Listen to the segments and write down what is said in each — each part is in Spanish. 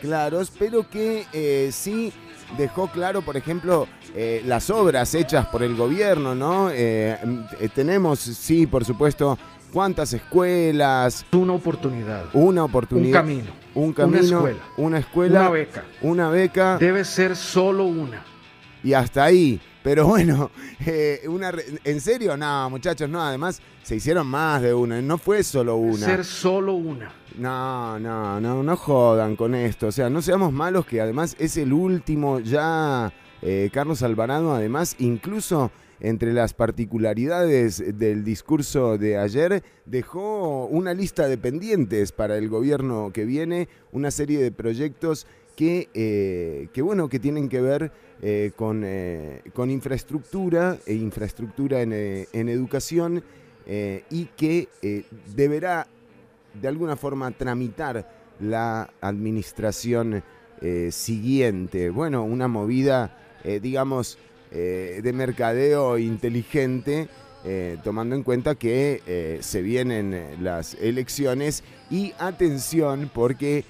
claros, pero que eh, sí dejó claro, por ejemplo, eh, las obras hechas por el gobierno, ¿no? Eh, eh, tenemos, sí, por supuesto, cuántas escuelas, Una oportunidad. una Un oportunidad, camino. un camino, Una escuela. una escuela, Una beca. una beca Debe ser solo una. y hasta ahí. Pero bueno, eh, una en serio, no, muchachos, no. Además, se hicieron más de una. No fue solo una. Ser solo una. No, no, no, no jodan con esto. O sea, no seamos malos que además es el último ya. eh, Carlos Alvarado, además, incluso entre las particularidades del discurso de ayer, dejó una lista de pendientes para el gobierno que viene, una serie de proyectos que, eh, que bueno, que tienen que ver eh, con, eh, con infraestructura e infraestructura en, eh, en educación y que deberá de alguna forma tramitar la administración siguiente. Bueno, una movida, digamos, de mercadeo inteligente, tomando en cuenta que se vienen las elecciones y atención porque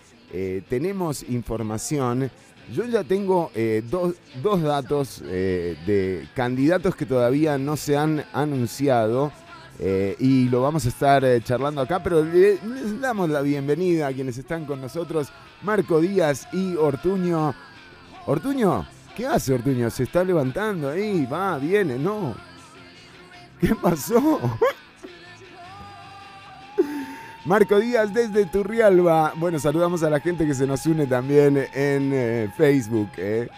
tenemos información. Yo ya tengo eh, dos, dos datos eh, de candidatos que todavía no se han anunciado. Eh, y lo vamos a estar charlando acá, pero le- les damos la bienvenida a quienes están con nosotros, Marco Díaz y Ortuño. Ortuño, ¿qué hace Ortuño? Se está levantando ahí, va, viene, no. ¿Qué pasó? Marco Díaz desde Turrialba. Bueno, saludamos a la gente que se nos une también en eh, Facebook. eh.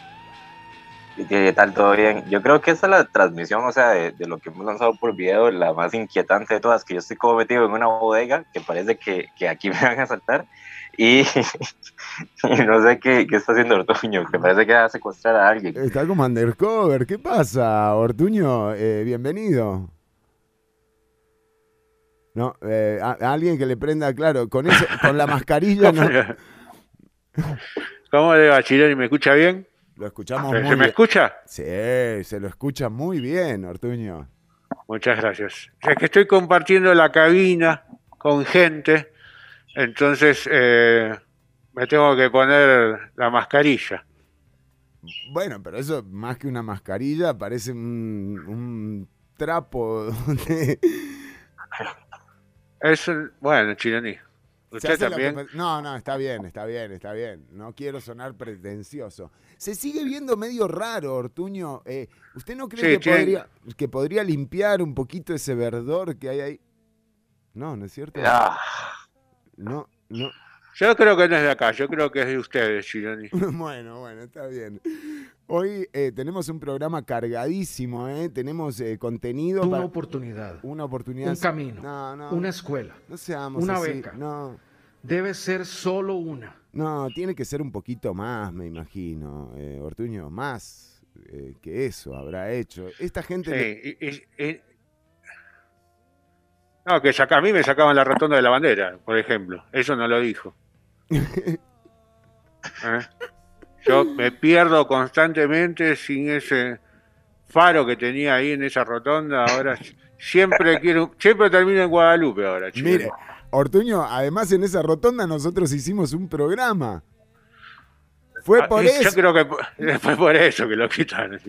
¿Y ¿Qué tal? ¿Todo bien? Yo creo que esta es la transmisión, o sea, de, de lo que hemos lanzado por video, la más inquietante de todas, que yo estoy como metido en una bodega, que parece que, que aquí me van a saltar, y, y no sé qué, qué está haciendo Ortuño, que parece que va a secuestrar a alguien. Está como undercover. ¿Qué pasa, Ortuño? Eh, bienvenido. No, eh, a, a alguien que le prenda, claro, con eso, con la mascarilla no, ¿Cómo le va, Chironi? ¿Me escucha bien? lo escuchamos ¿Se muy se me bien. escucha? Sí, se lo escucha muy bien, Ortuño. Muchas gracias. Es que estoy compartiendo la cabina con gente, entonces eh, me tengo que poner la mascarilla. Bueno, pero eso más que una mascarilla parece un, un trapo de... Es un- bueno, Chironi. Usted que también. no, no, está bien, está bien, está bien. No quiero sonar pretencioso. Se sigue viendo medio raro, Ortuño. Eh, ¿Usted no cree Sí, que, podría, que podría limpiar un poquito ese verdor que hay ahí? No, ¿no es cierto? Ah, No, no. Yo creo que no es de acá, yo creo que es de ustedes, Chironi. Bueno, bueno, está bien. Hoy eh, tenemos un programa cargadísimo, ¿eh? Tenemos eh, contenido Una para oportunidad. una oportunidad. Un camino. No, no. Una escuela. No seamos una así. beca. No. Debe ser solo una. No, tiene que ser un poquito más, me imagino, eh, Ortuño, más eh, que eso habrá hecho. Esta gente... le- Sí, y- y- y- No, que saca, a mí me sacaban la rotonda de la bandera, por ejemplo. Eso no lo dijo. Yo me pierdo constantemente sin ese faro que tenía ahí en esa rotonda. Ahora siempre quiero, siempre termino en Guadalupe ahora. chico. Mire, Ortuño, además en esa rotonda nosotros hicimos un programa. Fue Ah, por eso. Yo creo que fue por eso que lo quitaron.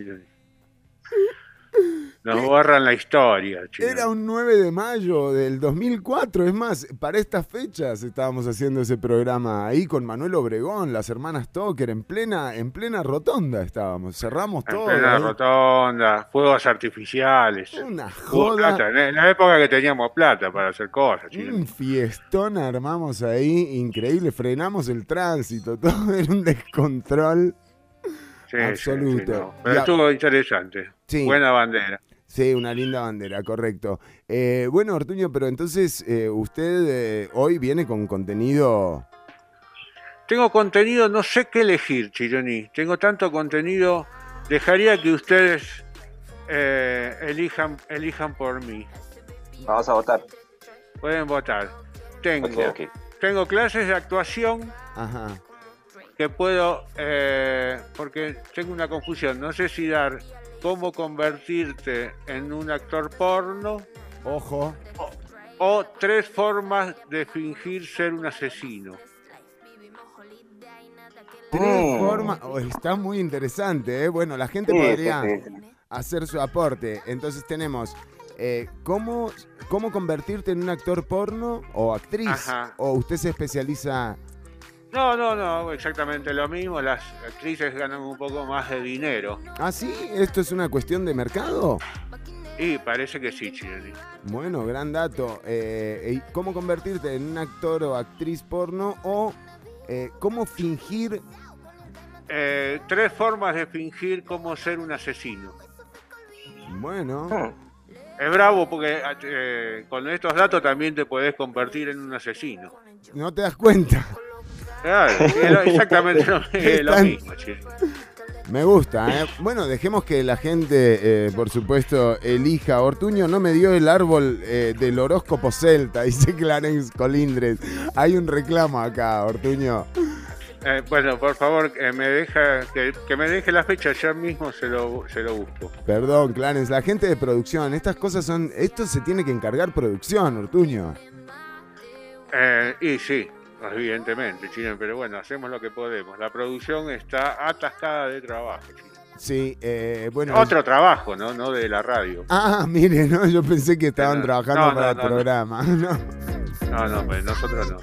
Nos borran la historia. chico. Era un 9 de mayo del 2004. Es más, para estas fechas estábamos haciendo ese programa ahí con Manuel Obregón, las hermanas Toker, en plena, en plena rotonda estábamos. Cerramos En todo. plena ahí. rotonda, fuegos artificiales. Una joda. plata, En la época que teníamos plata para hacer cosas. chico. Un fiestón armamos ahí, increíble, frenamos el tránsito, todo era un descontrol. Sí, absoluto. sí, sí, no. Pero Ya. estuvo interesante. Buena bandera. Sí, una linda bandera, correcto. Eh, bueno, Ortuño, pero entonces eh, usted eh, hoy viene con contenido... Tengo contenido, no sé qué elegir, Chironi. Tengo tanto contenido. Dejaría que ustedes eh, elijan, elijan por mí. vamos a votar. Pueden votar. Tengo, tengo clases de actuación Ajá. que puedo, eh, porque tengo una confusión, no sé si dar cómo convertirte en un actor porno Ojo. o tres formas de fingir ser un asesino. Tres Mm. formas. oh, está muy interesante, ¿eh? Bueno, la gente Sí, podría sí. hacer su aporte. Entonces tenemos. eh, ¿cómo, ¿Cómo convertirte en un actor porno o actriz? Ajá. ¿O usted se especializa No, no, no, exactamente lo mismo. Las actrices ganan un poco más de dinero. ¿Ah, sí? ¿Esto es una cuestión de mercado? Y parece que sí, Chironi. Bueno, gran dato. Eh, ¿y ¿Cómo convertirte en un actor o actriz porno? ¿O eh, cómo fingir? Eh, tres formas de fingir cómo ser un asesino. Bueno, Hmm. Es bravo porque eh, con estos datos también te podés convertir en un asesino. no te das cuenta. Claro, exactamente lo, es lo mismo, Chironi. Me gusta, ¿eh? Bueno, dejemos que la gente, eh, por supuesto, elija. Ortuño no me dio el árbol eh, del horóscopo celta, dice Clarence Colindres. Hay un reclamo acá, Ortuño. Eh, bueno, por favor, eh, me deja que, que me deje la fecha, ya mismo se lo, se lo busco. Perdón, Clarence, la gente de producción, estas cosas son... Esto se tiene que encargar producción, Ortuño. Eh, y sí, evidentemente, Chino, pero bueno, hacemos lo que podemos. La producción está atascada de trabajo, Chino. Sí, eh, bueno... Otro trabajo, ¿no? No de la radio. Ah, mire, no, yo pensé que estaban No, trabajando no, para el no, programa. No. No, no, pues nosotros no.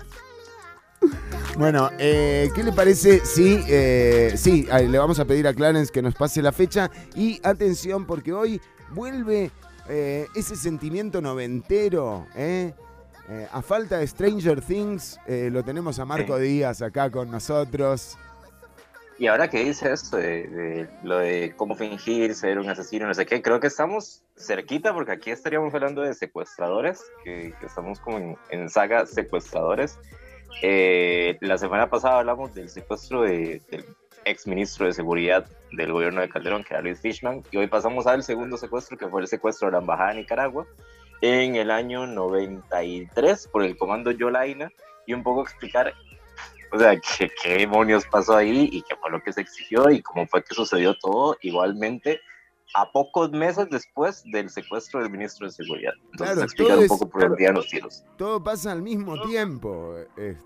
Bueno, eh, ¿qué le parece si eh, sí, le vamos a pedir a Clarence que nos pase la fecha y atención porque hoy vuelve eh, ese sentimiento noventero, ¿eh? Eh, a falta de Stranger Things, eh, lo tenemos a Marco Sí. Díaz acá con nosotros. Y ahora que dice esto de, de lo de cómo fingir ser un asesino, no sé qué, creo que estamos cerquita porque aquí estaríamos hablando de secuestradores, que, que estamos como en, en saga secuestradores. Eh, la semana pasada hablamos del secuestro de- del ex ministro de Seguridad del gobierno de Calderón, que era Luis Fishman, y hoy pasamos al segundo secuestro, que fue el secuestro de la Embajada de Nicaragua en el año 93 por el comando Yolaina, y un poco explicar o sea, ¿qué, qué demonios pasó ahí y qué fue lo que se exigió y cómo fue que sucedió todo igualmente a pocos meses después del secuestro del ministro de Seguridad. Entonces, Claro, explicar todo un es- poco por dónde iban los tiros. Todo pasa al mismo tiempo, eh,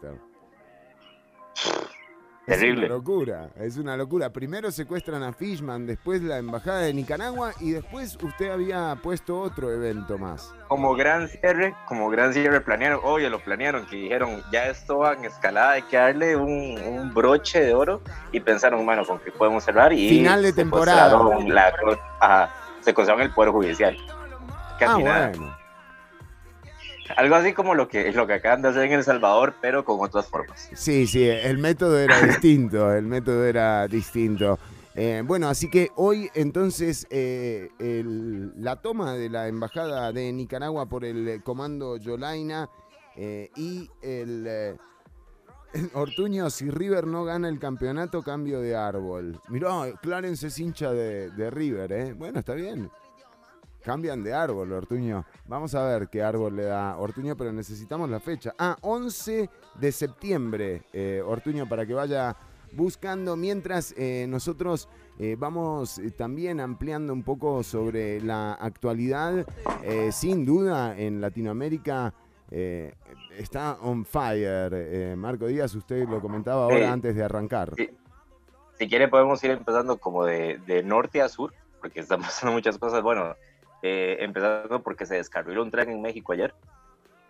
esto. Es Terrible. una locura, es una locura. Primero secuestran a Fishman, después la embajada de Nicaragua y después usted había puesto otro evento más. Como gran cierre, como gran cierre planearon, oye, lo planearon, que dijeron, ya esto va en escalada, hay que darle un, un broche de oro y pensaron, bueno, con qué podemos cerrar y Final de temporada. ajá, secuestraron el Poder Judicial. Casi Ah, nada. bueno. Algo así como lo que, lo que acaban de hacer en El Salvador, pero con otras formas. Sí, sí, el método era distinto, el método era distinto. Eh, bueno, así que hoy entonces eh, el- la toma de la embajada de Nicaragua por el comando Yolaina eh, y el Ortuño, si River no gana el campeonato, cambio de árbol. Mirá, Clarence es hincha de, de River, ¿eh? Bueno, está bien. Cambian de árbol, Ortuño. Vamos a ver qué árbol le da Ortuño, pero necesitamos la fecha. Ah, 11 de septiembre, eh, Ortuño, para que vaya buscando. Mientras eh, nosotros eh, vamos eh, también ampliando un poco sobre la actualidad. Eh, sin duda, en Latinoamérica está on fire. Eh, Marco Díaz, usted lo comentaba ahora Sí. antes de arrancar. Sí. Si quiere podemos ir empezando como de, de norte a sur, porque están pasando muchas cosas. Bueno, eh, empezando porque se descarriló un tren en México ayer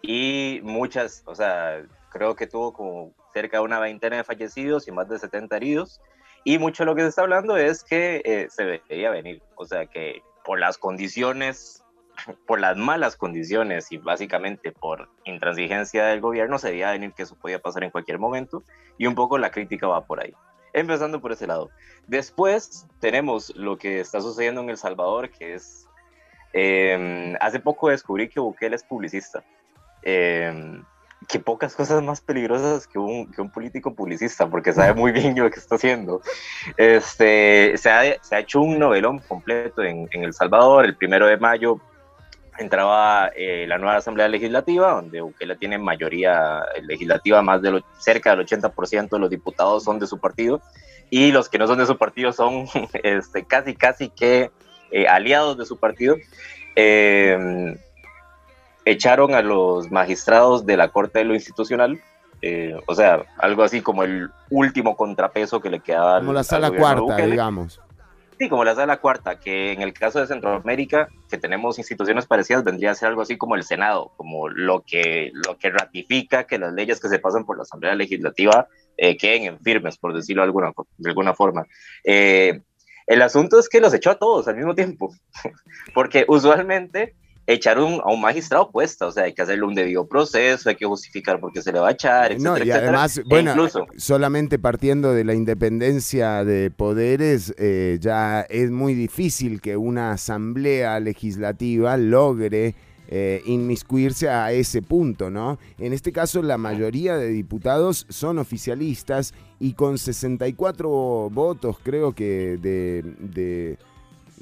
y muchas, o sea, creo que tuvo como cerca de una veintena de fallecidos y más de 70 heridos. Y mucho de lo que se está hablando es que eh, se veía venir, o sea, que por las condiciones, por las malas condiciones y básicamente por intransigencia del gobierno, se veía venir que eso podía pasar en cualquier momento y un poco la crítica va por ahí. Empezando por ese lado. Después tenemos lo que está sucediendo en El Salvador, que es... eh, hace poco descubrí que Bukele es publicista. Eh, que pocas cosas más peligrosas que un, que un político publicista, porque sabe muy bien lo que está haciendo. Este, se, ha, se ha hecho un novelón completo en, en El Salvador. El primero de mayo entraba eh, la nueva Asamblea Legislativa, donde Bukele tiene mayoría legislativa, más de lo, cerca del 80% de los diputados son de su partido, y los que no son de su partido son este, casi, casi que eh, aliados de su partido. Eh, echaron a los magistrados de la Corte de lo Institucional eh, o sea, algo así como el último contrapeso que le quedaba. Como la sala cuarta, digamos. Sí, como la sala cuarta, que en el caso de Centroamérica, que tenemos instituciones parecidas, vendría a ser algo así como el Senado, como lo que, lo que ratifica que las leyes que se pasan por la Asamblea Legislativa eh, queden en firmes, por decirlo de alguna, de alguna forma. Eh, el asunto es que los echó a todos al mismo tiempo, porque usualmente echar un, a un magistrado cuesta, o sea, hay que hacerle un debido proceso, hay que justificar por qué se le va a echar, etcétera, no, y además, e bueno, solamente partiendo de la independencia de poderes, eh, ya es muy difícil que una asamblea legislativa logre eh, inmiscuirse a ese punto, ¿no? En este caso, la mayoría de diputados son oficialistas y con 64 votos, creo que de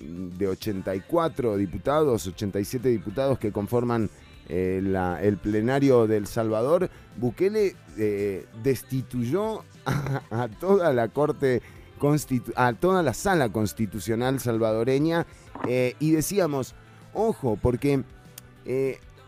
de 84 diputados, 87 diputados que conforman eh, el plenario del Salvador, Bukele eh, destituyó a, toda la Corte, a toda la sala constitucional salvadoreña eh, y decíamos, ojo, porque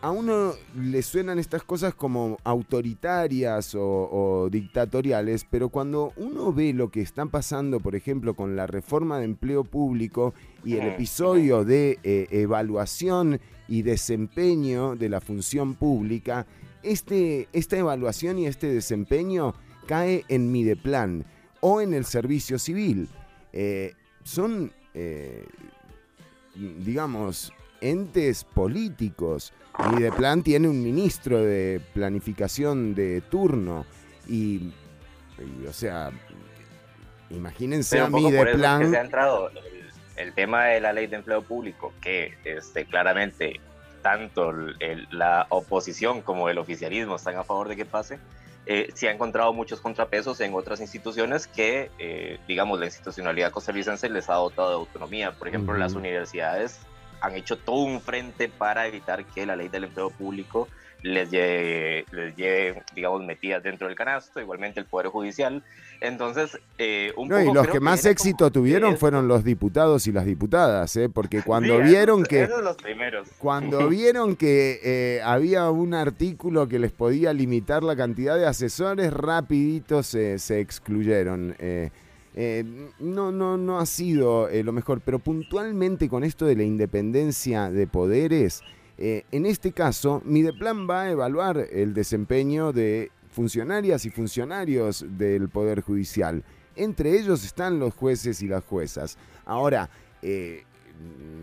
a uno le suenan estas cosas como autoritarias o, dictatoriales, pero cuando uno ve lo que está pasando, por ejemplo, con la reforma de empleo público y el episodio de eh, evaluación y desempeño de la función pública, este, esta evaluación y este desempeño cae en Mideplan o en el servicio civil. Eh, son, eh, digamos, entes políticos y de plan tiene un ministro de planificación de turno. Y, o sea, imagínense a mí de plan. se ha entrado el, tema de la ley de empleo público, que este, claramente tanto la oposición como el oficialismo están a favor de que pase. Eh, se ha encontrado muchos contrapesos en otras instituciones que, eh, digamos, la institucionalidad costarricense les ha dotado de autonomía. Por ejemplo, las universidades han hecho todo un frente para evitar que la ley del empleo público les lleve, les lleve digamos, metidas dentro del canasto, igualmente el Poder Judicial. Entonces, eh, un y los que más éxito tuvieron fueron los diputados y las diputadas, ¿eh? porque cuando vieron que... los primeros. Cuando vieron que eh, había un artículo que les podía limitar la cantidad de asesores, rapidito se, se excluyeron. Eh, eh, no, no, no ha sido eh, lo mejor, pero puntualmente con esto de la independencia de poderes, eh, en este caso, Mideplan va a evaluar el desempeño de funcionarias y funcionarios del Poder Judicial. Entre ellos están los jueces y las juezas. Ahora,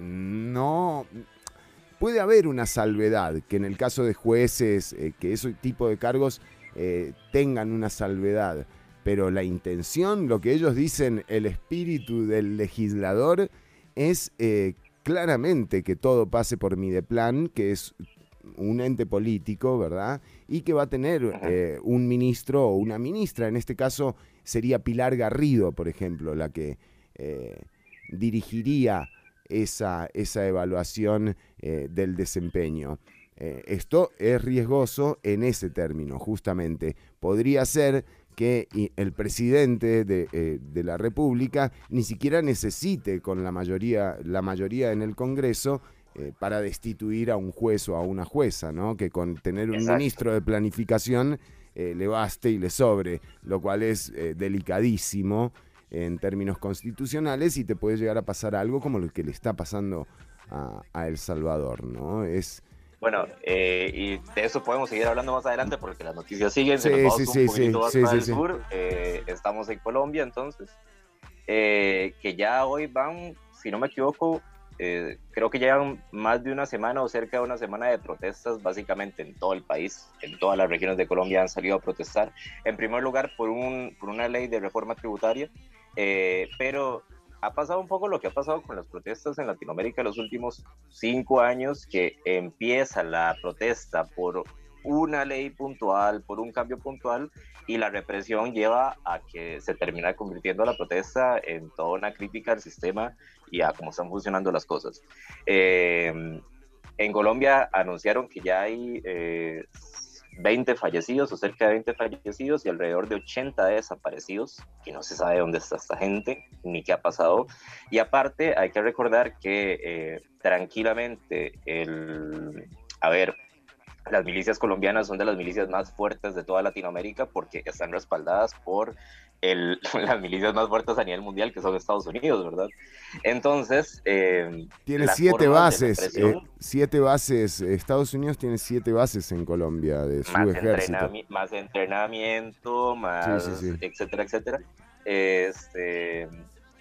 no puede haber una salvedad, que en el caso de jueces, que ese tipo de cargos tengan una salvedad pero la intención, lo que ellos dicen, el espíritu del legislador, es eh, claramente que todo pase por Mideplan, que es un ente político, ¿verdad? Y que va a tener eh, un ministro o una ministra, en este caso sería Pilar Garrido, por ejemplo, la que eh, dirigiría esa, esa evaluación del desempeño. esto es riesgoso en ese término, justamente. Podría ser que el presidente eh, de, la República ni siquiera necesite con la mayoría, la mayoría en el Congreso eh, para destituir a un juez o a una jueza, ¿no? Que con tener un ministro de planificación eh, le baste y le sobre, lo cual es delicadísimo en términos constitucionales y te puede llegar a pasar algo como lo que le está pasando a, a El Salvador, ¿no? Es bueno, eh, y de eso podemos seguir hablando más adelante porque las noticias siguen. Sí, se nos sí, sí, un poquito sur. Eh, estamos en Colombia, entonces, eh, que ya hoy van, si no me equivoco, creo que llevan más de una semana o cerca de una semana de protestas, básicamente en todo el país, en todas las regiones de Colombia han salido a protestar. En primer lugar, por, un, por una ley de reforma tributaria, pero ha pasado un poco lo que ha pasado con las protestas en Latinoamérica en los últimos cinco años, que empieza la protesta por una ley puntual, por un cambio puntual, y la represión lleva a que se termina convirtiendo la protesta en toda una crítica al sistema y a cómo están funcionando las cosas. Eh, en Colombia anunciaron que ya hay eh, 20 fallecidos o cerca de 20 fallecidos y alrededor de 80 desaparecidos, que no se sabe dónde está esta gente ni qué ha pasado. Y aparte hay que recordar que eh, tranquilamente el, a ver, las milicias colombianas son de las milicias más fuertes de toda Latinoamérica porque están respaldadas por el, las milicias más fuertes a nivel mundial, que son Estados Unidos, ¿verdad? Entonces... Eh, tiene siete bases, eh, siete bases, Estados Unidos tiene siete bases en Colombia de su más ejército. más entrenamiento, más etcétera, etcétera. Este,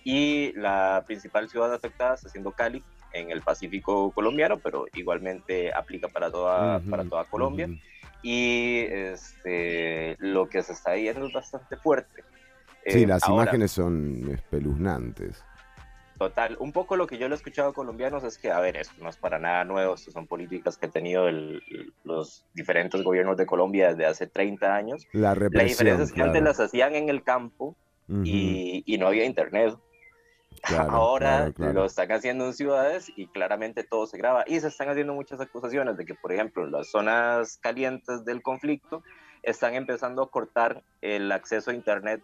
y la principal ciudad afectada está siendo Cali, en el Pacífico colombiano, pero igualmente aplica para toda, para toda Colombia. Y este, lo que se está viendo es bastante fuerte. Sí, eh, las imágenes son espeluznantes. Total, un poco lo que yo le he escuchado a colombianos es que, a ver, esto no es para nada nuevo, esto son políticas que han tenido los diferentes gobiernos de Colombia desde hace 30 años. La represión. La diferencia es que antes las hacían en el campo y, y, no había internet. Ahora lo están haciendo en ciudades y claramente todo se graba. Y se están haciendo muchas acusaciones de que, por ejemplo, las zonas calientes del conflicto están empezando a cortar el acceso a Internet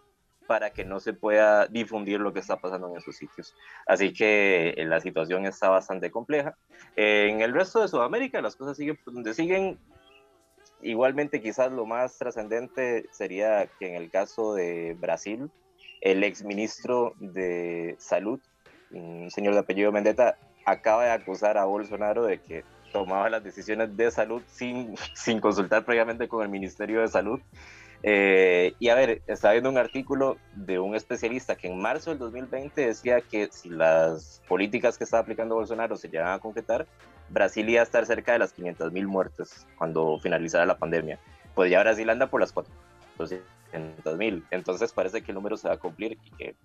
para que no se pueda difundir lo que está pasando en esos sitios. Así que eh, la situación está bastante compleja. en el resto de Sudamérica las cosas siguen donde siguen. Igualmente quizás lo más trascendente sería que en el caso de Brasil, el exministro de Salud, un señor de apellido Mendetta, acaba de acusar a Bolsonaro de que tomaba las decisiones de salud sin, sin consultar previamente con el Ministerio de Salud. Eh, y a ver, estaba viendo un artículo de un especialista que en marzo del 2020 decía que si las políticas que estaba aplicando Bolsonaro se llegan a concretar, Brasil iba a estar cerca de las 500 mil muertes cuando finalizara la pandemia. Pues ya Brasil anda por las 400 mil. Entonces parece que el número se va a cumplir y que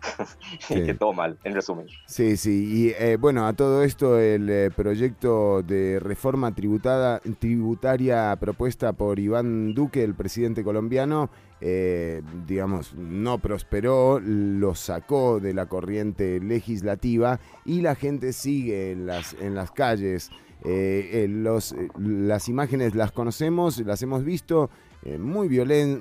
que todo mal, en resumen. Sí, sí. Y eh, bueno, a todo esto, el eh, proyecto de reforma tributada, tributaria propuesta por Iván Duque, el presidente colombiano, eh, digamos, no prosperó, lo sacó de la corriente legislativa y la gente sigue en las, en las calles. los, las imágenes las conocemos, las hemos visto eh, muy,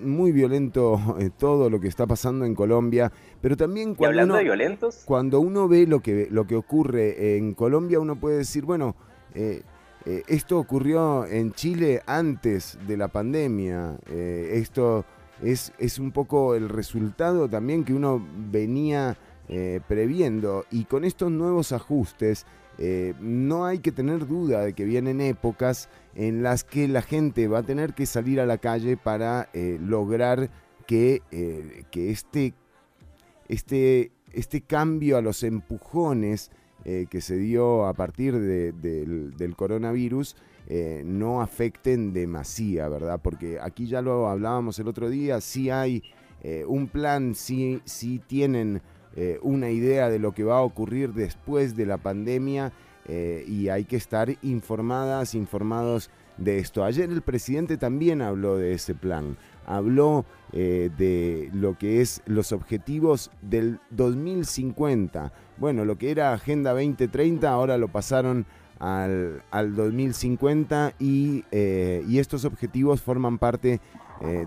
muy violento eh, todo lo que está pasando en Colombia, pero también cuando uno, violentos? cuando uno ve lo que, lo que ocurre en Colombia, uno puede decir, bueno, eh, esto ocurrió en Chile antes de la pandemia, esto es, es un poco el resultado también que uno venía previendo y con estos nuevos ajustes, eh, no hay que tener duda de que vienen épocas en las que la gente va a tener que salir a la calle para eh, lograr que, eh, que este, este, este, cambio a los empujones que se dio a partir del, coronavirus no afecten demasiado, ¿verdad? Porque aquí ya lo hablábamos el otro día, si hay un plan, si tienen eh, una idea de lo que va a ocurrir después de la pandemia eh, y hay que estar informadas, informados de esto. Ayer el presidente también habló de ese plan, habló eh, de lo que es los objetivos del 2050. Bueno, lo que era Agenda 2030 ahora lo pasaron al, 2050 y, y, estos objetivos forman parte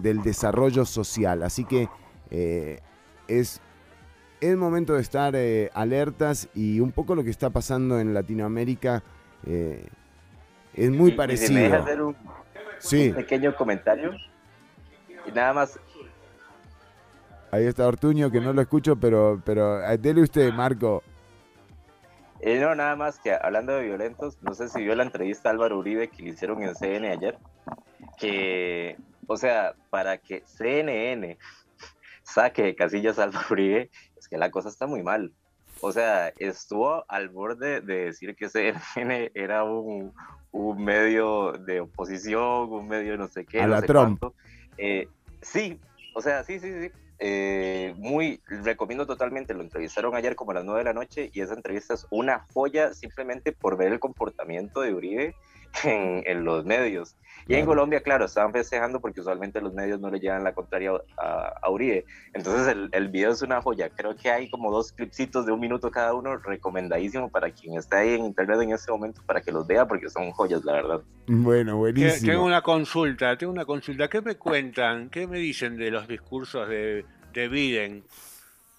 del desarrollo social. Así que es es momento de estar eh, alertas y un poco lo que está pasando en Latinoamérica eh, es muy parecido. me hacer un, pequeño comentario y nada más. Ahí está Ortuño, que no lo escucho, pero, pero eh, dele usted, Marco. no, nada más que hablando de violentos, no sé si vio la entrevista a Álvaro Uribe que le hicieron en CNN ayer, que, o sea, para que CNN saque de casillas a Álvaro Uribe, que la cosa está muy mal. O sea, estuvo al borde de decir que CNN era un, un medio de oposición, un medio no sé qué. A no la sé Trump. Eh, sí, o sea, sí, sí, sí. Eh, muy, recomiendo totalmente, lo entrevistaron ayer como a las 9 de la noche y esa entrevista es una joya simplemente por ver el comportamiento de Uribe en, en los medios. Y en Colombia, claro, estaban festejando porque usualmente los medios no le llevan la contraria a, Uribe. Entonces el, el, video es una joya. Creo que hay como dos clipsitos de un minuto cada uno, recomendadísimo para quien está ahí en internet en este momento para que los vea porque son joyas, la verdad. Bueno, buenísimo. Tengo una consulta, tengo una consulta. ¿Qué me cuentan? ¿Qué me dicen de los discursos de, de Biden?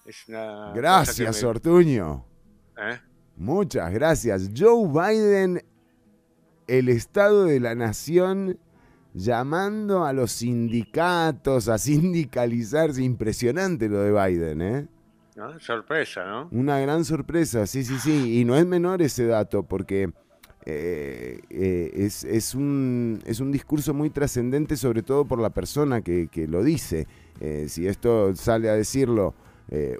Es una gracias, Ortuño. ¿Eh? Muchas gracias. Joe Biden el Estado de la Nación llamando a los sindicatos a sindicalizarse. Impresionante lo de Biden, ¿eh? ¿no? Sorpresa, ¿no? Una gran sorpresa, sí, sí, sí. Y no es menor ese dato, porque eh, eh, es, es, un, es un discurso muy trascendente, sobre todo por la persona que, que lo dice. Eh, si esto sale a decirlo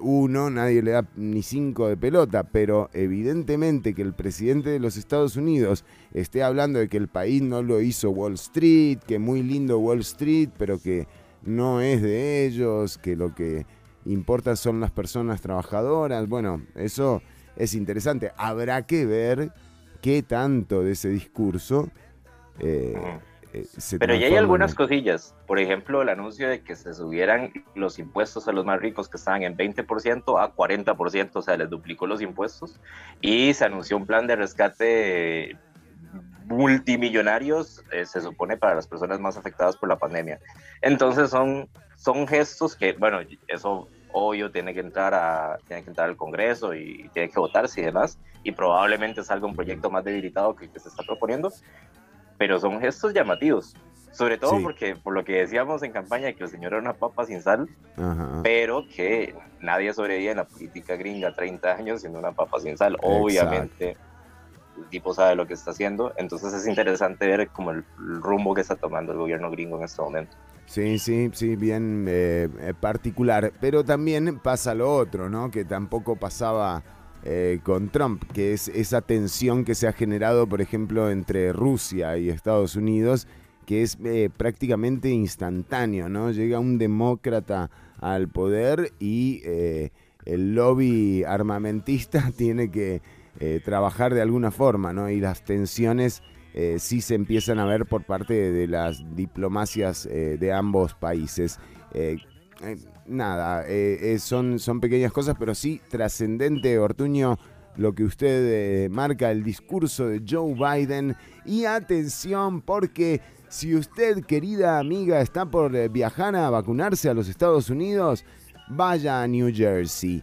uno, nadie le da ni cinco de pelota, pero evidentemente que el presidente de los Estados Unidos esté hablando de que el país no lo hizo Wall Street, que muy lindo Wall Street, pero que no es de ellos, que lo que importa son las personas trabajadoras. Bueno, eso es interesante. Habrá que ver qué tanto de ese discurso eh, eh, se Pero ya hay algunas cosillas. Por ejemplo, el anuncio de que se subieran los impuestos a los más ricos que estaban en 20% a 40%, o sea, les duplicó los impuestos. Y se anunció un plan de rescate multimillonarios, eh, se supone, para las personas más afectadas por la pandemia. Entonces son, son gestos que, bueno, eso obvio tiene que entrar a tiene que entrar al Congreso y tiene que votarse y demás y probablemente salga un proyecto más debilitado que el que se está proponiendo pero son gestos llamativos sobre todo Sí. porque por lo que decíamos en campaña que el señor era una papa sin sal Ajá. pero que nadie sobrevive en la política gringa 30 años siendo una papa sin sal obviamente el tipo sabe lo que está haciendo entonces es interesante ver como el, el rumbo que está tomando el gobierno gringo en este momento Sí, sí, sí, bien eh, eh, particular. Pero también pasa lo otro, ¿no? Que tampoco pasaba eh, con Trump, que es esa tensión que se ha generado, por ejemplo, entre Rusia y Estados Unidos, que es eh, prácticamente instantáneo, ¿no? Llega un demócrata al poder y eh, el lobby armamentista tiene que eh, trabajar de alguna forma, ¿no? Y las tensiones eh, sí se empiezan a ver por parte de, las diplomacias de ambos países. Nada, eh, eh, son, son pequeñas cosas, pero sí trascendente, Ortuño, lo que usted eh, marca, el discurso de Joe Biden. Y atención, porque si usted, querida amiga, está por viajar a vacunarse a los Estados Unidos, vaya a New Jersey.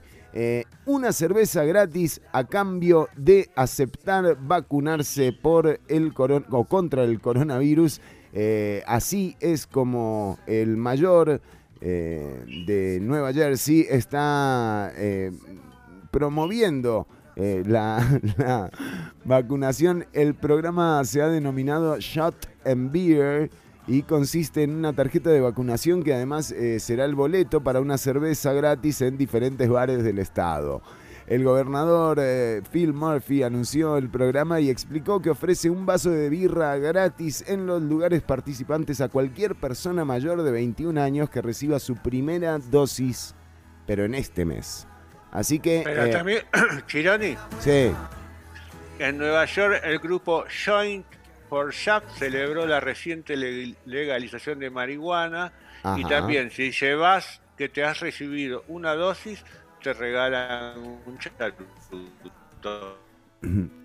Una cerveza gratis a cambio de aceptar vacunarse por el o contra el coronavirus. Así es como el mayor eh, de Nueva Jersey está eh, promoviendo eh, la, la vacunación. El programa se ha denominado Shot and Beer y consiste en una tarjeta de vacunación que además será el boleto para una cerveza gratis en diferentes bares del estado. El gobernador eh, Phil Murphy anunció el programa y explicó que ofrece un vaso de birra gratis en los lugares participantes a cualquier persona mayor de 21 años que reciba su primera dosis, pero en este mes. Así que, Pero eh, también, Chironi, sí, en Nueva York el grupo Joint for Shop celebró la reciente le- legalización de marihuana y también si llevas que te has recibido una dosis, te regalan un charuto.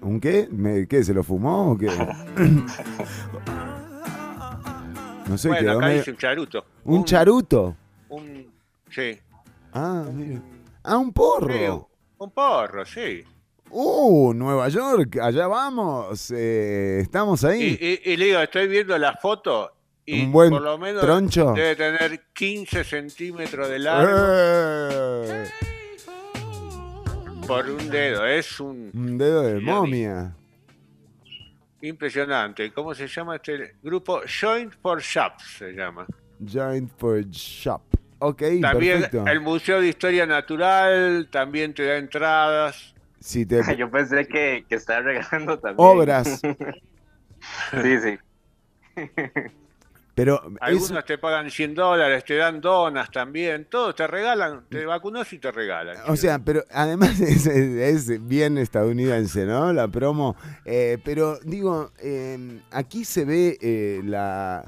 ¿un qué? ¿Me- ¿Qué? ¿Se lo fumó o qué? No sé, bueno, quedó acá dice un charuto. ¿Un charuto? Un, sí. Ah, mira. Ah, un porro. Sí, un porro, sí. Uh, Nueva York, allá vamos. eh, estamos Y, ahí. y- y le digo, estoy viendo la foto y Un buen por lo menos troncho. debe tener 15 centímetros de largo Eh, por un dedo. Es un un dedo de momia. impresionante. ¿Cómo se llama este grupo? Joint for Shops se llama. Giant for Shop. Ok, También perfecto. el Museo de Historia Natural también te da entradas. Si te... yo pensé que, que estaba regalando también Obras. sí sí Pero Algunos eso- te pagan 100 dólares, te dan donas también. Todos te regalan, te vacunas y te regalan. O sea, pero además es, es- es bien estadounidense, ¿no? La promo. Eh, pero digo, eh, aquí se ve eh, la.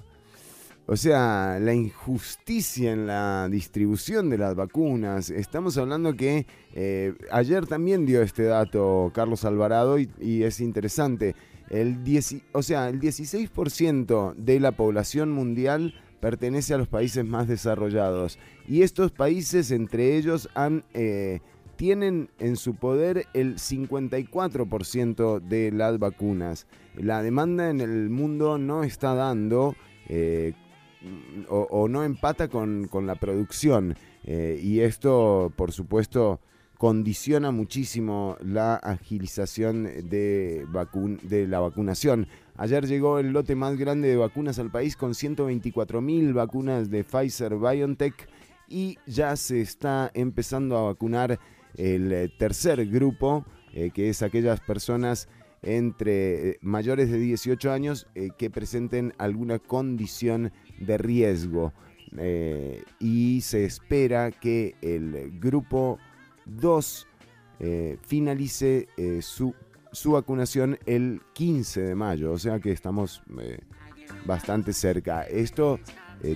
O sea, la injusticia en la distribución de las vacunas. Estamos hablando que eh, ayer también dio este dato Carlos Alvarado y, y es interesante. El 10, o sea, el 16% de la población mundial pertenece a los países más desarrollados. Y estos países, entre ellos, han eh, tienen en su poder el 54% de las vacunas. La demanda en el mundo no está dando eh, o, o no empata con, con la producción. Eh, y esto, por supuesto, condiciona muchísimo la agilización de, de la vacunación. Ayer llegó el lote más grande de vacunas al país con 124 mil vacunas de Pfizer BioNTech y ya se está empezando a vacunar el tercer grupo, eh, que es aquellas personas entre eh, mayores de 18 años eh, que presenten alguna condición de riesgo. Y se espera que el grupo 2 eh, finalice eh, su, su vacunación el 15 de mayo, o sea que estamos eh, bastante cerca. Esto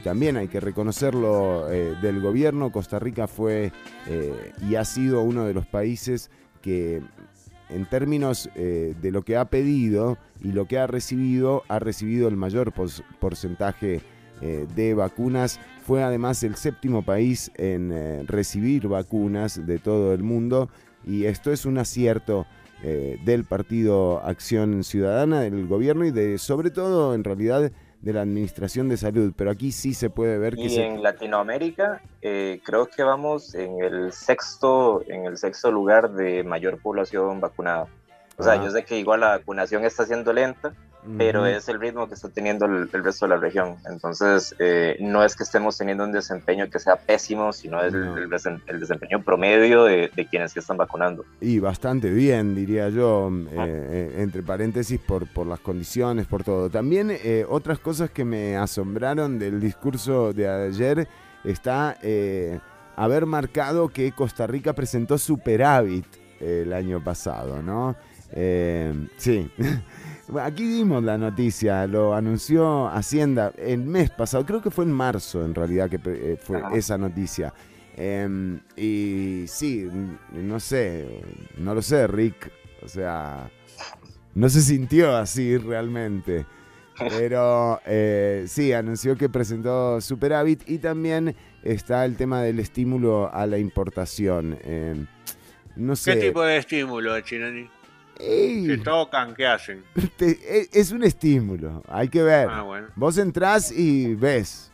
también hay que reconocerlo del gobierno. Costa Rica fue y ha sido uno de los países que en términos de lo que ha pedido y lo que ha recibido, ha recibido el mayor porcentaje de vacunas. Fue además el séptimo país en eh, recibir vacunas de todo el mundo y esto es un acierto eh, del Partido Acción Ciudadana, del gobierno y de sobre todo en realidad de la Administración de Salud. Pero aquí sí se puede ver que Y se... en Latinoamérica eh, creo que vamos en el sexto, en el sexto lugar de mayor población vacunada. O sea, Ah. yo sé que igual la vacunación está siendo lenta, pero es el ritmo que está teniendo el, el resto de la región. Entonces, eh, no es que estemos teniendo un desempeño que sea pésimo, sino es el- No. el, el desempeño promedio de, de quienes que están vacunando. Y bastante bien, diría yo, eh, eh, entre paréntesis, por, por las condiciones, por todo. También eh, otras cosas que me asombraron del discurso de ayer está eh, haber marcado que Costa Rica presentó superávit el año pasado, ¿no? Sí. Aquí dimos la noticia, lo anunció Hacienda el mes pasado, creo que fue en marzo en realidad que eh, fue Ajá. esa noticia. Em, y sí, no sé, no lo sé, Rick. O sea, no se sintió así realmente. Pero eh, sí, anunció que presentó superávit y también está el tema del estímulo a la importación. Em, no sé. ¿Qué tipo de estímulo, Chinoni? Ey, ¿Se tocan? ¿Qué hacen? te- e- es un estímulo, hay que ver. Ah, bueno. Vos entrás y ves.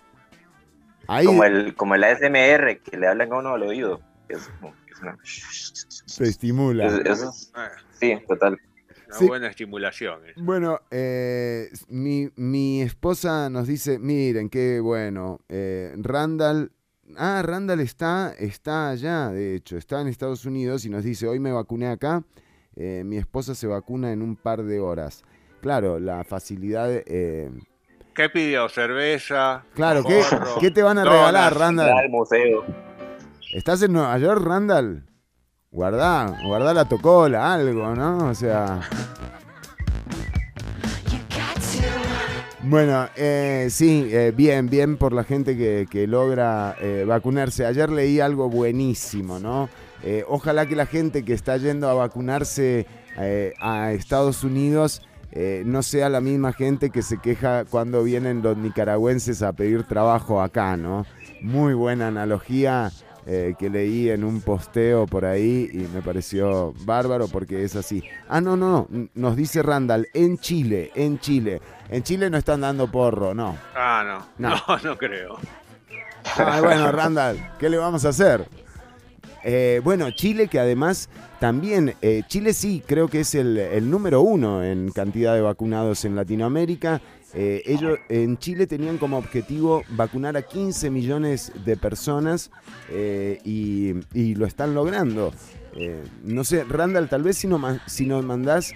Ahí Como el, como el ASMR que le hablan a uno al oído. Es, como- es una- te estimula. es- eso es- Ah, sí, total. Una Sí. buena estimulación. eso. Bueno, eh, mi, mi esposa nos dice, miren, qué bueno, eh, Randall, ah, Randall está, está allá, de hecho, está en Estados Unidos y nos dice, hoy me vacuné acá, eh, mi esposa se vacuna en un par de horas. Claro, la facilidad, eh, ¿Qué pidió? ¿Cerveza? claro, ¿qué, qué te van a regalar, Randall? al museo. ¿Estás en Nueva York, Randall? Guardá, guardá la tocola, algo, ¿no? O sea... Bueno, eh, sí, eh, bien, bien por la gente que, que logra eh, vacunarse. Ayer leí algo buenísimo, ¿no? Eh, ojalá que la gente que está yendo a vacunarse eh, a Estados Unidos eh, no sea la misma gente que se queja cuando vienen los nicaragüenses a pedir trabajo acá, ¿no? Muy buena analogía eh, que leí en un posteo por ahí y me pareció bárbaro porque es así. Ah, no, no, no, nos dice Randall, en Chile, en Chile. En Chile no están dando porro, no. Ah, no. No. No, no, creo. Ay, bueno, Randall, ¿qué le vamos a hacer? Eh, bueno, Chile que además también, eh, Chile sí, creo que es el, número uno en cantidad de vacunados en Latinoamérica. Eh, ellos en Chile tenían como objetivo vacunar a 15 millones de personas y, lo están logrando. No sé, Randall, tal vez si, no, si nos mandás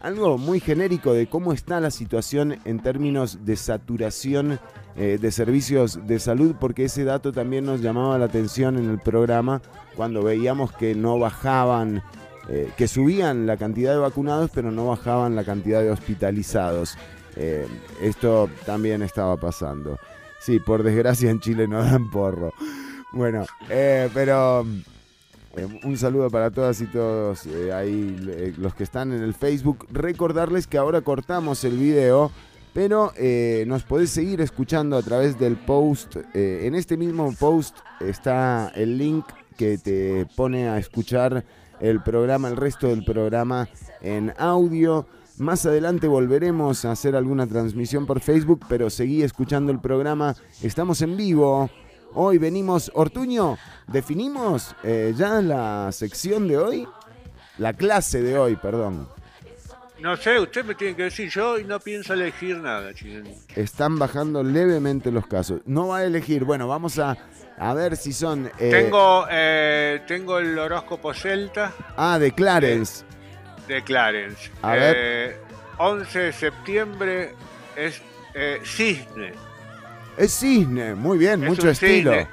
algo muy genérico de cómo está la situación en términos de saturación eh, de servicios de salud, porque ese dato también nos llamaba la atención en el programa cuando veíamos que no bajaban, eh, que subían la cantidad de vacunados, pero no bajaban la cantidad de hospitalizados. Eh, esto también estaba pasando. Sí, por desgracia en Chile no dan porro. Bueno, pero un saludo para todas y todos ahí los que están en el Facebook. Recordarles que ahora cortamos el video, pero eh, nos podés seguir escuchando a través del post. Eh, en este mismo post está el link que te pone a escuchar el programa, el resto del programa en audio. Más adelante volveremos a hacer alguna transmisión por Facebook, pero seguí escuchando el programa. Estamos en vivo. Hoy venimos, Ortuño, definimos eh, ya la sección de hoy, la clase de hoy, perdón. No sé, usted me tiene que decir yo y no pienso elegir nada, chileno. Están bajando levemente los casos. No va a elegir. Bueno, vamos a, a ver si son. eh, Tengo, eh, tengo el horóscopo celta Ah, de Clarence. de Clarence. A ver. Eh, 11 de septiembre es eh, cisne. Es cisne, muy bien, Es mucho estilo. cisne.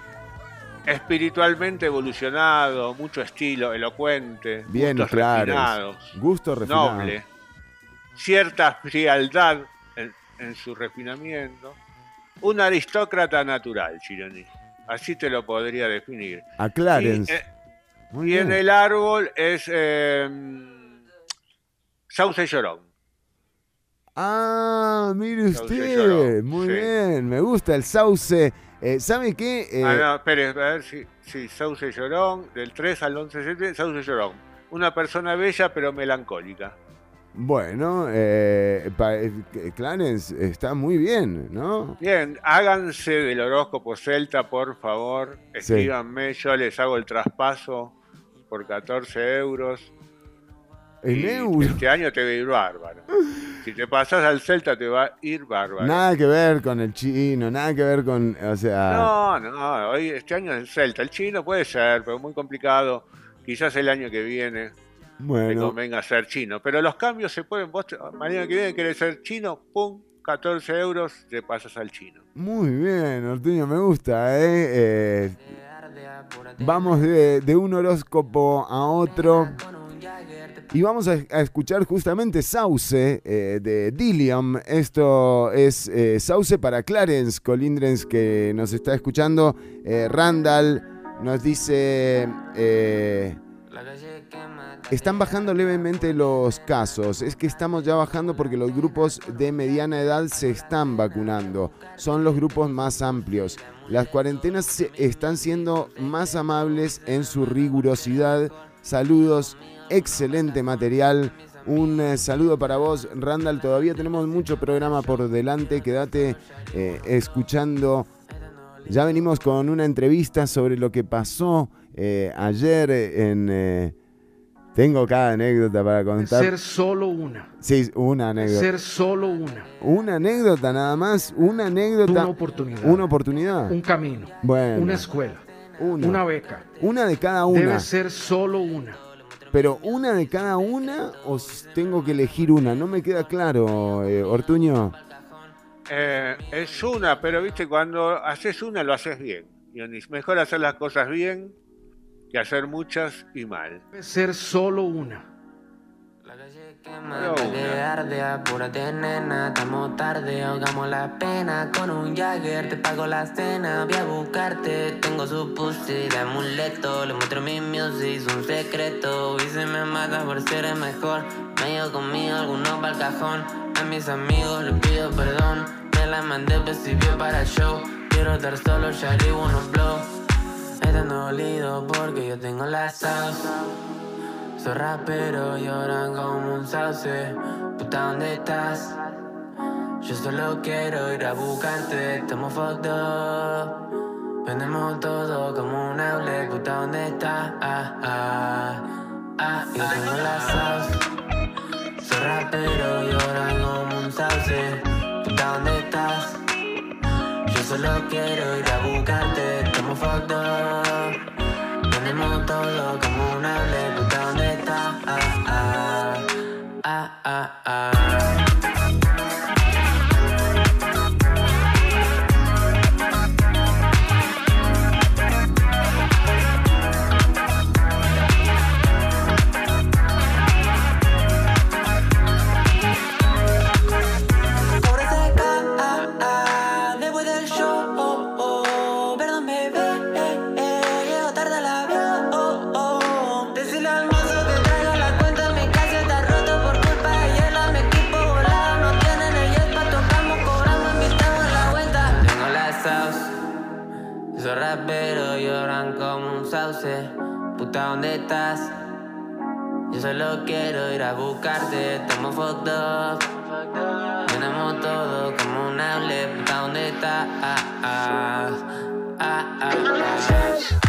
Espiritualmente evolucionado, mucho estilo, elocuente, Bien, gustos refinados, Gusto refinado. noble, cierta frialdad en, en su refinamiento, un aristócrata natural, Chironi. Así te lo podría definir. A Clarence. Y, eh, muy y en el árbol es eh, sauce llorón. Ah, mire usted. Muy sí. bien, me gusta el sauce. Eh, ¿Sabe qué? Eh, Ah, no, espere, a ver si, si Sauce Llorón, del 3 al 11 de septiembre, Sauce Llorón. Una persona bella pero melancólica. Bueno, eh, pa- eh, Clarence está muy bien, ¿no? Bien, háganse del horóscopo celta, por favor. Escríbanme, yo les hago el traspaso por 14 euros. En Y euro. Este año te va a ir bárbaro. Si te pasas al celta te va a ir bárbaro. Nada que ver con el chino, nada que ver con, o sea, No, no, hoy este año es el celta. El chino puede ser, pero muy complicado. Quizás el año que viene bueno, convenga ser chino. Pero los cambios se pueden. Vos, mañana que viene querés ser chino, pum, 14 euros, te pasas al chino. muy bien, Ortuño, me gusta, ¿eh? Eh, vamos de, de un horóscopo a otro. Y vamos a, a escuchar justamente Sauce eh, de Dillium. Esto es eh, Sauce para Clarence Colindrens que nos está escuchando. Randall nos dice... están bajando levemente los casos. Es que estamos ya bajando porque los grupos de mediana edad se están vacunando. Son los grupos más amplios. Las cuarentenas están siendo más amables en su rigurosidad. Saludos, excelente material. Un eh, saludo para vos, Randall. Todavía tenemos mucho programa por delante. Quédate eh, escuchando. Ya venimos con una entrevista sobre lo que pasó eh, ayer en... tengo cada anécdota para contar. Ser solo una. Sí, una anécdota. Ser solo una. Una anécdota nada más. Una anécdota. Una oportunidad. Una oportunidad. Un camino. Bueno. Una escuela. Una. Una beca. Una de cada una. Debe ser solo una. Pero una de cada una o tengo que elegir una. No me queda claro, eh, Ortuño. Eh, es una, pero viste, cuando haces una lo haces bien. Dionis. Mejor hacer las cosas bien que hacer muchas y mal. Debe ser solo una. La calle quema, que arde, apúrate nena, estamos tarde, ahogamos la pena. Con un Jagger te pago la cena, voy a buscarte. Tengo su pussy de amuleto, le muestro mi music, un secreto. Y se me mata por ser el mejor, me llevo conmigo algunos pa'l cajón. A mis amigos les pido perdón, me la mandé principio para el show. Quiero estar solo, ya unos blow Están dolido porque yo tengo la sauce soy rapero, lloran como un sauce. Puta, ¿dónde estás? Yo solo quiero ir a buscarte, estamos fucked up. Vendemos todo como un outlet, puta, ¿dónde estás? Ah, ah, ah, yo tengo la sauce. Soy rapero, lloran como un sauce. Puta, ¿dónde estás? Yo solo quiero ir a buscarte, fucked up. Tenemos todo como un hable, puta, ¿dónde está? Ah, ah, ah, ah, ah. Puta, ¿dónde estás? Yo solo quiero ir a buscarte, tomo fotos. Tenemos todo como un hable, puta, ¿dónde estás? Ah, ah, ah, ah, ah.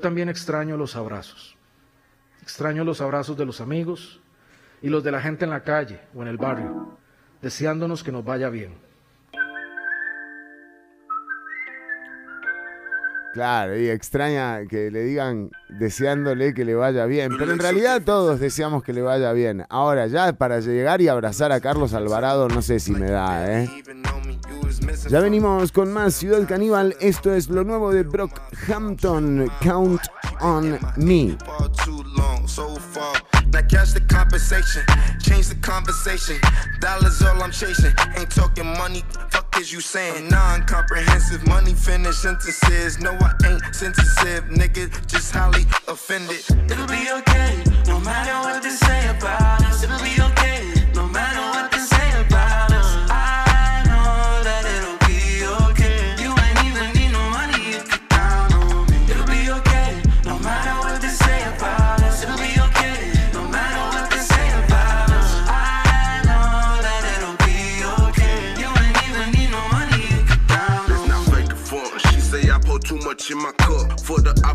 También extraño los abrazos. Extraño los abrazos de los amigos y los de la gente en la calle o en el barrio, deseándonos que nos vaya bien. Claro, y extraña que le digan deseándole que le vaya bien, pero en realidad todos deseamos que le vaya bien. Ahora, ya para llegar y abrazar a Carlos Alvarado, no sé si me da, ¿eh? Ya venimos con más Ciudad Caníbal. Esto es lo nuevo de Brockhampton. Count on me. Now catch the compensation, change the conversation. Dollars all I'm chasing, ain't talking money. Fuck is you saying? Non-comprehensive money finish sentences. No, I ain't sensitive, nigga. Just highly offended. It'll be okay, no matter what they say about us. It'll be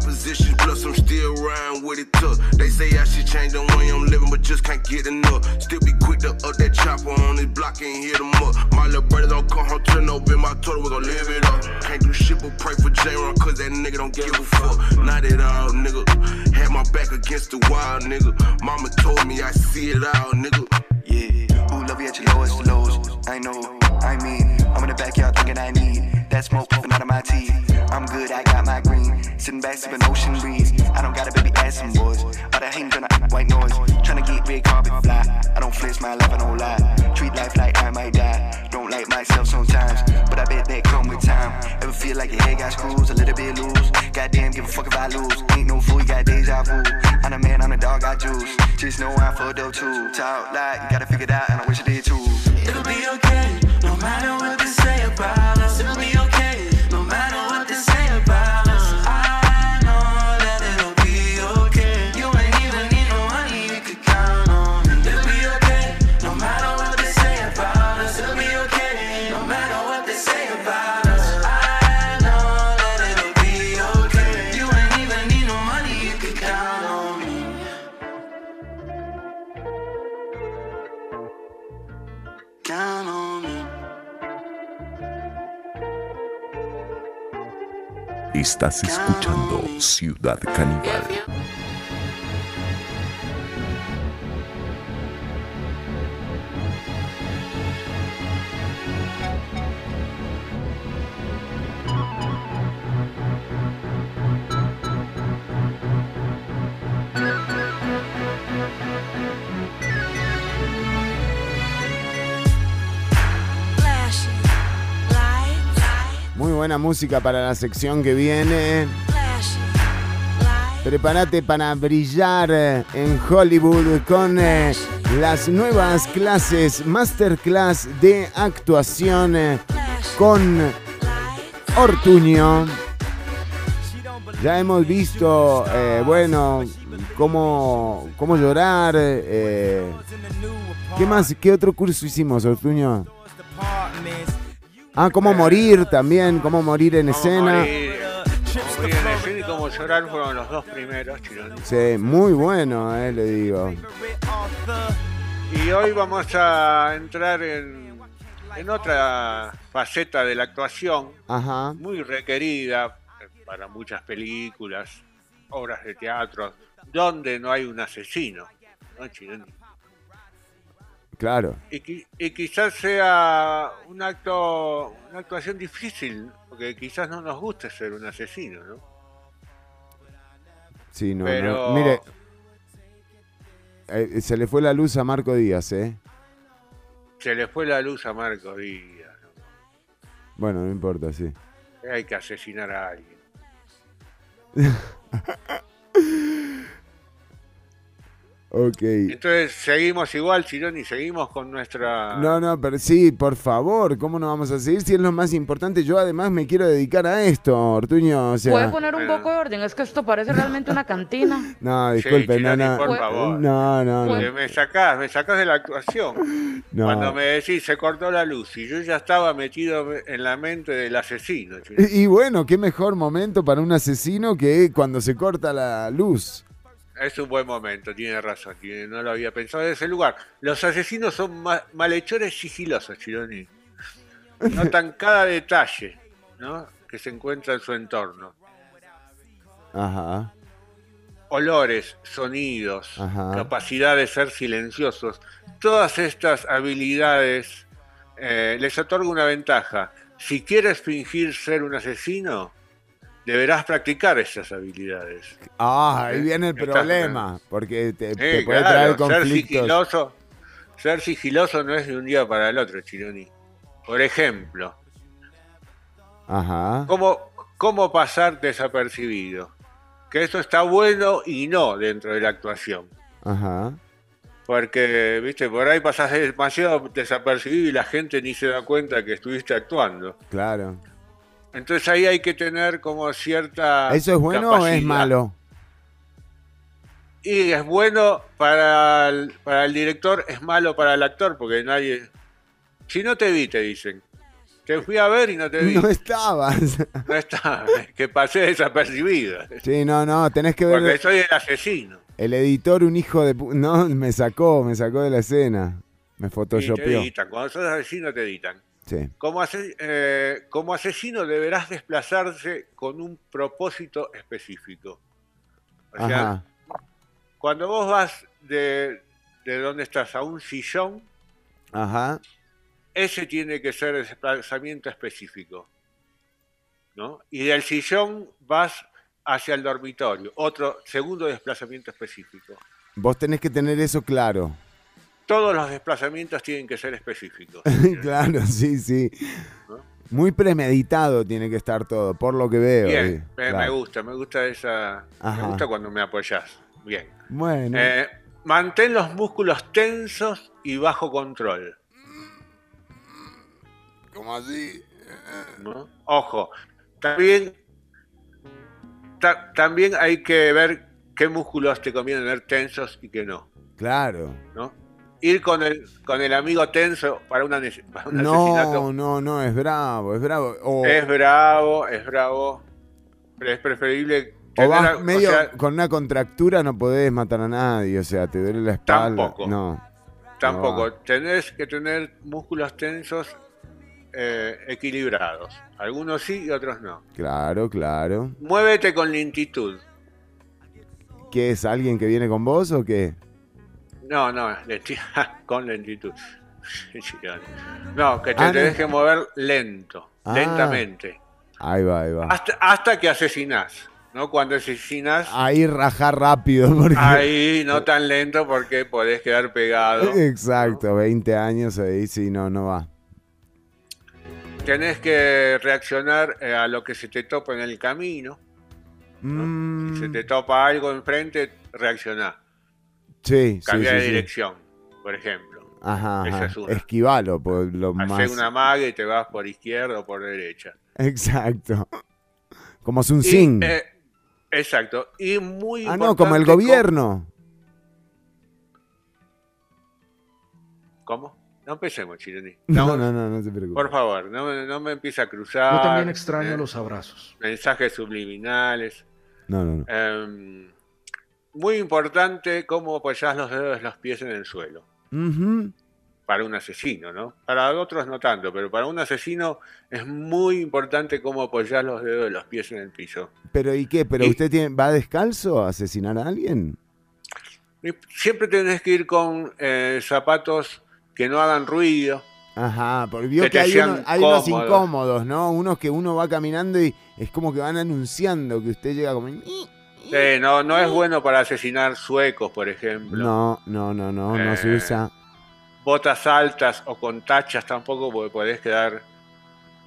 For opposition, plus I'm still around with it tough. They say I should change the way I'm living, but just can't get enough. Still be quick to up that chopper on this block and hit them up. My little brother don't come home, turn up in my total, we gon' live it up. Can't do shit but pray for J-Ron, cause that nigga don't give a fuck. Not at all, nigga. Had my back against the wall, nigga. Mama told me I see it all, nigga. Yeah, who love you at your lowest lows? I know, I mean, I'm in the backyard thinking I need that smoke puffing out of my teeth. I'm good, I got my green. Sitting back, sipping ocean breeze. I don't got a baby ass some boys. All the hating tryna white noise. Tryna get red carpet fly. I don't flinch my life, I don't lie. Treat life like I might die. Don't like myself sometimes, but I bet that come with time. Ever feel like your head got screws, a little bit loose? Goddamn, give a fuck if I lose. Ain't no fool, you got deja vu. I'm the man, I'm the dog, I juice. Just know I'm fucked up too. Talk like you gotta figure it out, and I wish I did too. Estás escuchando Ciudad Caníbal. Buena música para la sección que viene. Prepárate para brillar en Hollywood con eh, las nuevas clases Masterclass de actuación eh, con Ortuño. Ya hemos visto, eh, bueno, cómo, cómo llorar. eh, ¿Qué más? ¿Qué otro curso hicimos, Ortuño? Ah, cómo morir también, cómo morir en Cómo escena. morir, cómo morir en escena y cómo llorar fueron los dos primeros, Chironi. Sí, muy bueno, eh, le digo. Y hoy vamos a entrar en, en otra faceta de la actuación, Ajá. muy requerida para muchas películas, obras de teatro, donde no hay un asesino, ¿no, Chironi? Claro. Y, qui- y quizás sea un acto, una actuación difícil, porque quizás no nos guste ser un asesino, ¿no? Sí, no, no. Pero- Mire, eh, se le fue la luz a Marco Díaz, ¿eh? Se le fue la luz a Marco Díaz, ¿no? Bueno, no importa, sí. hay que asesinar a alguien. Ok. Entonces seguimos igual, Chironi, seguimos con nuestra... No, no, pero sí, por favor, ¿cómo no vamos a seguir si es lo más importante? Yo además me quiero dedicar a esto, Ortuño, o sea... ¿Puede poner un poco de orden? Es que esto parece realmente una cantina. No, disculpe, Sí, no, Chironi, no, por favor. no, no, Porque no, me sacás, me sacás de la actuación. no. Cuando me decís se cortó la luz y yo ya estaba metido en la mente del asesino. Chironi. Y y bueno, qué mejor momento para un asesino que cuando se corta la luz. Es un buen momento, tiene razón, tiene- no lo había pensado en ese lugar. Los asesinos son ma- malhechores sigilosos, Chironi. Notan cada detalle ¿no? que se encuentra en su entorno. Ajá, Olores, sonidos, Ajá. capacidad de ser silenciosos. Todas estas habilidades eh, les otorga una ventaja. Si quieres fingir ser un asesino, deberás practicar esas habilidades. Ah, ahí viene el problema, porque te, puede claro, traer ser conflictos. sigiloso, ser sigiloso no es de un día para el otro, Chironi. Por ejemplo, Ajá, ¿cómo, cómo pasar desapercibido? Que eso está bueno y no dentro de la actuación. ajá. Porque, viste, por ahí pasás demasiado desapercibido y la gente ni se da cuenta que estuviste actuando. Claro. Entonces ahí hay que tener como cierta. ¿Eso es bueno o es malo? Y es bueno para el, para el director, es malo para el actor, porque nadie. Si no te vi, te dicen. Te fui a ver y no te vi. No estabas. No está, que pasé desapercibido. Sí, no, no, tenés que ver. Porque soy el asesino. El editor, un hijo de... No, me sacó, me sacó de la escena. Me Y te photoshopeó. editan. Cuando sos asesino, te editan. Sí. Como, ase- eh, como asesino deberás desplazarse con un propósito específico. O sea, cuando vos vas de, de donde estás a un sillón, Ajá. ese tiene que ser el desplazamiento específico. ¿no? Y del sillón vas hacia el dormitorio, otro segundo desplazamiento específico. Vos tenés que tener eso claro. Todos los desplazamientos tienen que ser específicos. claro, sí, sí. ¿No? Muy premeditado tiene que estar todo, por lo que veo. Bien, sí, me, gusta, me gusta esa. Ajá. Me gusta cuando me apoyás. Bien. Bueno. Eh, mantén los músculos tensos y bajo control. ¿Cómo así? ¿no? Ojo, también, ta- también hay que ver qué músculos te conviene tener tensos y qué no. Claro. ¿no? Ir con el, con el amigo tenso para, una, nece- para un asesinato No, no, no, es bravo, es bravo. O, es bravo, es bravo. Pero es preferible o vas a- o medio sea, con una contractura, no podés matar a nadie, o sea, te duele la espalda. Tampoco. No. Tampoco, No. tenés que tener músculos tensos eh, equilibrados. Algunos sí y otros no. Claro, claro. Muévete con lentitud. ¿Qué es alguien que viene con vos o qué? No, no, con lentitud. No, que te, Ah, no. tenés que mover lento, Ah. lentamente. Ahí va, ahí va. Hasta, hasta que asesinás. ¿no? Cuando asesinás, Ahí rajar rápido. Porque... ahí no tan lento porque podés quedar pegado. Exacto, 20 años ahí, sí, no, no va. Tenés que reaccionar eh, a lo que se te topa en el camino. Mm, Si se te topa algo enfrente, reaccioná. Sí, sí, Cambia sí, de sí. dirección, por ejemplo. Ajá, Esa es una. Esquivalo, por lo Hacé más. una maga y te vas por izquierda o por derecha. Exacto. Como Sun Y, Sing. eh, Exacto. Y muy Ah, no, como el gobierno. ¿Cómo? No empecemos, Chironi. No, no, no, no se preocupe. Por favor, no, me- no me empiece a cruzar. Yo también extraño eh, los abrazos. Mensajes subliminales. No, no, no. Em, muy importante cómo apoyás los dedos de los pies en el suelo. Para un asesino, ¿no? Para otros no tanto, pero para un asesino es muy importante cómo apoyás los dedos de los pies en el piso. Pero ¿y qué? ¿Pero Y- usted tiene, va descalzo a asesinar a alguien? Siempre tenés que ir con eh, zapatos que no hagan ruido. Ajá, porque vio Que hay, hacían uno- hay unos cómodos. incómodos, ¿no? Unos que uno va caminando y es como que van anunciando que usted llega como... Sí, no, no es bueno para asesinar suecos, por ejemplo. No, no, no, no, no se Eh, usa. Botas altas o con tachas tampoco, porque podés quedar,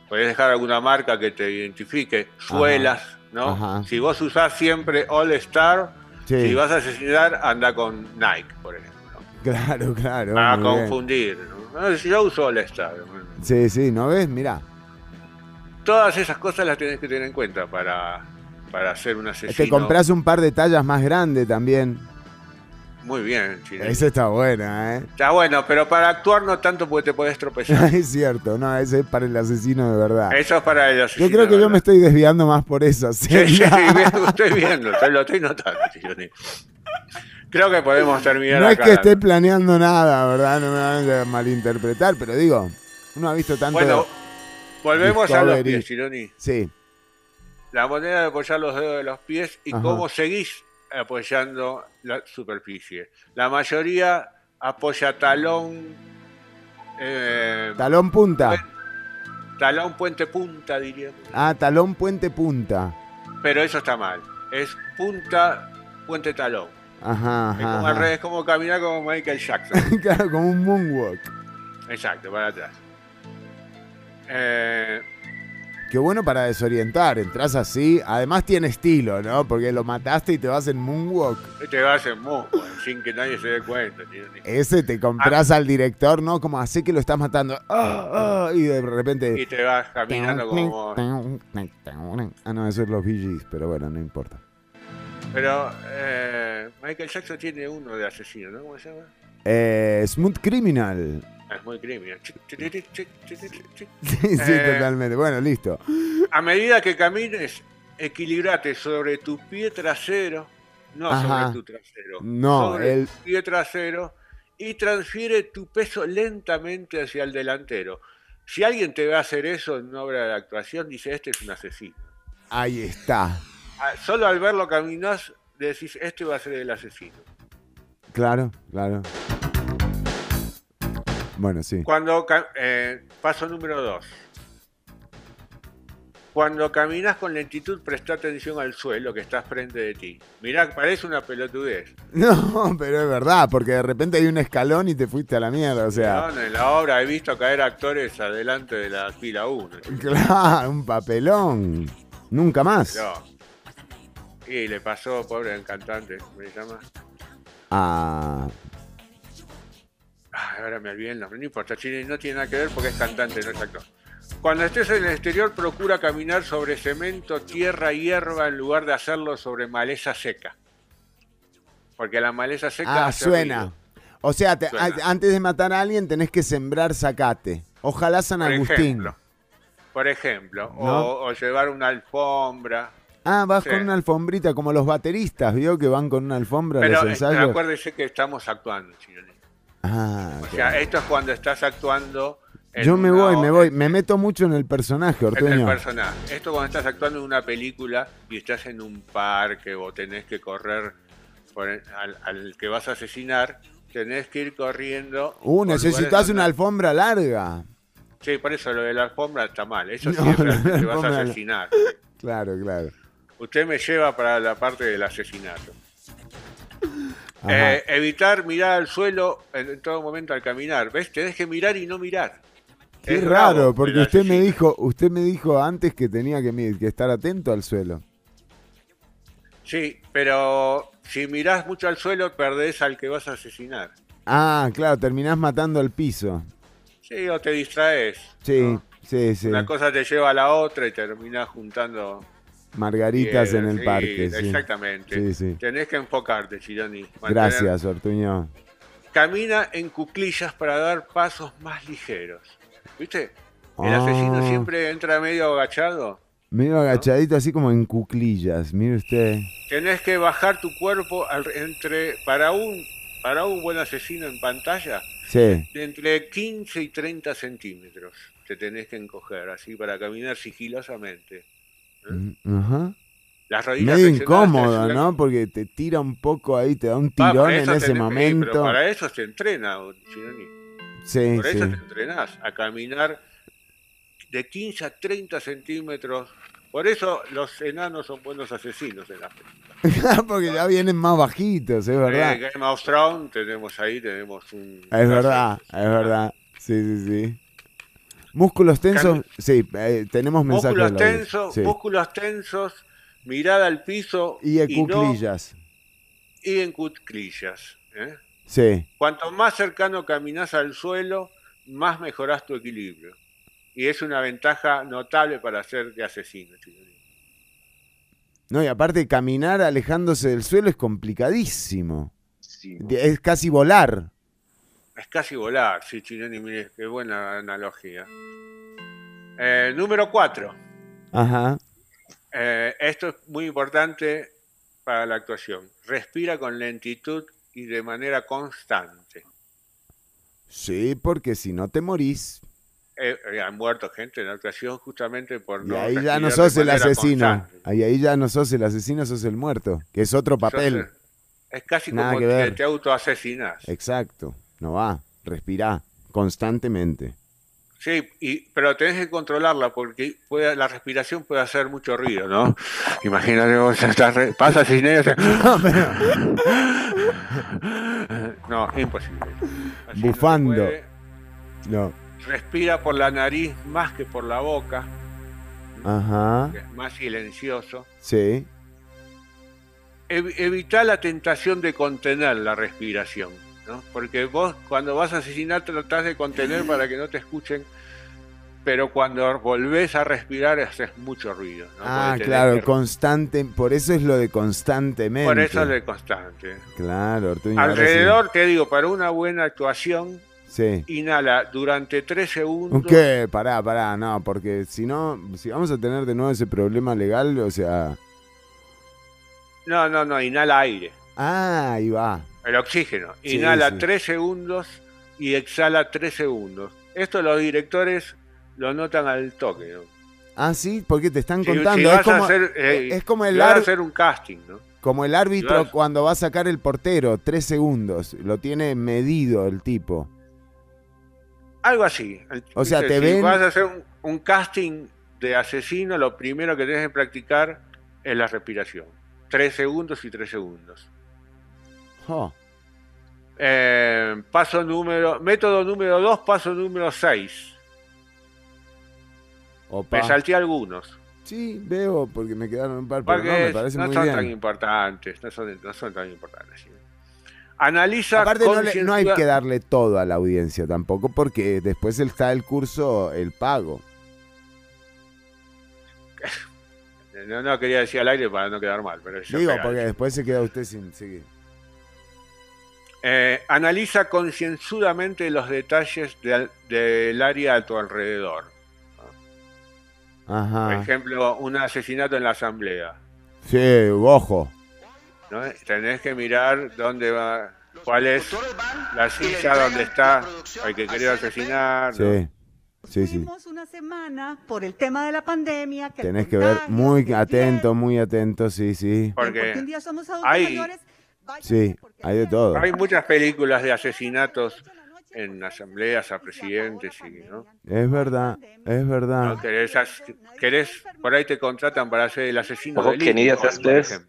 podés dejar alguna marca que te identifique. Suelas, ¿no? ajá. Si vos usás siempre All Star, Sí. si vas a asesinar, anda con Nike, por ejemplo. Claro, claro. Para confundir. ¿no? No, si Yo uso All Star. Sí, sí, ¿no ves? Mirá. Todas esas cosas las tenés que tener en cuenta para, para hacer un asesino. Te compras un par de tallas más grandes también. Muy bien, Chile. Esa está buena, ¿eh? Está bueno, pero para actuar no tanto porque te podés tropezar. es cierto, no, ese es para el asesino de verdad. Eso es para el Yo asesino. creo que yo me estoy desviando más por eso. Sí, sí, ¿sí? estoy viendo, lo estoy notando, Chironi. Creo que podemos terminar No es que esté planeando nada, ¿verdad? No me van a malinterpretar, pero digo, uno ha visto tanto. Bueno, volvemos a los Discovery. pies, Chironi. Sí, La manera de apoyar los dedos de los pies y Ajá. cómo seguís apoyando la superficie. La mayoría apoya talón, eh, talón punta. talón puente punta, diríamos. Ah, talón puente punta. Pero eso está mal. Es punta puente talón. Ajá, Es como ajá. al revés, como caminar como Michael Jackson. ajá. claro, como un moonwalk. Exacto, para atrás. Eh, Qué bueno para desorientar, entras así. Además tiene estilo, ¿no? Porque lo mataste y te vas en moonwalk. te vas en musgo, sin que nadie se dé cuenta. Chironi. Ese te Ah. compras al director, ¿no? Como así que lo estás matando. Ah, ah, y de repente. Y te vas caminando como... Ah, no, eso es los VGs, pero bueno, no importa. Pero eh, Michael Jackson tiene uno de asesino, ¿no? ¿Cómo se llama? Eh, Smooth Criminal. Es muy criminal. Sí, sí, Eh, totalmente. Bueno, listo. A medida que camines, equilibrate sobre tu pie trasero, no Ajá. sobre tu trasero, No, sobre el- tu pie trasero y transfiere tu peso lentamente hacia el delantero. Si alguien te va a hacer eso en una obra de actuación, dice, este es un asesino. Ahí está. Ah, Solo al verlo caminás, decís, este va a ser el asesino. Claro, claro. Bueno, sí. Cuando eh, paso número dos. Cuando caminas con lentitud, presta atención al suelo que está frente de ti. Mirá, parece una pelotudez. No, pero es verdad, porque de repente hay un escalón y te fuiste a la mierda, o sea. ¿no? En la obra he visto caer actores adelante de la fila 1. Claro, un papelón. Nunca más. Y le pasó, pobre el cantante, ¿cómo se llama? Ah, Ah, ahora me olvidé el nombre, no importa, Chile no tiene nada que ver porque es cantante, no es actor. Cuando estés en el exterior, procura caminar sobre cemento, tierra, hierba, en lugar de hacerlo sobre maleza seca. Porque la maleza seca ah suena. ruido. O sea, te- Suena. a- antes de matar a alguien tenés que sembrar zacate. Ojalá San Por Agustín. ejemplo. Por ejemplo, o- ¿No? o, llevar una alfombra. Ah, vas Sí. con una alfombrita como los bateristas, ¿vio? Que van con una alfombra Pero los eh, ensayos. acuérdese que estamos actuando, Chironi. Ah, O sea, esto es cuando estás actuando. en Yo me voy, me voy. Me meto mucho en el personaje, En el personaje. Esto cuando estás actuando en una película y estás en un parque o tenés que correr por el- al, al que vas a asesinar, tenés que ir corriendo. Uh, necesitas una alfombra larga. Sí, por eso lo de la alfombra está mal. Eso No, siempre al que vas a no. asesinar. Claro, claro. Usted me lleva para la parte del asesinato. Eh, evitar mirar al suelo en, todo momento al caminar. ¿Ves? Tenés que mirar y no mirar. Qué Es raro, bravo porque usted me dijo, usted me dijo antes que tenía que, estar atento al suelo. Sí, pero si mirás mucho al suelo, perdés al que vas a asesinar. Ah, claro, terminás matando al piso. Sí, o te distraes. Sí, ¿no? sí, sí. Una cosa te lleva a la otra y terminás juntando Margaritas en el sí, parque. Exactamente. Sí. Tenés que enfocarte, Chironi. Mantener- Gracias, Ortuño. Camina en cuclillas para dar pasos más ligeros. ¿Viste? El Ah. asesino siempre entra medio agachado. Medio agachadito, así como en cuclillas. Mire usted. Tenés que bajar tu cuerpo al- entre para un para un buen asesino en pantalla Sí. de entre 15 y 30 centímetros. Te tenés que encoger así para caminar sigilosamente. Ajá. Las rodillas Medio incómodo, ¿no? Porque te tira un poco ahí, te da un tirón en ese momento. pero para eso se entrena, Chironi. Sí, Por eso sí. te entrenás a caminar de 15 a 30 centímetros. Por eso los enanos son buenos asesinos en la Porque ya vienen más bajitos, es verdad. Eh, Game of Thrones tenemos ahí, tenemos un... Es verdad, es verdad. Sí, sí, sí. Músculos tensos, sí, eh, tenemos mensajes. Músculos tensos, sí. músculos tensos, mirada al piso Y en no- cuclillas. y en cuclillas. ¿eh? Sí. Cuanto más cercano caminas al suelo, más mejorás tu equilibrio. Y es una ventaja notable para ser de asesino. No, y aparte caminar alejándose del suelo es complicadísimo. Sí. Es casi volar. Es casi volar, sí, Chironi, mire, qué buena analogía. Eh, número 4. Ajá. esto es muy importante para la actuación. Respira con lentitud y de manera constante. Sí, porque si no te morís. Eh, eh, han muerto gente en la actuación justamente por Y no ahí ya no sos el asesino. Ahí, ahí ya no sos el asesino, sos el muerto. Que es otro papel. Sos Es casi Nada como que que te autoasesinas. Exacto. No va. Respirá constantemente. Sí, y, pero tenés que controlarla porque puede, la respiración puede hacer mucho ruido, ¿no? Imagínate vos estás re- pasas sin ellos. No, es imposible. Así no Bufando. puede. No. Respira por la nariz más que por la boca, Ajá. que es más silencioso. Sí. Ev- evita la tentación de contener la respiración, ¿no? Porque vos cuando vas a asesinar tratás de contener para que no te escuchen, pero cuando volvés a respirar haces mucho ruido. ¿no? Ah, claro, que- constante. Por eso es lo de constantemente. Por eso es de constante. Claro, Ortuño, ahora sí. Alrededor, te digo, para una buena actuación, Sí. inhala durante tres segundos. ¿Qué? Pará, pará, no, porque si no, si vamos a tener de nuevo ese problema legal, o sea. No, no, no, inhala aire, Ah, ahí va. El oxígeno. Sí, Inhala sí. tres segundos y exhala tres segundos. Esto los directores lo notan al toque. ¿no? Ah, sí, porque te están Si- contando. si es, a como, hacer, eh, es como el, vas a ar- hacer un casting, ¿no? como el árbitro vas- cuando va a sacar el portero, tres segundos. Lo tiene medido el tipo. Algo así. El- O sea, ¿viste? te si ven- vas a hacer un, un casting de asesino, lo primero que tienes que practicar es la respiración. Tres segundos y tres segundos. Eh, paso número, método número dos, paso número seis. opa. Me salté algunos. Sí, veo, porque me quedaron un par, pero Porque no, me parece no muy son bien. tan importantes. No son, no son tan importantes. ¿sí? Analiza Aparte no, le- no hay que darle todo a la audiencia tampoco, porque después está el curso, el pago. No, no quería decir al aire para no quedar mal, pero ya Digo, porque después se queda usted sin seguir. Eh, analiza concienzudamente los detalles del, del área a tu alrededor. Por Ajá. ejemplo, un asesinato en la asamblea. Sí, ojo. ¿no? Tenés que mirar dónde va, cuál es la silla donde está el que quería asesinar. Sí, sí, sí. Una semana por el tema de la pandemia. Que Tenés que ver muy atento, muy atento, sí, sí. Porque Porque un día somos adultos hay- mayores. Sí, hay de todo. hay muchas películas de asesinatos en asambleas a presidentes y ¿no? Es verdad, es verdad. ¿No? Querés, querés- por ahí te contratan para ser el asesino Ojo del que Nidia Céspedes-.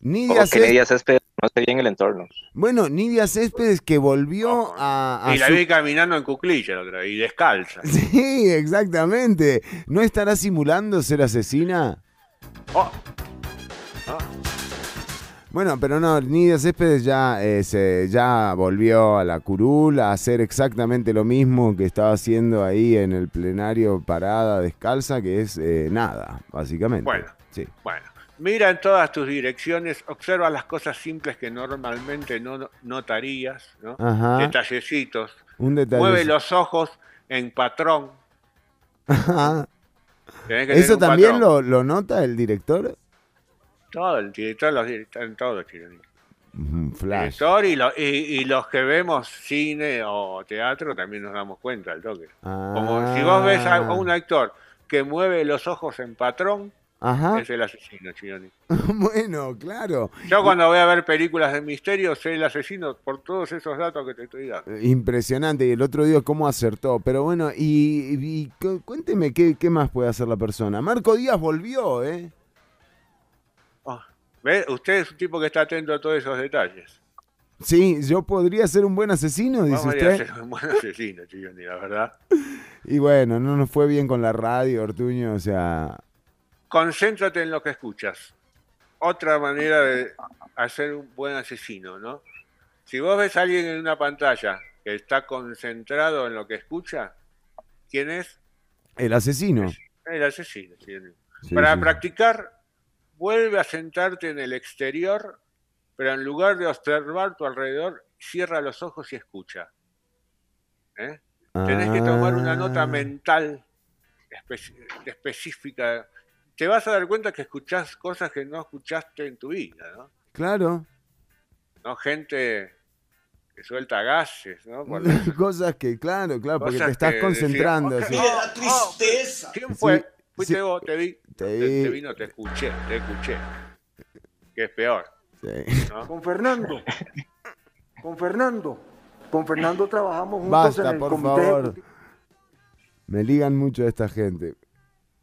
Nidia Céspedes, Nidia Céspedes conoce bien el entorno. bueno, Nidia Céspedes que volvió a, a Y la su- vi caminando en cuclilla la otra y descalza. Sí, exactamente. ¿No estará simulando ser asesina? Oh, Bueno, pero no, Nidia Céspedes ya, eh, se- ya volvió a la curul a hacer exactamente lo mismo que estaba haciendo ahí en el plenario parada descalza, que es eh, nada, básicamente. Bueno, Sí. Bueno, mira en todas tus direcciones, observa las cosas simples que normalmente no notarías, ¿no? Ajá. Detallecitos. Un detalle. Mueve los ojos en patrón. Ajá. ¿Eso también lo, lo nota el director? Todo, el director, los directores, en todo, Chironi. Ujú, Flash. Director y, lo- y, y los que vemos cine o teatro también nos damos cuenta al toque. Como si vos ves a, a un actor que mueve los ojos en patrón, Ajá. es el asesino, Chironi. bueno, claro. Yo cuando voy a ver películas de misterio soy el asesino por todos esos datos que te estoy dando. Impresionante. Y el otro día cómo acertó. Pero bueno, y, y cu- cuénteme qué, qué más puede hacer la persona. Marco Díaz volvió, ¿eh? ¿Ve? Usted es un tipo que está atento a todos esos detalles. Sí, yo podría ser un buen asesino, dice Vamos usted. ser un buen asesino, Chironi, la verdad. Y bueno, no nos fue bien con la radio, Ortuño, o sea... Concéntrate en lo que escuchas. Otra manera de hacer un buen asesino, ¿no? Si vos ves a alguien en una pantalla que está concentrado en lo que escucha, ¿quién es? El asesino. El asesino. Sí, Para sí. practicar, vuelve a sentarte en el exterior, pero en lugar de observar tu alrededor, cierra los ojos y escucha. ¿Eh? Tenés que tomar una nota Ah. mental espe- específica. Te vas a dar cuenta que escuchás cosas que no escuchaste en tu vida, ¿no? Claro. ¿No? Gente que suelta gases, ¿no? Por Cosas que, claro, claro, porque te estás que concentrando. "Oh, tristeza! ¿Quién fue? Fuiste sí. vos, te vi. Te Te, vi. te vi, no te escuché, te escuché. Que es peor. Sí. ¿no? Con Fernando. Con Fernando. Con Fernando trabajamos juntos en Basta, el por comité. favor. Me ligan mucho a esta gente.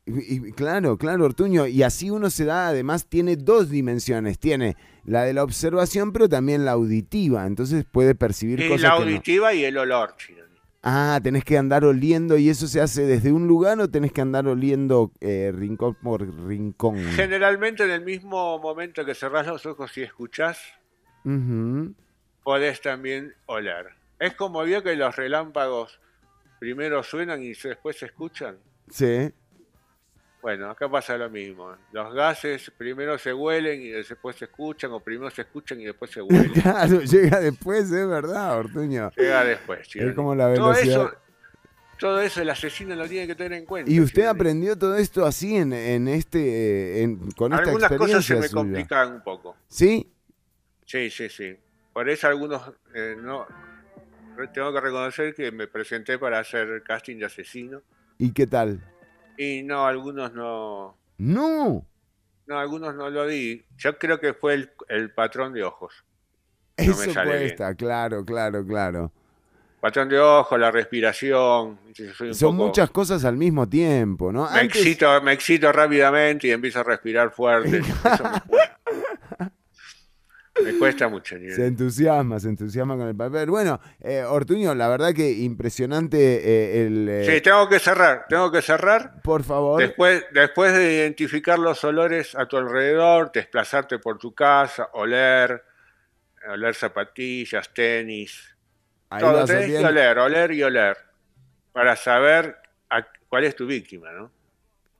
Y, y claro, claro, Ortuño. Y así uno se da, además tiene dos dimensiones. Tiene la de la observación, pero también la auditiva. Entonces puede percibir Y cosas la que no. auditiva y el olor, Chironi. Ah, tenés que andar oliendo y eso se hace desde un lugar o tenés que andar oliendo eh, rincón por rincón. Generalmente en el mismo momento que cerrás los ojos y escuchás, Ujú. podés también oler. Es como vio que los relámpagos primero suenan y después se escuchan. Sí. Bueno, acá pasa lo mismo. Los gases primero se huelen y después se escuchan, o primero se escuchan y después se huelen. Claro, llega después, es verdad, Ortuño. Llega después, Chironi. Es como la todo velocidad. eso, todo eso el asesino lo tiene que tener en cuenta. ¿Y usted aprendió todo esto así en, en este, eh, en- con esta Algunas cosas se experiencia me suya? complican un poco. ¿Sí? Sí, sí, sí. Por eso algunos eh, no tengo que reconocer que me presenté para hacer casting de asesino ¿Y qué tal? Y no, algunos no, No, no, algunos no lo di. Yo creo que fue el, el patrón de ojos. No eso sale bien. cuesta, claro, claro, claro. Patrón de ojos, la respiración. Son poco- muchas cosas al mismo tiempo, ¿no? Me Antes- excito, me excito rápidamente y empiezo a respirar fuerte. Eso me cuesta. Me cuesta mucho. Nivel. Se entusiasma, se entusiasma con el papel. Bueno, eh, Ortuño, la verdad que impresionante eh, el... eh, Sí, tengo que cerrar, tengo que cerrar. Por favor. Después, después de identificar los olores a tu alrededor, desplazarte por tu casa, oler, oler zapatillas, tenis, Ahí todo tenés que oler, oler y oler, para saber a- cuál es tu víctima, ¿no?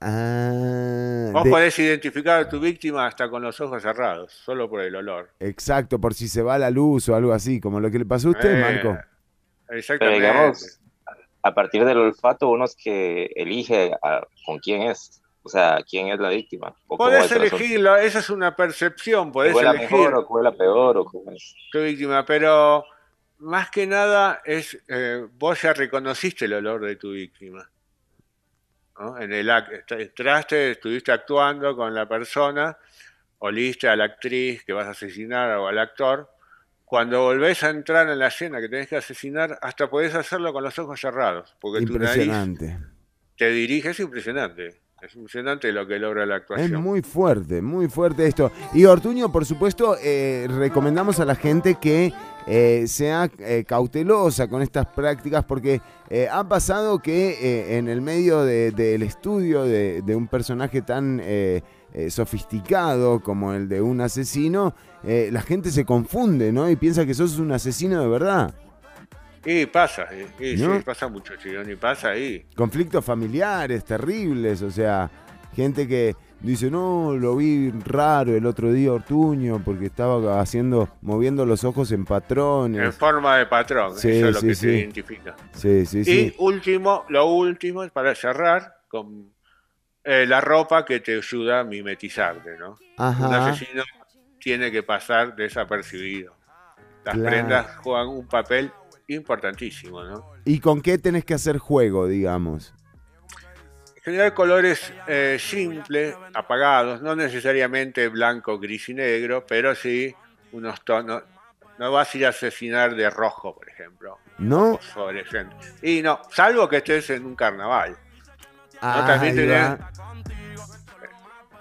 Ah, Vos de- podés identificar a tu víctima hasta con los ojos cerrados, solo por el olor. Exacto, por si se va la luz o algo así, como lo que le pasó a usted, Eh, Marco. Pero Exactamente. digamos, a partir del olfato uno es que elige a- con quién es, o sea, quién es la víctima. O Podés elegirlo, esa es una percepción, podés elegir mejor o que huela peor o cómo es. tu víctima, pero más que nada es, eh, vos ya reconociste el olor de tu víctima. ¿No? En el entraste, estuviste actuando con la persona, oliste a la actriz que vas a asesinar o al actor. Cuando volvés a entrar en la escena que tenés que asesinar, hasta podés hacerlo con los ojos cerrados, porque tu nariz Impresionante. te dirige, es impresionante. Es impresionante lo que logra la Es actuación. muy fuerte, muy fuerte esto. Y Ortuño, por supuesto, eh, recomendamos a la gente que eh, sea eh, cautelosa con estas prácticas porque eh, ha pasado que en el medio de- del estudio de, de un personaje tan sofisticado como el de un asesino, la gente se confunde, ¿no? Y piensa que sos un asesino de verdad. Y pasa, y, ¿No? sí, pasa mucho, Chirón, y pasa ahí. conflictos familiares terribles, o sea, gente que dice, no, lo vi raro el otro día Ortuño porque estaba haciendo, moviendo los ojos en En patrones. forma de patrón, Sí, eso es lo sí, que sí. te identifica. Y último, lo último, para cerrar, con eh, la ropa que te ayuda a mimetizarte, ¿no? Un asesino tiene que pasar desapercibido. Las Claro. prendas juegan un papel importantísimo, ¿no? ¿Y con qué tenés que hacer juego, digamos? En general colores eh, simples, apagados, no necesariamente blanco, gris y negro, pero sí unos tonos. No vas a ir a asesinar de rojo, por ejemplo, ¿No? Y no, salvo que estés en un carnaval. Ah, también ahí tenés- va.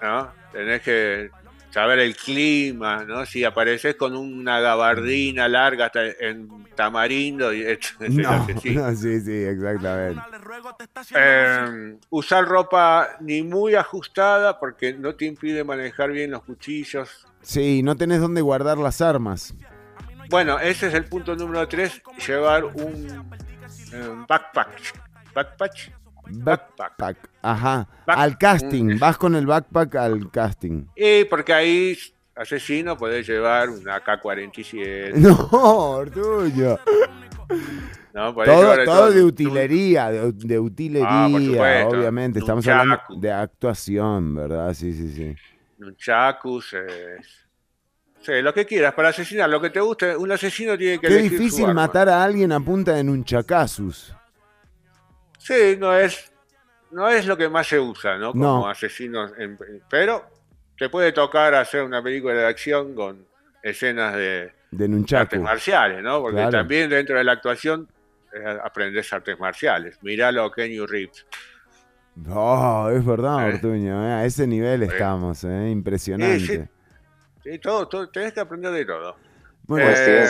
¿no? Tenés que saber el clima, ¿no? Si apareces con una gabardina larga hasta en tamarindo, y No, no, sí, sí, exactamente. Eh, usar ropa ni muy ajustada porque no te impide manejar bien los cuchillos. Sí, no tenés dónde guardar las armas. Bueno, ese es el punto número 3, llevar un eh, backpack. Backpack. Backpack. Ajá. Back- Al casting. Vas con el backpack al casting. Y porque ahí, asesino, podés llevar una AK-47. No, Ortuño. ¿no? Todo, llevar todo de utilería, de, de Ah, utilería, supuesto. obviamente. Estamos hablando de actuación, ¿verdad? Sí, sí, sí. nunchakus, eh, sí, lo que quieras para asesinar, lo que te guste. Un asesino tiene que Qué elegir su difícil arma. matar a alguien a punta de un chacasus. Sí, no es, no es lo que más se usa, ¿no? Como No. asesinos, en- pero te puede tocar hacer una película de acción con escenas de De artes marciales, ¿no? Porque Claro. también dentro de la actuación eh, aprendes artes marciales. Miralo a Kenny Reeves. Oh, es verdad, Eh. Ortuño. eh, A ese nivel estamos, ¿eh? Impresionante. Sí, sí. Sí, todo, todo, tenés que aprender de todo. Bueno, Eh,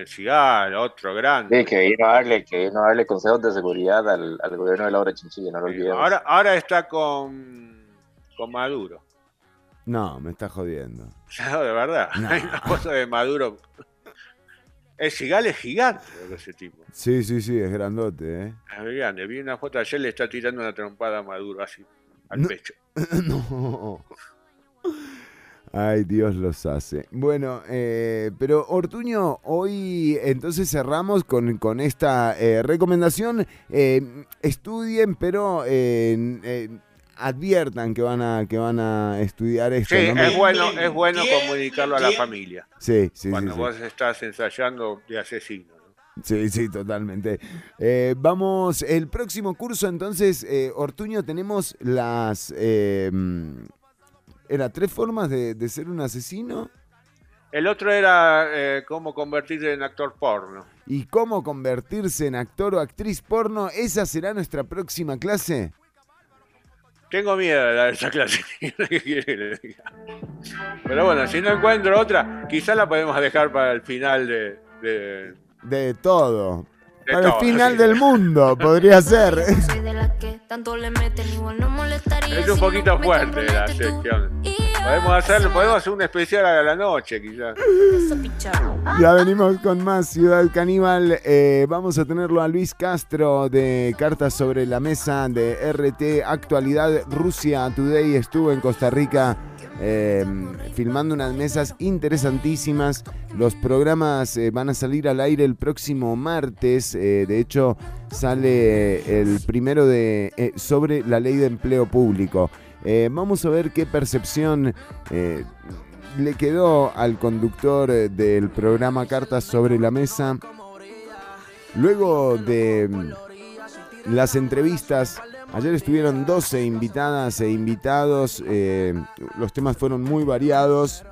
El Cigal, otro grande. Sí, que vino a darle, que vino a darle consejos de seguridad al, al gobierno de Laura Chinchilla, no lo olvidemos. Ahora, ahora está con, con Maduro. no, me está jodiendo. No, de verdad. No. Hay una cosa de Maduro. El Cigal es gigante, ese tipo. Sí, sí, sí, es grandote, ¿eh? Es grande. Vi una foto ayer, le está tirando una trompada a Maduro así, al No. pecho. no. Ay, Dios los hace. Bueno, eh, pero Ortuño, hoy entonces cerramos con, con esta eh, recomendación. Eh, estudien, pero eh, eh, adviertan que van a que van a estudiar esto. Sí, ¿no? es bueno, es bueno comunicarlo a la familia. Sí, sí, sí, Cuando sí. vos estás ensayando de asesino. ¿no? Sí, sí, totalmente. Eh, vamos, el próximo curso, entonces, eh, Ortuño, tenemos las... eh, ¿Era tres formas de, de ser un asesino? El otro era eh, cómo convertirte en actor porno. ¿Y cómo convertirse en actor o actriz porno? ¿Esa será nuestra próxima clase? Tengo miedo de dar esa clase. Pero bueno, si no encuentro otra, quizás la podemos dejar para el final de. de- De todo. De Para todo, el final sí. del mundo, podría ser. Soy de las que tanto le meten, igual no molestaría. Es un poquito fuerte la sección. Podemos hacer, podemos hacer un especial a la noche, quizás. Ya venimos con más Ciudad Caníbal. Eh, vamos a tenerlo a Luis Castro de Cartas sobre la Mesa de RT Actualidad Rusia Today. Estuvo en Costa Rica eh, filmando unas mesas interesantísimas. Los programas eh, van a salir al aire el próximo martes. Eh, de hecho, sale el primero de eh, sobre la ley de empleo público. Eh, vamos a ver qué percepción eh, le quedó al conductor eh, del programa Cartas sobre la Mesa. Luego de mm, las entrevistas, ayer estuvieron 12 invitadas e invitados. los temas fueron muy variados.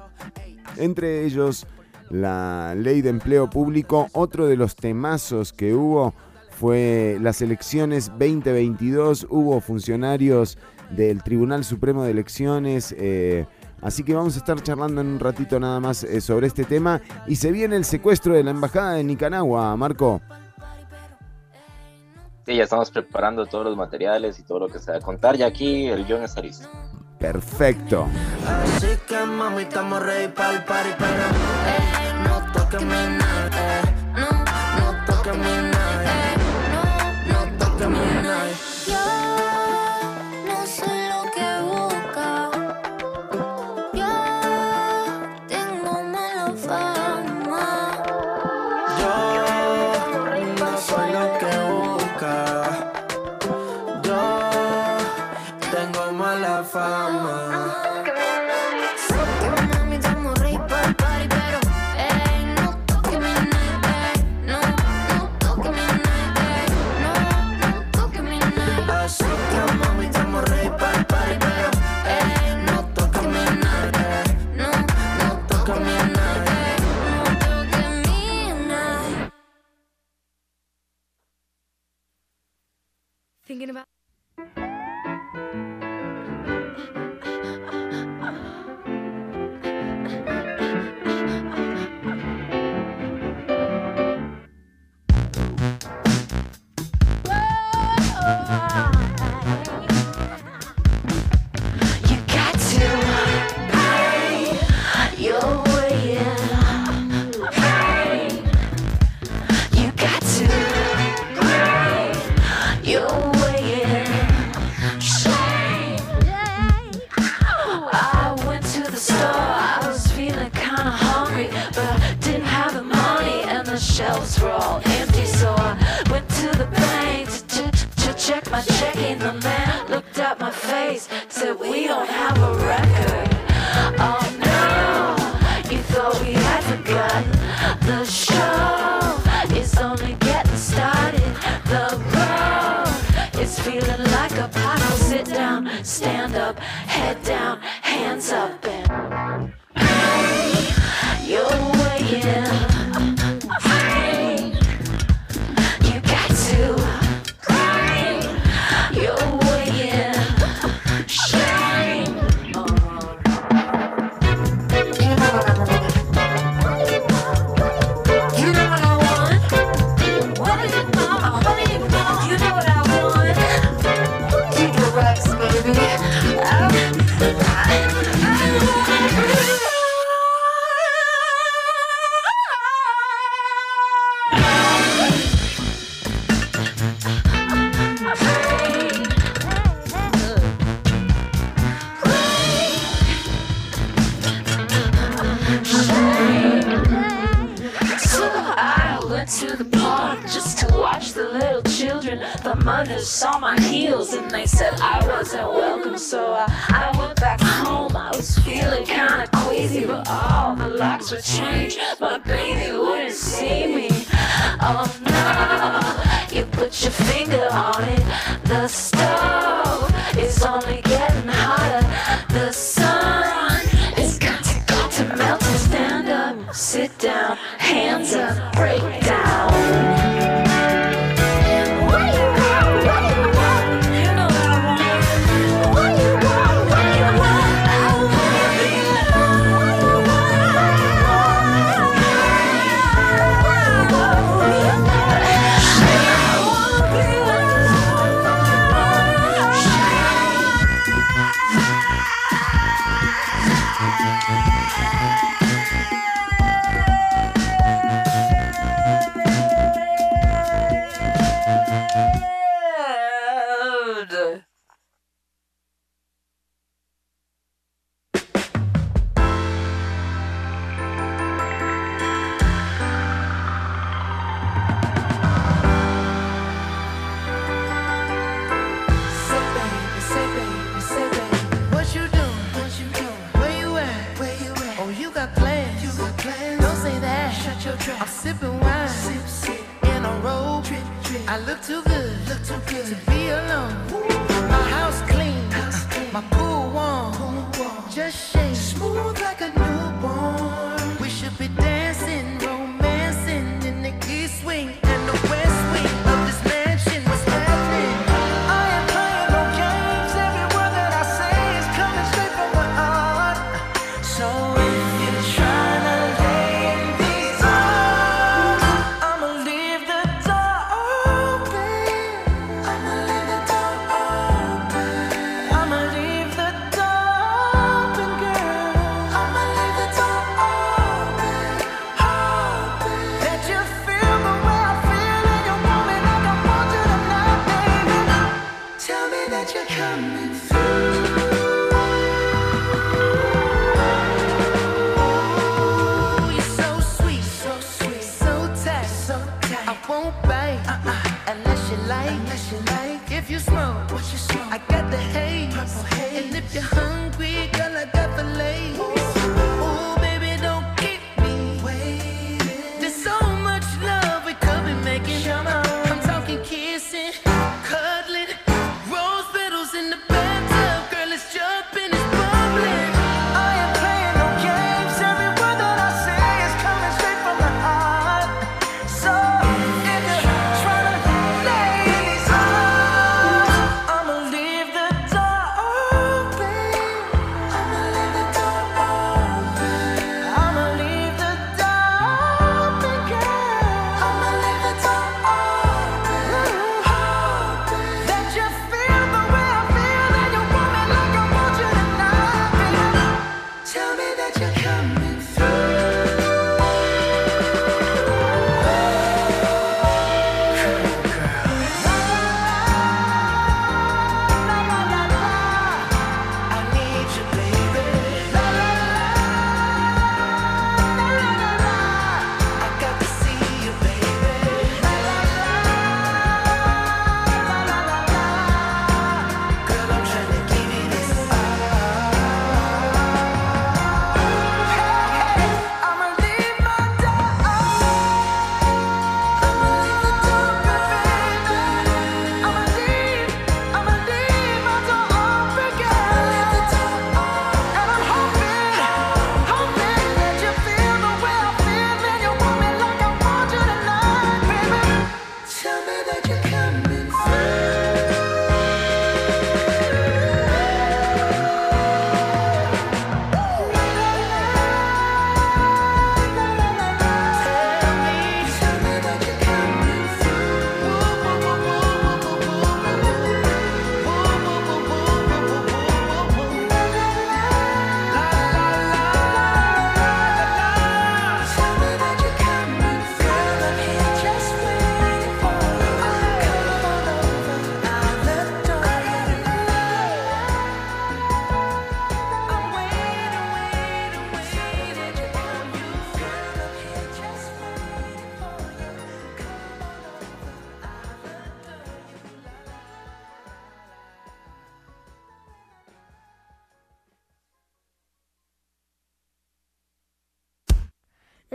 Entre ellos, la ley de empleo público. Otro de los temazos que hubo fue las elecciones 2022. Hubo funcionarios del Tribunal Supremo de Elecciones. eh, así que vamos a estar charlando en un ratito nada más eh, sobre este tema. Y se viene el secuestro de la Embajada de Nicaragua, Marco. Sí, ya estamos preparando todos los materiales y todo lo que se va a contar. Ya aquí el guion está listo. Perfecto. Así que mami, estamos ready para el party, pero eh, no toques mi eh, no, no toques mi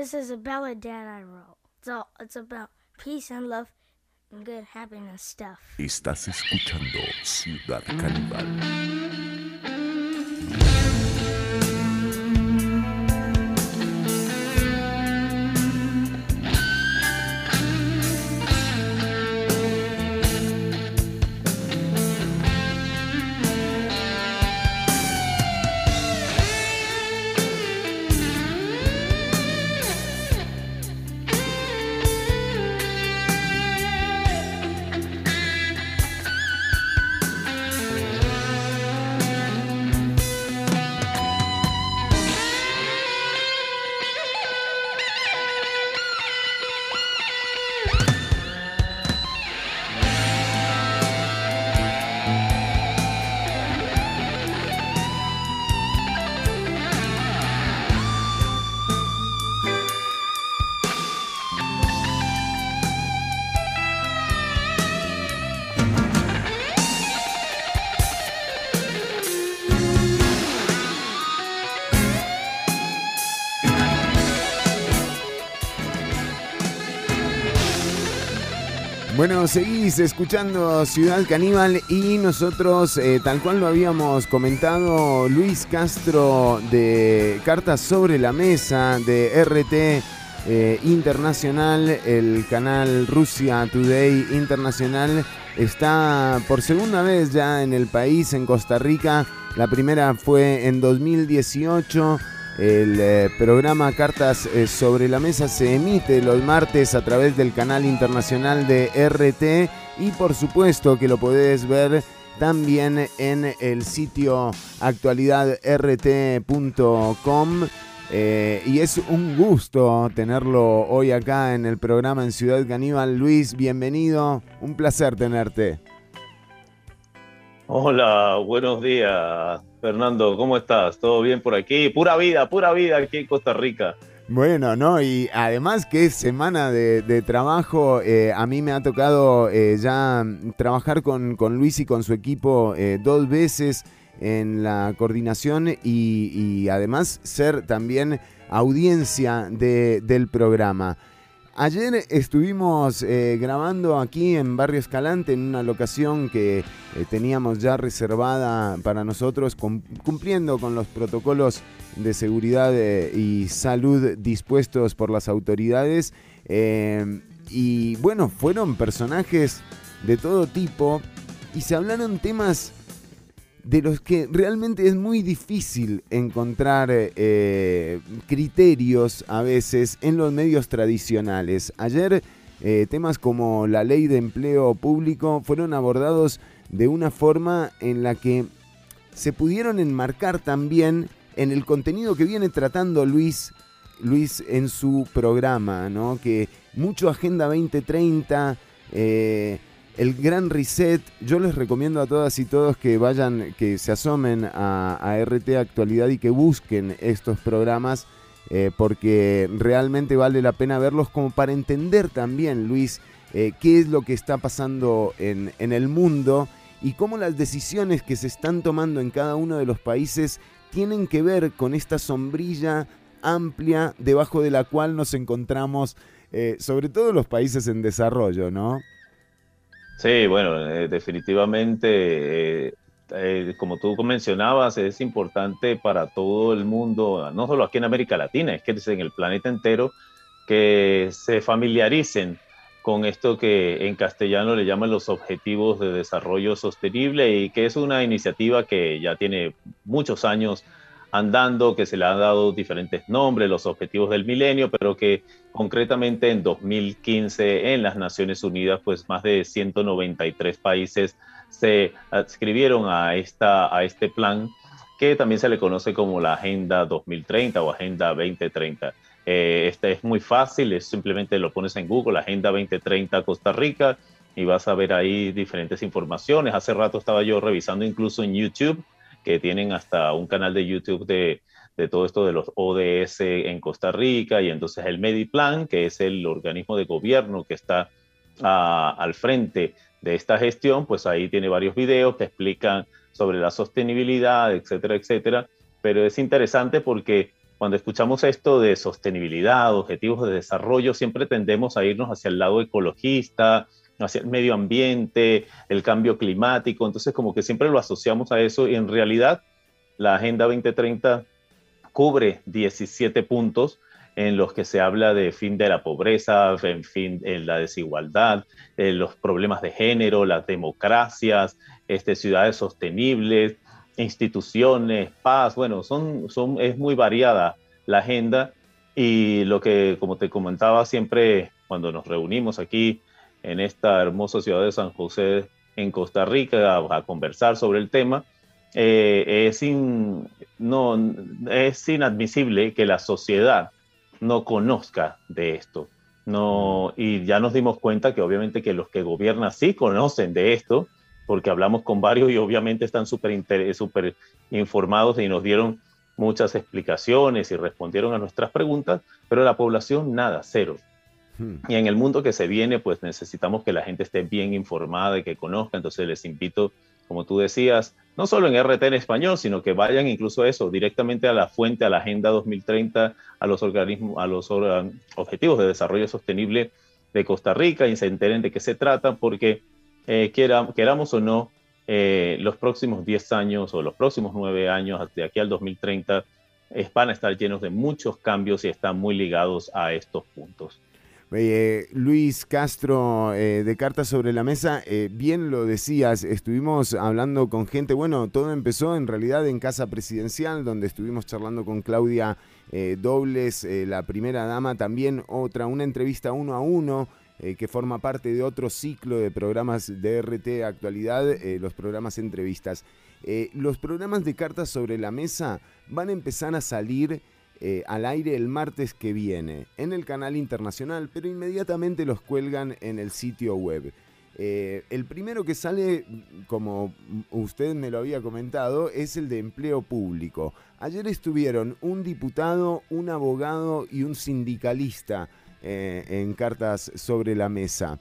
This is a ballad that I wrote. It's all it's about peace and love and good happiness stuff. Estás escuchando Ciudad Caníbal. Bueno, seguís escuchando Ciudad Caníbal y nosotros, eh, tal cual lo habíamos comentado, Luis Castro de Cartas sobre la Mesa de RT eh, Internacional, el canal Rusia Today Internacional, está por segunda vez ya en el país, en Costa Rica. La primera fue en 2018. El eh, programa Cartas eh, sobre la Mesa se emite los martes a través del canal internacional de RT y por supuesto que lo podés ver también en el sitio actualidadrt.com. Eh, y es un gusto tenerlo hoy acá en el programa en Ciudad Caníbal. Luis, bienvenido. Un placer tenerte. Hola, buenos días, Fernando. ¿Cómo estás? ¿Todo bien por aquí? Pura vida, pura vida aquí en Costa Rica. Bueno, ¿no? Y además que es semana de, trabajo, eh, a mí me ha tocado eh, ya trabajar con, Luis y con su equipo eh, dos veces en la coordinación y, además ser también audiencia de, del programa. Ayer estuvimos eh, grabando aquí en Barrio Escalante en una locación que eh, teníamos ya reservada para nosotros, cumpliendo con los protocolos de seguridad eh, y salud dispuestos por las autoridades. y bueno, fueron personajes de todo tipo y se hablaron temas de los que realmente es muy difícil encontrar eh, criterios a veces en los medios tradicionales. Ayer eh, temas como la ley de empleo público fueron abordados de una forma en la que se pudieron enmarcar también en el contenido que viene tratando Luis, Luis en su programa, ¿no? que mucho Agenda 2030, eh, el gran reset, yo les recomiendo a todas y todos que vayan, que se asomen a, RT Actualidad y que busquen estos programas, eh, porque realmente vale la pena verlos como para entender también, Luis, eh, qué es lo que está pasando en, en el mundo y cómo las decisiones que se están tomando en cada uno de los países tienen que ver con esta sombrilla amplia debajo de la cual nos encontramos, eh, sobre todo los países en desarrollo, ¿no? Sí, bueno, eh, definitivamente, eh, eh, como tú mencionabas, es importante para todo el mundo, no solo aquí en América Latina, es que es en el planeta entero, que se familiaricen con esto que en castellano le llaman los Objetivos de Desarrollo Sostenible y que es una iniciativa que ya tiene muchos años andando, que se le han dado diferentes nombres, los objetivos del milenio, pero que concretamente en 2015 en las Naciones Unidas, pues más de 193 países se adscribieron a, esta, a este plan que también se le conoce como la Agenda 2030 o Agenda 2030. Eh, este es muy fácil, es simplemente lo pones en Google, Agenda 2030 Costa Rica, y vas a ver ahí diferentes informaciones. Hace rato estaba yo revisando incluso en YouTube que tienen hasta un canal de YouTube de, de todo esto de los ODS en Costa Rica y entonces el Mediplan, que es el organismo de gobierno que está uh, al frente de esta gestión, pues ahí tiene varios videos que explican sobre la sostenibilidad, etcétera, etcétera. Pero es interesante porque cuando escuchamos esto de sostenibilidad, objetivos de desarrollo, siempre tendemos a irnos hacia el lado ecologista, hacia el medio ambiente, el cambio climático, entonces como que siempre lo asociamos a eso. Y en realidad la Agenda 2030 cubre 17 puntos en los que se habla de fin de la pobreza, en fin, en la desigualdad, en los problemas de género, las democracias, este, ciudades sostenibles, instituciones, paz, bueno, son, son, es muy variada la agenda. Y lo que, como te comentaba siempre cuando nos reunimos aquí en esta hermosa ciudad de San José, en Costa Rica, a, conversar sobre el tema, eh, es, no, es inadmisible que la sociedad no conozca de esto. No, y ya nos dimos cuenta que obviamente que los que gobiernan sí conocen de esto, porque hablamos con varios y obviamente están súper informados y nos dieron muchas explicaciones y respondieron a nuestras preguntas, pero la población nada, cero. Y en el mundo que se viene, pues necesitamos que la gente esté bien informada y que conozca. Entonces les invito, como tú decías, no solo en RT en español, sino que vayan incluso eso, directamente a la fuente, a la Agenda 2030, a los organismos, a los objetivos de desarrollo sostenible de Costa Rica y se enteren de qué se trata, porque eh, queramos o no, eh, los próximos 10 años o los próximos 9 años, de aquí al 2030, van a estar llenos de muchos cambios y están muy ligados a estos puntos. Eh, Luis Castro eh, de Cartas sobre la Mesa, eh, bien lo decías, estuvimos hablando con gente, bueno, todo empezó en realidad en Casa Presidencial, donde estuvimos charlando con Claudia Dobles, la primera dama, también otra, una entrevista uno a uno. que forma parte de otro ciclo de programas de RT Actualidad, los programas entrevistas. los programas de cartas sobre la mesa van a empezar a salir eh, al aire el martes que viene en el canal internacional, pero inmediatamente los cuelgan en el sitio web. Eh, el primero que sale, como usted me lo había comentado, es el de empleo público. Ayer estuvieron un diputado, un abogado y un sindicalista eh, en cartas sobre la mesa.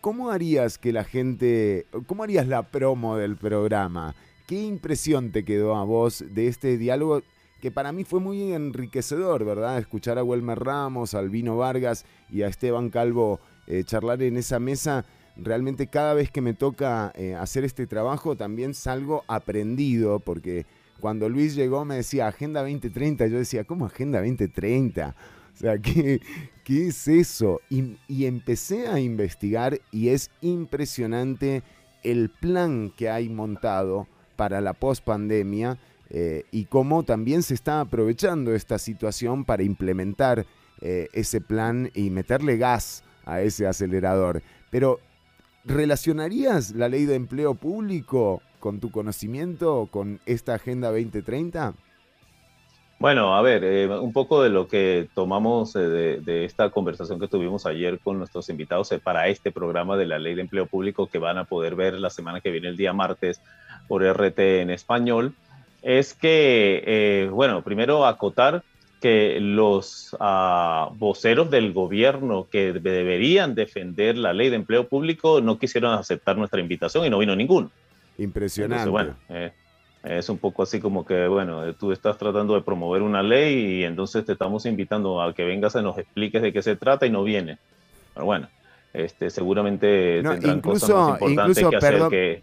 ¿Cómo harías que la gente, cómo harías la promo del programa? ¿Qué impresión te quedó a vos de este diálogo que para mí fue muy enriquecedor, ¿verdad? Escuchar a Welmer Ramos, a Albino Vargas y a Esteban Calvo eh, charlar en esa mesa. Realmente cada vez que me toca eh, hacer este trabajo también salgo aprendido, porque cuando Luis llegó me decía Agenda 2030, yo decía, ¿cómo Agenda 2030? O sea, ¿qué, qué es eso? Y, y empecé a investigar y es impresionante el plan que hay montado para la pospandemia eh, y cómo también se está aprovechando esta situación para implementar eh, ese plan y meterle gas a ese acelerador. Pero, ¿relacionarías la ley de empleo público con tu conocimiento con esta Agenda 2030? Bueno, a ver, eh, un poco de lo que tomamos de, de, esta conversación que tuvimos ayer con nuestros invitados para este programa de la Ley de Empleo Público que van a poder ver la semana que viene, el día martes, por RT en español es que, eh, bueno, primero acotar que los ah, voceros del gobierno que deberían defender la ley de empleo público no quisieron aceptar nuestra invitación y no vino ninguno. Impresionante. bueno, eh, es un poco así como que, bueno, tú estás tratando de promover una ley y entonces te estamos invitando a que vengas y nos expliques de qué se trata y no viene. Pero bueno, este, seguramente tendrán cosas más importantes que hacer que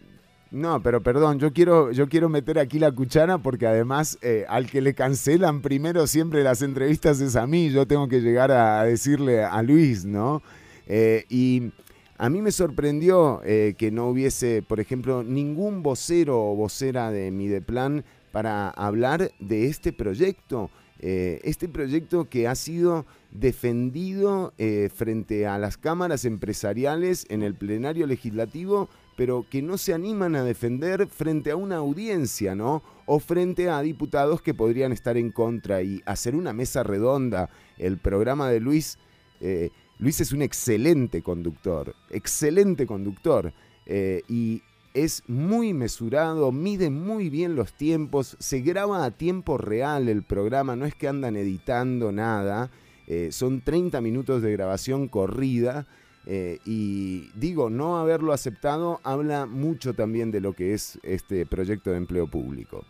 no, pero perdón, yo quiero, yo quiero meter aquí la cuchara porque además eh, al que le cancelan primero siempre las entrevistas es a mí, yo tengo que llegar a, decirle a Luis, ¿no? Eh, y a mí me sorprendió eh, que no hubiese, por ejemplo, ningún vocero o vocera de Mideplan para hablar de este proyecto. este proyecto que ha sido defendido frente a las cámaras empresariales en el plenario legislativo pero que no se animan a defender frente a una audiencia, ¿no? O frente a diputados que podrían estar en contra y hacer una mesa redonda. El programa de Luis, eh, Luis es un excelente conductor, excelente conductor, eh, y es muy mesurado, mide muy bien los tiempos, se graba a tiempo real el programa, no es que andan editando nada, eh, son 30 minutos de grabación corrida eh, y digo, no haberlo aceptado habla mucho también de lo que es este proyecto de empleo público.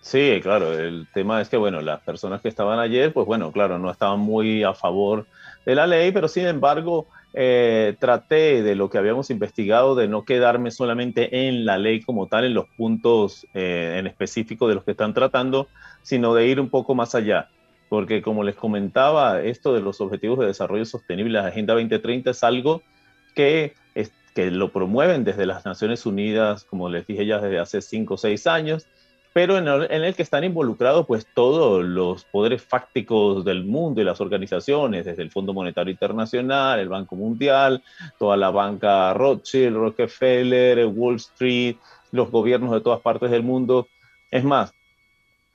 Sí, claro, el tema es que, bueno, las personas que estaban ayer, pues bueno, claro, no estaban muy a favor de la ley, pero sin embargo, eh, traté de lo que habíamos investigado de no quedarme solamente en la ley como tal, en los puntos eh, en específico de los que están tratando, sino de ir un poco más allá. Porque como les comentaba, esto de los Objetivos de Desarrollo Sostenible, la Agenda 2030, es algo que, es, que lo promueven desde las Naciones Unidas, como les dije ya desde hace cinco o seis años, pero en el, que están involucrados pues todos los poderes fácticos del mundo y las organizaciones, desde el Fondo Monetario Internacional, el Banco Mundial, toda la banca Rothschild, Rockefeller, Wall Street, los gobiernos de todas partes del mundo. Es más,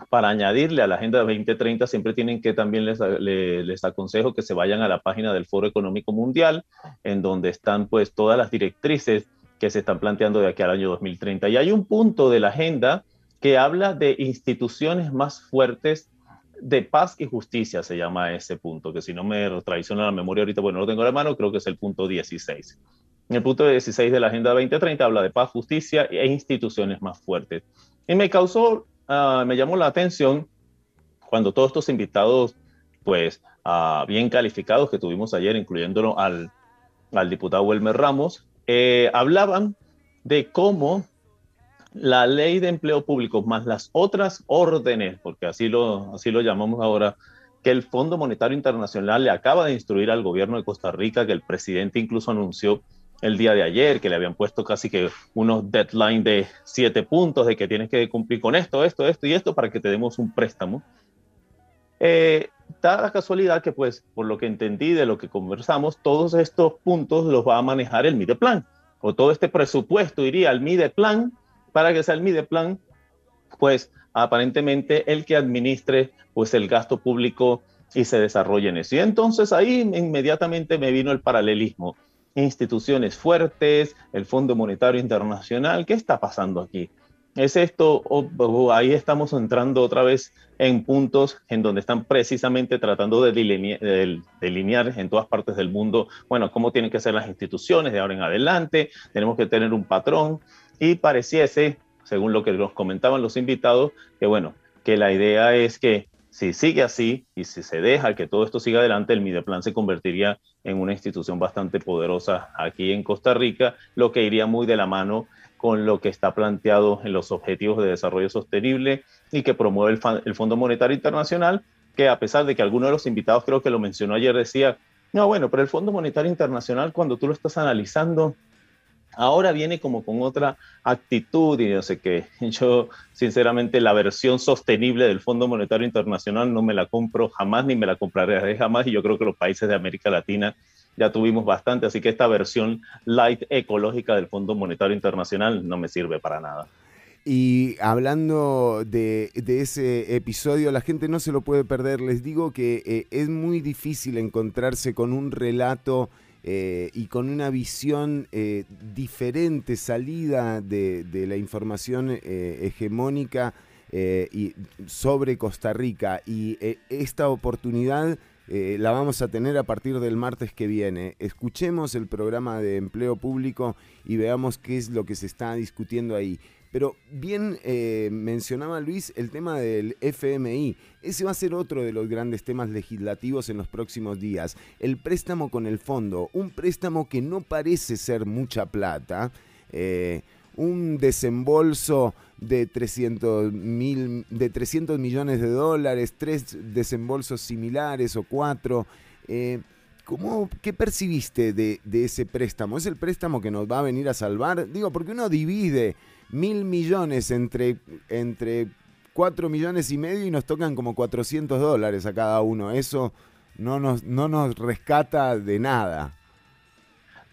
para añadirle a la Agenda 2030, siempre tienen que también les, les, les, aconsejo que se vayan a la página del Foro Económico Mundial, en donde están pues todas las directrices que se están planteando de aquí al año 2030. Y hay un punto de la agenda que habla de instituciones más fuertes de paz y justicia, se llama ese punto, que si no me traiciona la memoria ahorita, bueno, no lo tengo en la mano, creo que es el punto 16. El punto 16 de la Agenda 2030 habla de paz, justicia e instituciones más fuertes. Y me causó, uh, me llamó la atención cuando todos estos invitados, pues, uh, bien calificados que tuvimos ayer, incluyéndolo al, al diputado Wilmer Ramos, eh, hablaban de cómo la ley de empleo público más las otras órdenes, porque así lo, así lo llamamos ahora, que el Fondo Monetario Internacional le acaba de instruir al gobierno de Costa Rica, que el presidente incluso anunció el día de ayer, que le habían puesto casi que unos deadline de siete puntos, de que tienes que cumplir con esto, esto, esto y esto para que te demos un préstamo. Eh, da la casualidad que, pues, por lo que entendí de lo que conversamos, todos estos puntos los va a manejar el Mideplan, o todo este presupuesto iría al Mideplan para que sea el Mideplan, pues aparentemente el que administre pues el gasto público y se desarrolle en eso. Y entonces ahí inmediatamente me vino el paralelismo. Instituciones fuertes, el Fondo Monetario Internacional, ¿qué está pasando aquí? ¿Es esto? Ahí estamos entrando otra vez en puntos en donde están precisamente tratando de delinear, de delinear, en todas partes del mundo, bueno, cómo tienen que ser las instituciones de ahora en adelante, tenemos que tener un patrón, y pareciese, según lo que nos comentaban los invitados, que bueno, que la idea es que si sigue así y si se deja que todo esto siga adelante, el Mideplan se convertiría en una institución bastante poderosa aquí en Costa Rica, lo que iría muy de la mano con lo que está planteado en los Objetivos de Desarrollo Sostenible y que promueve el, el Fondo Monetario Internacional, que a pesar de que alguno de los invitados creo que lo mencionó ayer, decía, no, bueno, pero el Fondo Monetario Internacional cuando tú lo estás analizando, Ahora viene como con otra actitud y no sé qué. Yo, sinceramente, la versión sostenible del Fondo Monetario Internacional no me la compro jamás ni me la compraré jamás y yo creo que los países de América Latina ya tuvimos bastante, así que esta versión light ecológica del Fondo Monetario Internacional no me sirve para nada. Y hablando de, ese episodio, la gente no se lo puede perder. Les digo que eh, es muy difícil encontrarse con un relato eh, y con una visión eh, diferente, salida de, la información eh, hegemónica sobre Costa Rica. Y esta oportunidad la vamos a tener a partir del martes que viene. Escuchemos el programa de empleo público y veamos qué es lo que se está discutiendo ahí. Pero bien eh, mencionaba Luis el tema del FMI. Ese va a ser otro de los grandes temas legislativos en los próximos días. El préstamo con el fondo. Un préstamo que no parece ser mucha plata. Eh, un desembolso de 300, mil, de 300 millones de dólares, tres desembolsos similares o cuatro. Eh, ¿Cómo, ¿Qué percibiste de, de, ese préstamo? ¿Es el préstamo que nos va a venir a salvar? Digo, porque uno divide mil millones entre, entre 4 millones y medio y nos tocan como 400 dólares a cada uno. Eso no nos, no nos rescata de nada.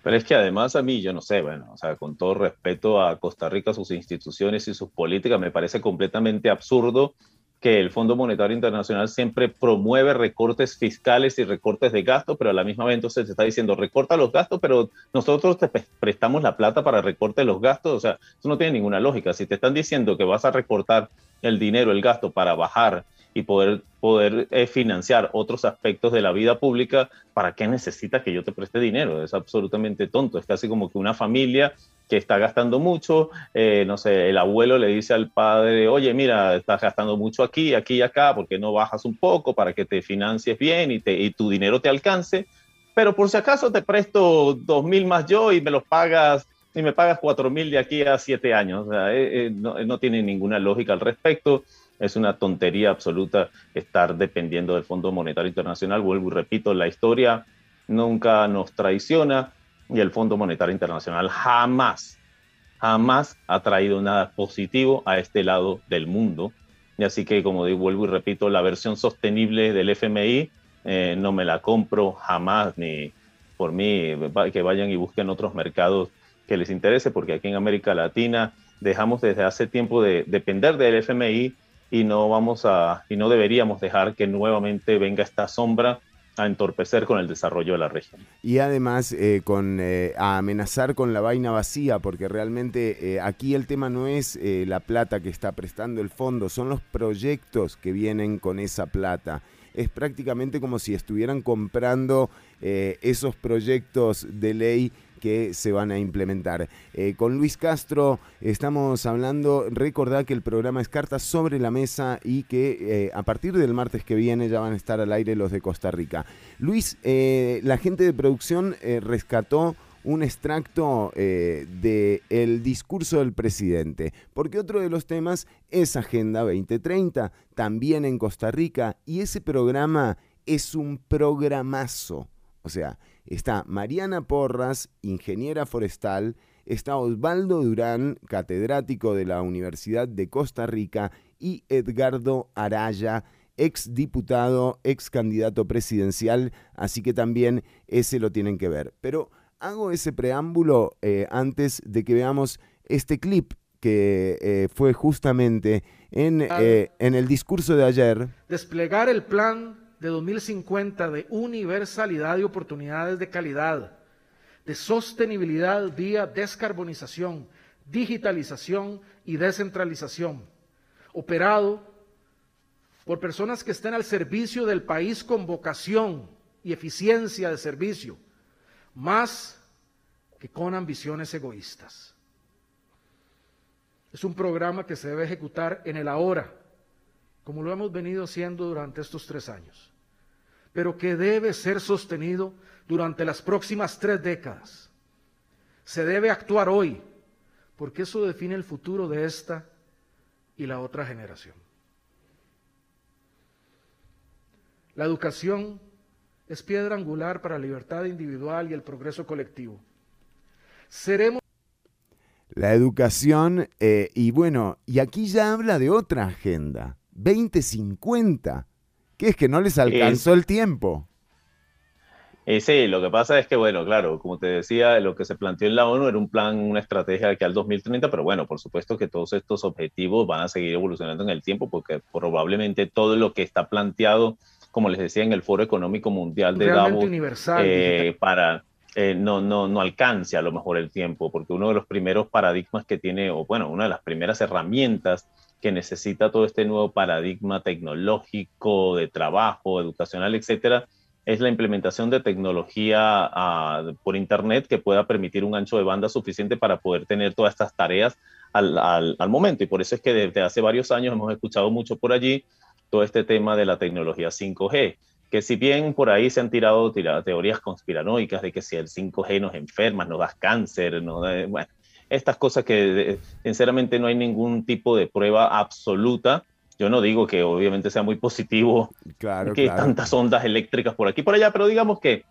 Pero es que además a mí, yo no sé, bueno, o sea, con todo respeto a Costa Rica, sus instituciones y sus políticas, me parece completamente absurdo que el Fondo Monetario Internacional siempre promueve recortes fiscales y recortes de gastos, pero a la misma vez entonces se está diciendo recorta los gastos, pero nosotros te prestamos la plata para recorte los gastos, o sea, eso no tiene ninguna lógica. Si te están diciendo que vas a recortar el dinero, el gasto para bajar y poder, poder eh, financiar otros aspectos de la vida pública, ¿para qué necesitas que yo te preste dinero? Es absolutamente tonto, es casi como que una familia que está gastando mucho, eh, no sé, el abuelo le dice al padre, oye, mira, estás gastando mucho aquí, aquí y acá, ¿por qué no bajas un poco para que te financies bien y, te, y tu dinero te alcance? Pero por si acaso te presto dos mil más yo y me los pagas y me pagas cuatro mil de aquí a siete años. O sea, eh, eh, no, no tiene ninguna lógica al respecto. Es una tontería absoluta estar dependiendo del Fondo Monetario Internacional. Vuelvo y repito, la historia nunca nos traiciona y el Fondo Monetario Internacional jamás, jamás ha traído nada positivo a este lado del mundo. Y así que, como digo, vuelvo y repito, la versión sostenible del FMI eh, no me la compro jamás, ni por mí, que vayan y busquen otros mercados que les interese, porque aquí en América Latina dejamos desde hace tiempo de depender del FMI y no vamos a y no deberíamos dejar que nuevamente venga esta sombra a entorpecer con el desarrollo de la región. Y además eh, con eh, a amenazar con la vaina vacía, porque realmente eh, aquí el tema no es la plata que está prestando el fondo, son los proyectos que vienen con esa plata. Es prácticamente como si estuvieran comprando esos proyectos de ley que se van a implementar. Eh, con Luis Castro estamos hablando, recordad que el programa es Cartas sobre la Mesa y que eh, a partir del martes que viene ya van a estar al aire los de Costa Rica. Luis, eh, la gente de producción rescató un extracto del discurso del presidente, porque otro de los temas es Agenda 2030, también en Costa Rica, y ese programa es un programazo. O sea, está Mariana Porras, ingeniera forestal, está Osvaldo Durán, catedrático de la Universidad de Costa Rica, y Edgardo Araya, ex diputado, ex candidato presidencial, así que también ese lo tienen que ver. Pero hago ese preámbulo eh, antes de que veamos este clip que eh, fue justamente en, eh, en el discurso de ayer. Desplegar el plan de 2050 de universalidad y oportunidades de calidad, de sostenibilidad vía descarbonización, digitalización y descentralización, operado por personas que estén al servicio del país con vocación y eficiencia de servicio, más que con ambiciones egoístas. Es un programa que se debe ejecutar en el ahora, como lo hemos venido haciendo durante estos tres años, pero que debe ser sostenido durante las próximas tres décadas. Se debe actuar hoy, porque eso define el futuro de esta y la otra generación. La educación es piedra angular para la libertad individual y el progreso colectivo. Seremos La educación, eh, y bueno, y aquí ya habla de otra agenda, 2050, que es que no les alcanzó el tiempo. Eh, sí, lo que pasa es que, bueno, claro, como te decía, lo que se planteó en la ONU era un plan, una estrategia que al 2030, pero bueno, por supuesto que todos estos objetivos van a seguir evolucionando en el tiempo porque probablemente todo lo que está planteado, como les decía, en el Foro Económico Mundial de realmente Davos, universal. eh, para eh, no, no, no alcance a lo mejor el tiempo, porque uno de los primeros paradigmas que tiene, o bueno, una de las primeras herramientas que necesita todo este nuevo paradigma tecnológico, de trabajo, educacional, etcétera, es la implementación de tecnología ah, por Internet que pueda permitir un ancho de banda suficiente para poder tener todas estas tareas al, al, momento. Y por eso es que desde hace varios años hemos escuchado mucho por allí todo este tema de la tecnología 5G que si bien por ahí se han tirado teorías conspiranoicas de que si el 5G nos enferma, nos da cáncer, nos da, bueno, estas cosas que eh, sinceramente no hay ningún tipo de prueba absoluta. Yo no digo que obviamente sea muy positivo Claro, que claro. tantas ondas eléctricas por aquí y por allá, pero digamos que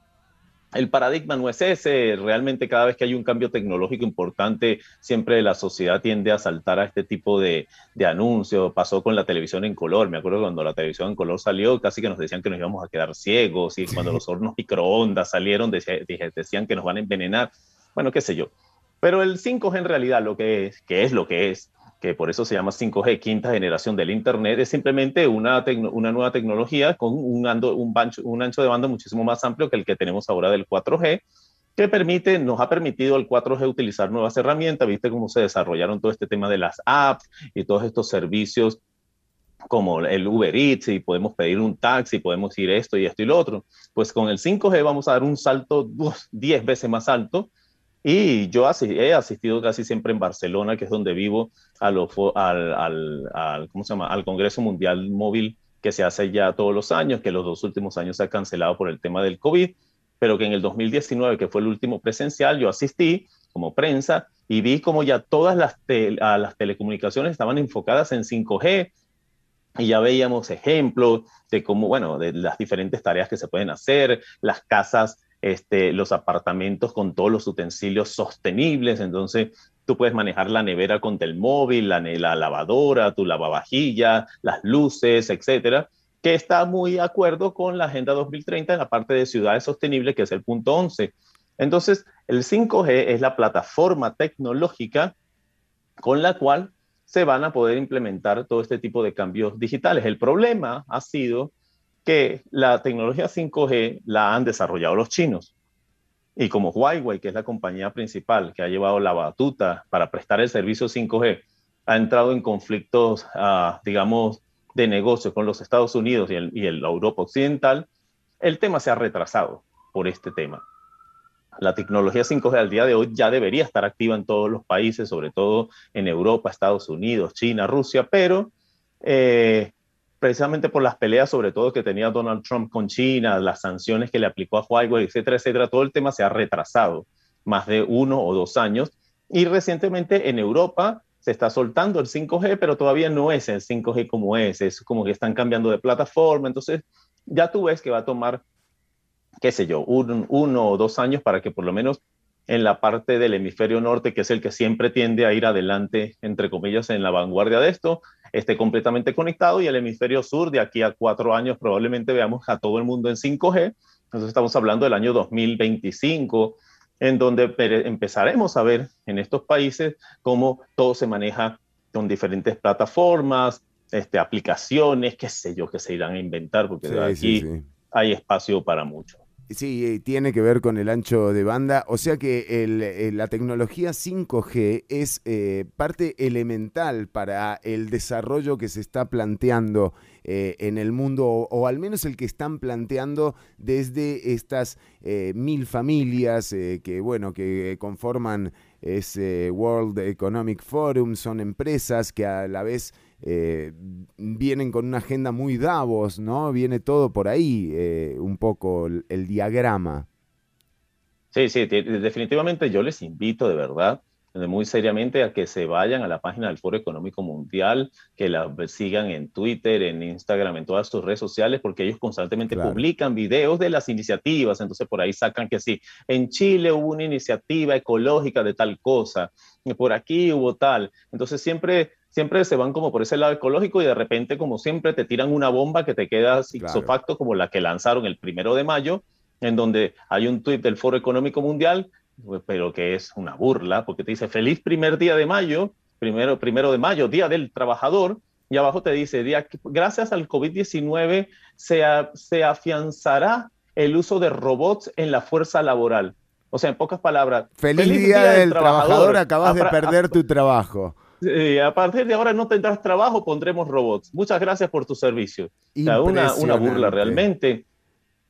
el paradigma no es ese. Realmente cada vez que hay un cambio tecnológico importante, siempre la sociedad tiende a saltar a este tipo de, de anuncios. Pasó con la televisión en color. Me acuerdo cuando la televisión en color salió, casi que nos decían que nos íbamos a quedar ciegos y cuando los hornos microondas salieron, decían que nos van a envenenar. Bueno, qué sé yo. Pero el 5G en realidad lo que es, que es lo que es, que por eso se llama 5G, quinta generación del Internet, es simplemente una, una nueva tecnología con un, ando- un, bancho- un ancho de banda muchísimo más amplio que el que tenemos ahora del 4G, que permite, nos ha permitido al 4G utilizar nuevas herramientas, viste cómo se desarrollaron todo este tema de las apps y todos estos servicios como el Uber Eats y podemos pedir un taxi, podemos ir esto y esto y lo otro. Pues con el 5G vamos a dar un salto 10 veces más alto y yo he asistido casi siempre en Barcelona, que es donde vivo, a lo, al, al, al, ¿cómo se llama? al Congreso Mundial Móvil que se hace ya todos los años, que los dos últimos años se ha cancelado por el tema del COVID, pero que en el 2019, que fue el último presencial, yo asistí como prensa y vi como ya todas las, las telecomunicaciones estaban enfocadas en 5G, y ya veíamos ejemplos de cómo, bueno, de las diferentes tareas que se pueden hacer, las casas, este, los apartamentos con todos los utensilios sostenibles, entonces tú puedes manejar la nevera con el móvil, la, la lavadora, tu lavavajilla, las luces, etcétera, que está muy de acuerdo con la Agenda 2030 en la parte de ciudades sostenibles, que es el punto 11. Entonces, el 5G es la plataforma tecnológica con la cual se van a poder implementar todo este tipo de cambios digitales. El problema ha sido que la tecnología 5G la han desarrollado los chinos. Y como Huawei, que es la compañía principal que ha llevado la batuta para prestar el servicio 5G, ha entrado en conflictos, uh, digamos, de negocio con los Estados Unidos y, el, y el, la Europa Occidental, el tema se ha retrasado por este tema la tecnología 5G al día de hoy ya debería estar activa en todos los países, sobre todo en Europa, Estados Unidos, China, Rusia, pero eh, precisamente por las peleas, sobre todo que tenía Donald Trump con China, las sanciones que le aplicó a Huawei, etcétera, etcétera, todo el tema se ha retrasado más de uno o dos años. Y recientemente en Europa se está soltando el 5G, pero todavía no es el 5G como es, es como que están cambiando de plataforma, entonces ya tú ves que va a tomar qué sé yo, un, uno o dos años para que por lo menos en la parte del hemisferio norte, que es el que siempre tiende a ir adelante, entre comillas, en la vanguardia de esto, esté completamente conectado y el hemisferio sur, de aquí a cuatro años, probablemente veamos a todo el mundo en 5G. Entonces estamos hablando del año 2025, en donde empezaremos a ver en estos países cómo todo se maneja con diferentes plataformas, este, aplicaciones, qué sé yo, que se irán a inventar, porque de aquí sí, sí. hay espacio para mucho. Sí, eh, tiene que ver con el ancho de banda. O sea que el, la tecnología 5G es eh, parte elemental para el desarrollo que se está planteando eh, en el mundo, o, al menos el que están planteando desde estas eh, mil familias que, bueno, que conforman ese World Economic Forum. Son empresas que a la vez eh, vienen con una agenda muy Davos, ¿no? Viene todo por ahí, eh, un poco el, el, diagrama. Sí, sí, definitivamente yo les invito de verdad, muy seriamente, a que se vayan a la página del Foro Económico Mundial, que la sigan en Twitter, en Instagram, en todas sus redes sociales, porque ellos constantemente claro. publican videos de las iniciativas, entonces por ahí sacan que sí, en Chile hubo una iniciativa ecológica de tal cosa, por aquí hubo tal, entonces siempre siempre se van como por ese lado ecológico y de repente, como siempre, te tiran una bomba que te queda ipso facto, como la que lanzaron el primero de mayo, en donde hay un tuit del Foro Económico Mundial, pero que es una burla, porque te dice feliz primer día de mayo, primero, primero de mayo, Día del Trabajador, y abajo te dice, día, gracias al COVID-19 se, se afianzará el uso de robots en la fuerza laboral. O sea, en pocas palabras. Feliz, feliz día, día, del, trabajador, trabajador acabas de perder tu trabajo. Eh, a partir de ahora no tendrás trabajo, pondremos robots. Muchas gracias por tu servicio. O sea, una, una, burla realmente.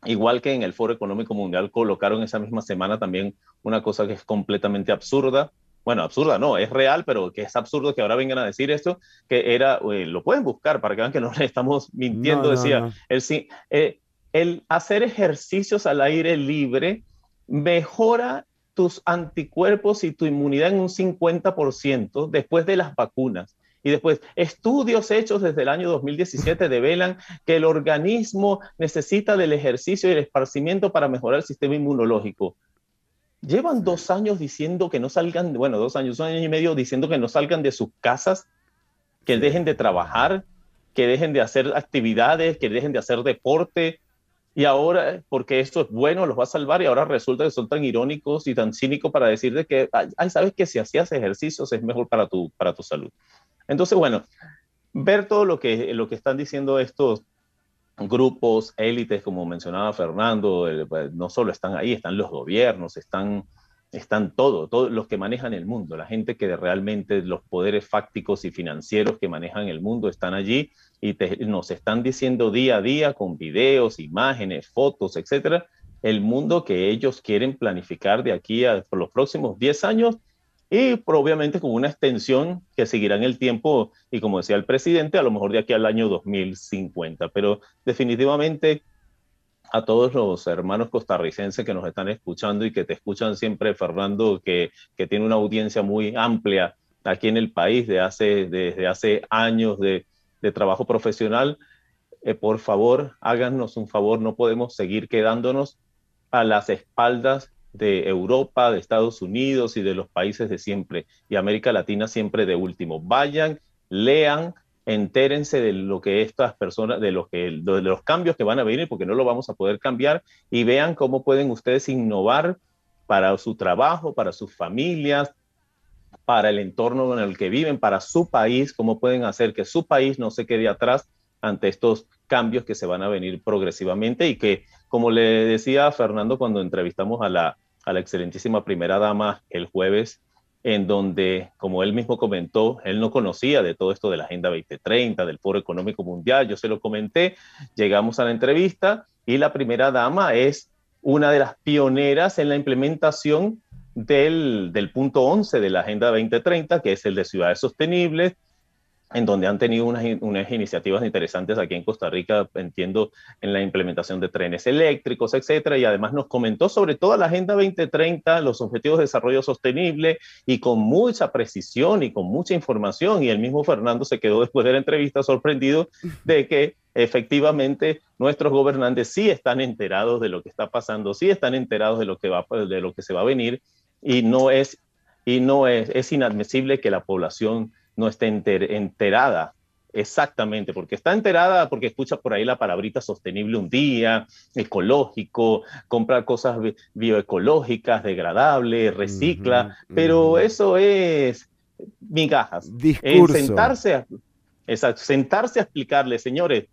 Igual que en el Foro Económico Mundial colocaron esa misma semana también una cosa que es completamente absurda. Bueno, absurda no, es real, pero que es absurdo que ahora vengan a decir esto, que era, eh, lo pueden buscar para que vean que no le estamos mintiendo, no, decía, no, no. El, eh, el hacer ejercicios al aire libre mejora tus anticuerpos y tu inmunidad en un 50% después de las vacunas. Y después, estudios hechos desde el año 2017 develan que el organismo necesita del ejercicio y el esparcimiento para mejorar el sistema inmunológico. Llevan dos años diciendo que no salgan, bueno, dos años, un año y medio diciendo que no salgan de sus casas, que dejen de trabajar, que dejen de hacer actividades, que dejen de hacer deporte, y ahora, porque esto es bueno, los va a salvar, y ahora resulta que son tan irónicos y tan cínicos para decir de que, ay, sabes que si hacías ejercicios es mejor para tu, para tu salud. Entonces, bueno, ver todo lo que, lo que están diciendo estos grupos, élites, como mencionaba Fernando, el, no solo están ahí, están los gobiernos, están están todos, todos los que manejan el mundo, la gente que realmente los poderes fácticos y financieros que manejan el mundo están allí y nos están diciendo día a día con videos, imágenes, fotos, etcétera, el mundo que ellos quieren planificar de aquí a los próximos 10 años y obviamente con una extensión que seguirá en el tiempo y como decía el presidente, a lo mejor de aquí al año 2050, pero definitivamente a todos los hermanos costarricenses que nos están escuchando y que te escuchan siempre, Fernando, que, que tiene una audiencia muy amplia aquí en el país de hace, desde hace años de, de trabajo profesional, eh, por favor, háganos un favor, no podemos seguir quedándonos a las espaldas de Europa, de Estados Unidos y de los países de siempre, y América Latina siempre de último. Vayan, lean, entérense de lo que estas personas, de, los cambios que van a venir, porque no lo vamos a poder cambiar, y vean cómo pueden ustedes innovar para su trabajo, para sus familias, para el entorno en el que viven, para su país, cómo pueden hacer que su país no se quede atrás ante estos cambios que se van a venir progresivamente y que, como le decía Fernando cuando entrevistamos a la excelentísima primera dama el jueves, en donde, como él mismo comentó, él no conocía de todo esto de la Agenda 2030, del Foro Económico Mundial, yo se lo comenté, llegamos a la entrevista y la primera dama es una de las pioneras en la implementación del, del punto 11 de la Agenda 2030, que es el de ciudades sostenibles, en donde han tenido unas, unas, iniciativas interesantes aquí en Costa Rica, entiendo, en la implementación de trenes eléctricos, etcétera, y además nos comentó sobre toda la Agenda 2030, los Objetivos de Desarrollo Sostenible, y con mucha precisión y con mucha información, y el mismo Fernando se quedó después de la entrevista sorprendido de que efectivamente nuestros gobernantes sí están enterados de lo que está pasando, sí están enterados de lo que, va, de lo que se va a venir, y no es, y no es, es inadmisible que la población no esté enter, enterada exactamente, porque está enterada porque escucha por ahí la palabrita sostenible un día, ecológico, compra cosas bioecológicas, degradables, recicla, uh -huh, pero uh -huh. eso es migajas. Discurso. Sentarse, a, sentarse a explicarle, señores,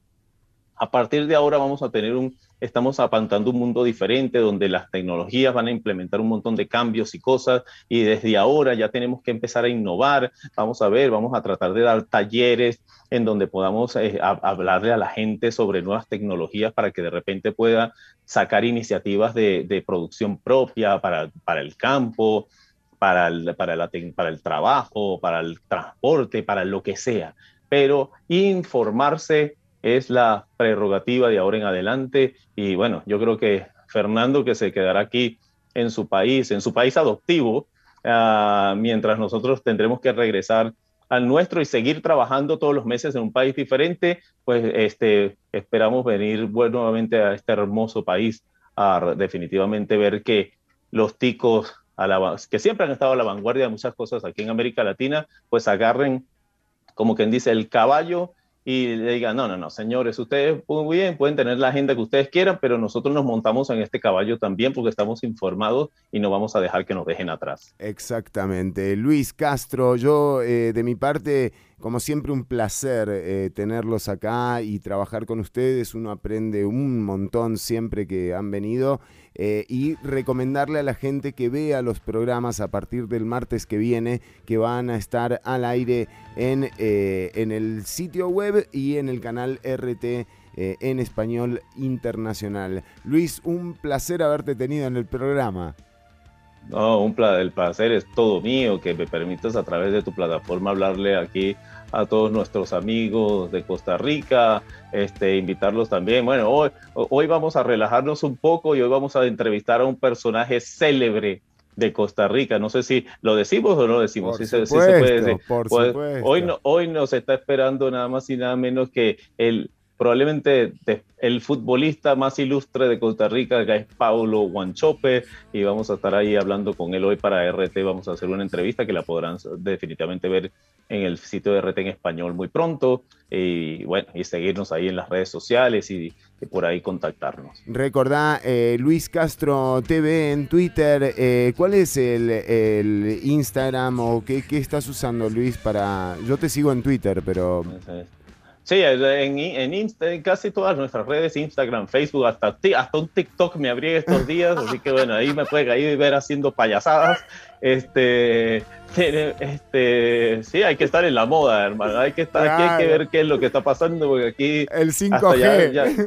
a partir de ahora vamos a tener un, estamos apantando un mundo diferente donde las tecnologías van a implementar un montón de cambios y cosas y desde ahora ya tenemos que empezar a innovar. Vamos a ver, vamos a tratar de dar talleres en donde podamos eh, a, hablarle a la gente sobre nuevas tecnologías para que de repente pueda sacar iniciativas de, de producción propia para, para el campo, para el, para, la, para el trabajo, para el transporte, para lo que sea. Pero informarse es la prerrogativa de ahora en adelante. Y bueno, yo creo que Fernando, que se quedará aquí en su país, en su país adoptivo, uh, mientras nosotros tendremos que regresar al nuestro y seguir trabajando todos los meses en un país diferente, pues este, esperamos venir nuevamente a este hermoso país a definitivamente ver que los ticos, a que siempre han estado a la vanguardia de muchas cosas aquí en América Latina, pues agarren, como quien dice, el caballo y le digan, no, no, no, señores, ustedes bien, pueden tener la agenda que ustedes quieran, pero nosotros nos montamos en este caballo también porque estamos informados y no vamos a dejar que nos dejen atrás. Exactamente. Luis Castro, yo eh, de mi parte, como siempre, un placer eh, tenerlos acá y trabajar con ustedes. Uno aprende un montón siempre que han venido. Eh, y recomendarle a la gente que vea los programas a partir del martes que viene, que van a estar al aire en, eh, en el sitio web y en el canal RT en español internacional. Luis, un placer haberte tenido en el programa. No, un pla el placer es todo mío, que me permitas a través de tu plataforma hablarle aquí a todos nuestros amigos de Costa Rica, este, invitarlos también. Bueno, hoy, hoy vamos a relajarnos un poco y hoy vamos a entrevistar a un personaje célebre de Costa Rica. No sé si lo decimos o no lo decimos. Por si supuesto, se, si se puede decir. por Pues. Hoy, no, hoy nos está esperando nada más y nada menos que el probablemente el futbolista más ilustre de Costa Rica, que es Paulo Guanchope, y vamos a estar ahí hablando con él hoy para RT. Vamos a hacer una entrevista que la podrán definitivamente ver en el sitio de RT en español muy pronto. Y bueno, y seguirnos ahí en las redes sociales y, y por ahí contactarnos. Recordá eh, Luis Castro TV en Twitter. Eh, ¿Cuál es el, el Instagram o qué, qué, estás usando, Luis? para Yo te sigo en Twitter, pero. Sí, en, en, Insta- en casi todas nuestras redes, Instagram, Facebook, hasta, hasta un TikTok me abrí estos días, así que bueno, ahí me pueden ahí ver haciendo payasadas. Este, este, sí, hay que estar en la moda, hermano, hay que estar, aquí hay que ver qué es lo que está pasando, porque aquí... El hasta 5G. ya- ya-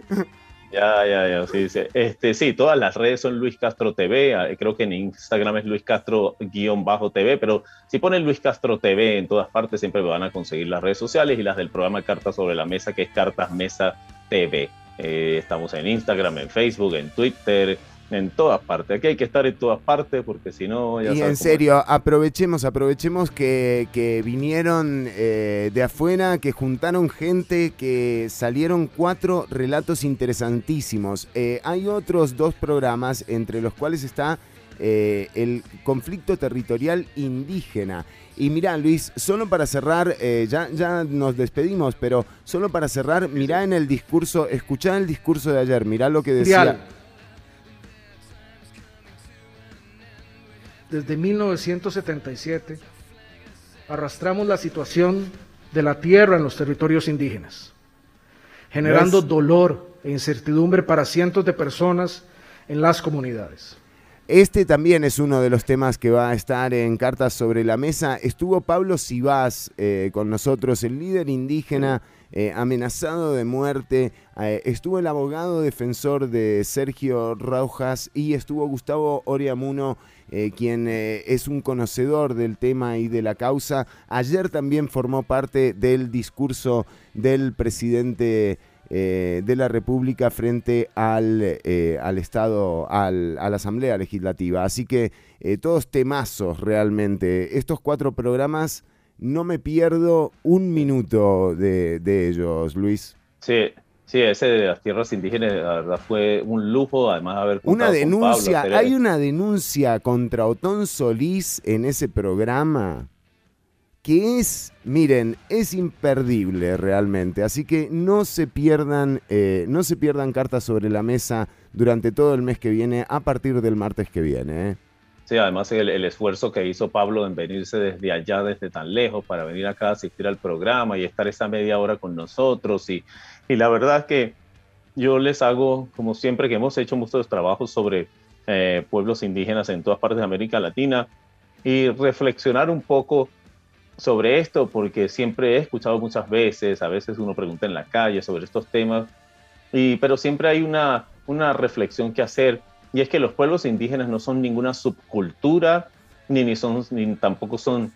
ya, ya, ya, sí, sí. Este, sí, todas las redes son Luis Castro TV, eh, creo que en Instagram es Luis Castro guion bajo TV, pero si ponen Luis Castro TV en todas partes siempre van a conseguir las redes sociales y las del programa Cartas sobre la Mesa, que es Cartas Mesa TV. Eh, estamos en Instagram, en Facebook, en Twitter, en todas partes. Aquí hay que estar en todas partes porque si no, ya Y en es. serio, aprovechemos, aprovechemos que, que vinieron eh, de afuera, que juntaron gente, que salieron cuatro relatos interesantísimos. Eh, hay otros dos programas, entre los cuales está eh, el conflicto territorial indígena. Y mirá, Luis, solo para cerrar, eh, ya, ya nos despedimos, pero solo para cerrar, mirá en el discurso, escuchá el discurso de ayer, mirá lo que decía. Desde 1977 arrastramos la situación de la tierra en los territorios indígenas, generando dolor e incertidumbre para cientos de personas en las comunidades. Este también es uno de los temas que va a estar en Cartas sobre la Mesa. Estuvo Pablo Sibás eh, con nosotros, el líder indígena eh, amenazado de muerte. Eh, estuvo el abogado defensor de Sergio Rojas y estuvo Gustavo Oriamuno, eh, quien eh, es un conocedor del tema y de la causa. Ayer también formó parte del discurso del presidente eh, de la República frente al, al Estado, al- a la Asamblea Legislativa. Así que todos temazos realmente. Estos cuatro programas no me pierdo un minuto de, de ellos, Luis. Sí, sí, ese de las tierras indígenas la verdad fue un lujo, además de haber Una contado con Pablo, denuncia, hay una denuncia contra Otón Solís en ese programa que es, miren, es imperdible realmente. Así que no se pierdan, eh, no se pierdan cartas sobre la mesa durante todo el mes que viene, a partir del martes que viene. ¿eh? Sí, además el, el esfuerzo que hizo Pablo en venirse desde allá, desde tan lejos, para venir acá a asistir al programa y estar esa media hora con nosotros. Y, y la verdad que yo les hago, como siempre que hemos hecho muchos trabajos sobre eh, pueblos indígenas en todas partes de América Latina, y reflexionar un poco sobre esto, porque siempre he escuchado muchas veces, a veces uno pregunta en la calle sobre estos temas, y, pero siempre hay una, una reflexión que hacer, y es que los pueblos indígenas no son ninguna subcultura, ni, ni, son, ni tampoco son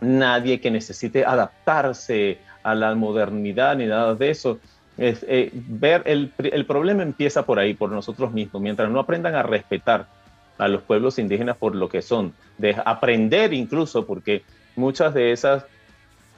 nadie que necesite adaptarse a la modernidad, ni nada de eso. Es, eh, ver el, el problema empieza por ahí, por nosotros mismos, mientras no aprendan a respetar a los pueblos indígenas por lo que son, de aprender incluso, porque muchas de esas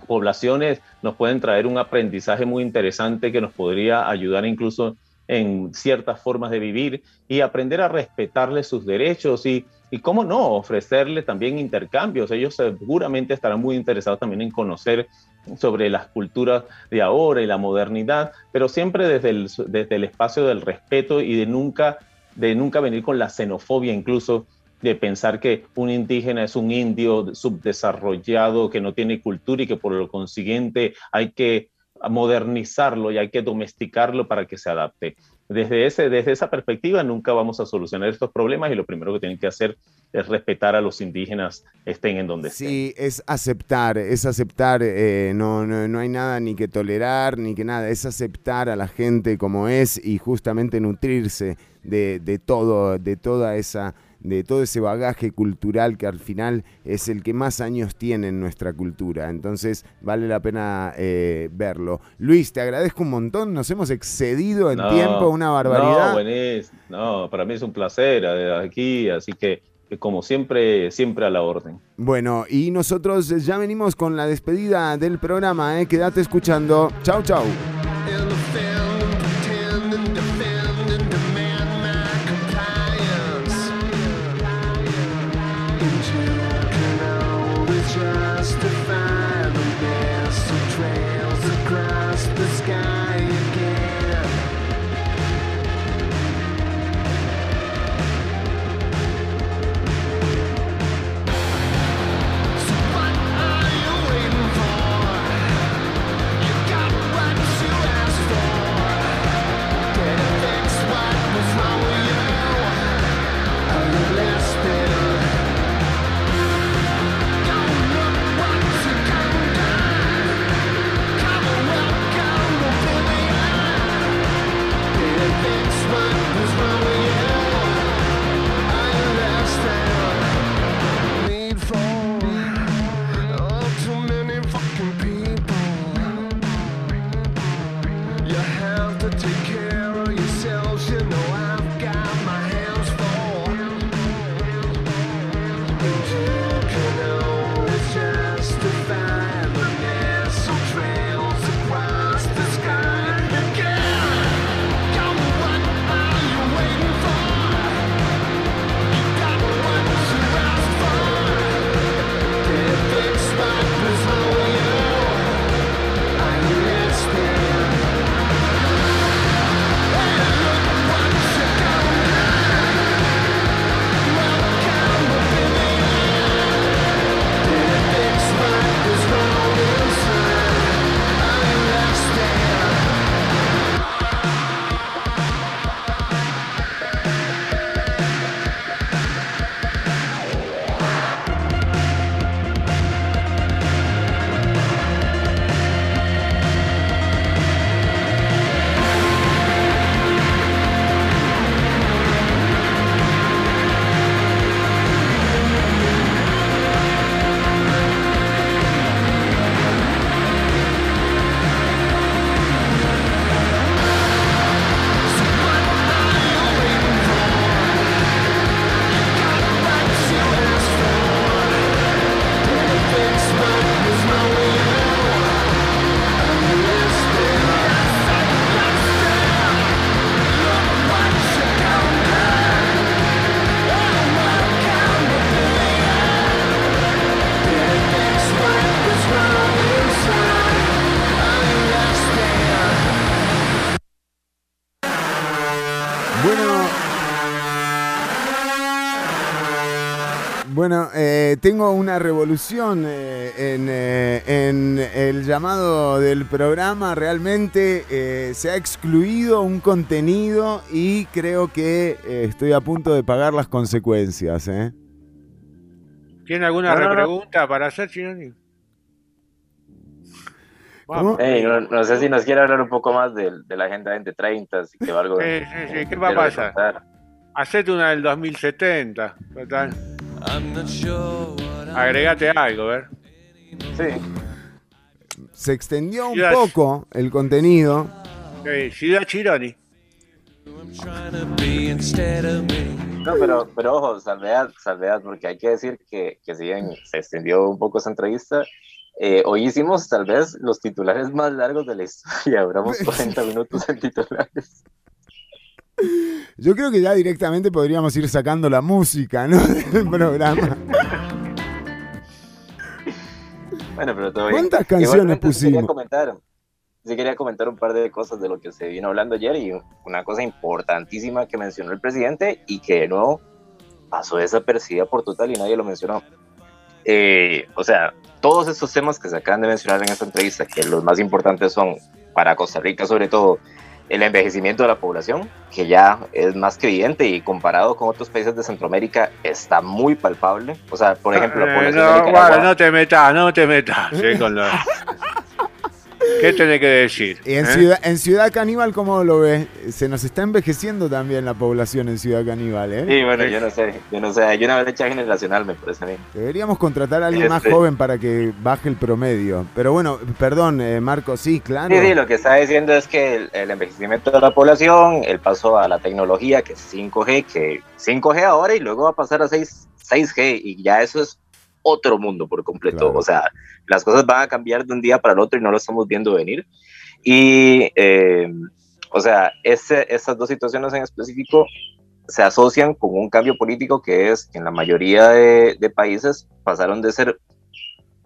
poblaciones nos pueden traer un aprendizaje muy interesante que nos podría ayudar incluso en ciertas formas de vivir y aprender a respetarles sus derechos y, y cómo no, ofrecerle también intercambios. Ellos seguramente estarán muy interesados también en conocer sobre las culturas de ahora y la modernidad, pero siempre desde el, desde el espacio del respeto y de nunca, de nunca venir con la xenofobia incluso de pensar que un indígena es un indio subdesarrollado que no tiene cultura y que por lo consiguiente hay que modernizarlo y hay que domesticarlo para que se adapte. Desde, ese, desde esa perspectiva nunca vamos a solucionar estos problemas y lo primero que tienen que hacer es respetar a los indígenas estén en donde estén. Sí, es aceptar, es aceptar, eh, no, no, no hay nada ni que tolerar, ni que nada, es aceptar a la gente como es y justamente nutrirse de, de todo, de toda esa de todo ese bagaje cultural que al final es el que más años tiene en nuestra cultura. Entonces vale la pena eh, verlo. Luis, te agradezco un montón, nos hemos excedido en No, tiempo, una barbaridad. No, buenísimo. No, para mí es un placer eh, aquí, así que que como siempre, siempre a la orden. Bueno, y nosotros ya venimos con la despedida del programa, ¿eh? quédate escuchando. Chau, chau. Tengo una revolución eh, en, eh, en el llamado del programa. Realmente eh, se ha excluido un contenido y creo que eh, estoy a punto de pagar las consecuencias. ¿eh? ¿Tiene alguna No, no, no. repregunta para hacer, Chironi? No, no sé si nos quiere hablar un poco más de, de la Agenda 2030, si que algo Sí, de- sí, sí, ¿qué va a pasar? Hacete una del 2070, total. Agregate algo, a ver. Sí. Se extendió un poco el contenido. Sí, Ciudad Chironi. No, pero, pero ojo, salvedad, salvedad, porque hay que decir que, que si bien se extendió un poco esa entrevista, eh, hoy hicimos tal vez los titulares más largos de la historia, duramos 40 minutos en titulares. Yo creo que ya directamente podríamos ir sacando la música, ¿no? Del programa. Bueno, pero bien. ¿Cuántas canciones pusimos? comentar, sí quería comentar un par de cosas de lo que se vino hablando ayer y una cosa importantísima que mencionó el presidente y que de nuevo pasó desapercibida por total y nadie lo mencionó. Eh, o sea, todos estos temas que se acaban de mencionar en esta entrevista, que los más importantes son para Costa Rica sobre todo el envejecimiento de la población, que ya es más que evidente y comparado con otros países de Centroamérica está muy palpable. O sea, por ejemplo, la Eh, población de no, Nicaragua... bueno, no te metas, no te metas. eh, con lo- ¿Qué tenés que decir? Y en, eh? Ciudad, en Ciudad Caníbal, ¿cómo lo ves? Se nos está envejeciendo también la población en Ciudad Caníbal, ¿eh? Sí, bueno, yo no sé, yo no sé, hay una brecha generacional, me parece a mí. Deberíamos contratar a alguien más joven para que baje el promedio. Pero bueno, perdón, eh, Marco, sí, claro. Sí, sí, lo que está diciendo es que el, el envejecimiento de la población, el paso a la tecnología, que es 5G, que 5G ahora y luego va a pasar a 6, 6G, y ya eso es otro mundo por completo. Claro. O sea, las cosas van a cambiar de un día para el otro y no lo estamos viendo venir. Y, eh, o sea, ese, esas dos situaciones en específico se asocian con un cambio político que es que en la mayoría de, de países pasaron de ser,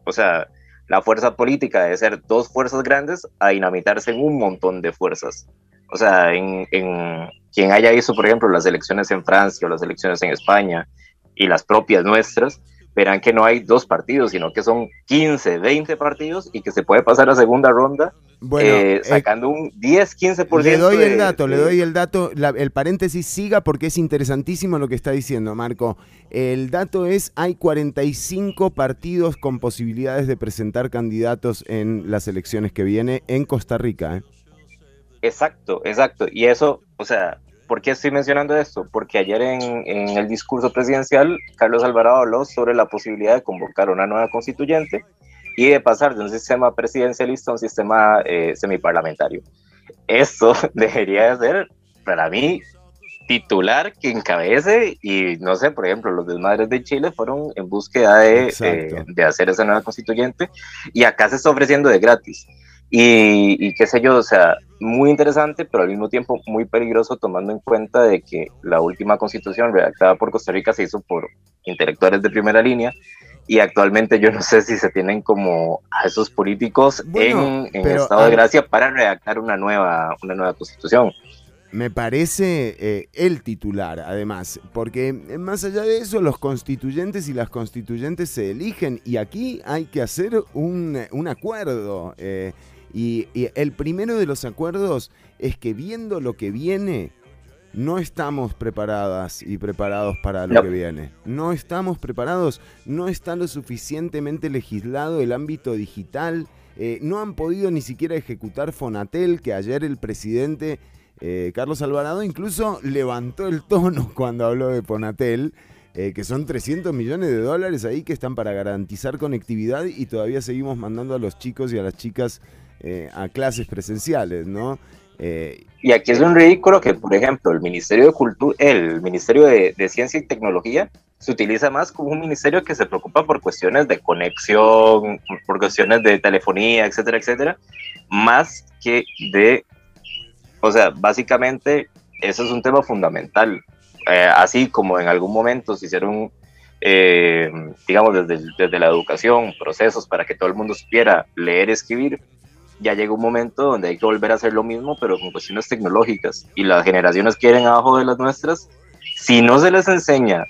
o sea, la fuerza política de ser dos fuerzas grandes a dinamitarse en un montón de fuerzas. O sea, en, en quien haya visto, por ejemplo, las elecciones en Francia o las elecciones en España y las propias nuestras, verán que no hay dos partidos, sino que son 15, 20 partidos y que se puede pasar a segunda ronda Bueno, eh, eh, sacando un 10, 15%. Le doy el de- dato, le doy el dato, la- el paréntesis siga porque es interesantísimo lo que está diciendo Marco. El dato es, hay 45 partidos con posibilidades de presentar candidatos en las elecciones que viene en Costa Rica. ¿eh? Exacto, exacto. Y eso, o sea, ¿por qué estoy mencionando esto? Porque ayer en, en el discurso presidencial, Carlos Alvarado habló sobre la posibilidad de convocar una nueva constituyente y de pasar de un sistema presidencialista a un sistema eh, semiparlamentario. Esto debería de ser, para mí, titular que encabece y no sé, por ejemplo, los desmadres de Chile fueron en búsqueda de, eh, de hacer esa nueva constituyente y acá se está ofreciendo de gratis. Y, y qué sé yo, o sea, muy interesante, pero al mismo tiempo muy peligroso tomando en cuenta de que la última constitución redactada por Costa Rica se hizo por intelectuales de primera línea y actualmente yo no sé si se tienen como a esos políticos Bueno, en, en pero, estado de gracia para redactar una nueva, una nueva constitución. Me parece eh, el titular, además, porque más allá de eso, los constituyentes y las constituyentes se eligen y aquí hay que hacer un, un acuerdo. eh, y, y el primero de los acuerdos es que viendo lo que viene, no estamos preparadas y preparados para lo No. que viene. No estamos preparados, no está lo suficientemente legislado el ámbito digital. eh, no han podido ni siquiera ejecutar Fonatel, que ayer el presidente eh, Carlos Alvarado incluso levantó el tono cuando habló de Fonatel, eh, que son 300 millones de dólares ahí que están para garantizar conectividad y todavía seguimos mandando a los chicos y a las chicas eh, a clases presenciales, ¿no? Eh, Y aquí es un ridículo que, por ejemplo, el Ministerio de Cultura, el Ministerio de, Ciencia y Tecnología se utiliza más como un ministerio que se preocupa por cuestiones de conexión, por cuestiones de telefonía, etcétera, etcétera, más que de, o sea, básicamente eso es un tema fundamental. Eh, así como en algún momento se hicieron, digamos, desde, desde la educación, procesos para que todo el mundo supiera leer escribir, ya llega un momento donde hay que volver a hacer lo mismo, pero con cuestiones tecnológicas. Y las generaciones que vienen abajo de las nuestras, si no se les enseña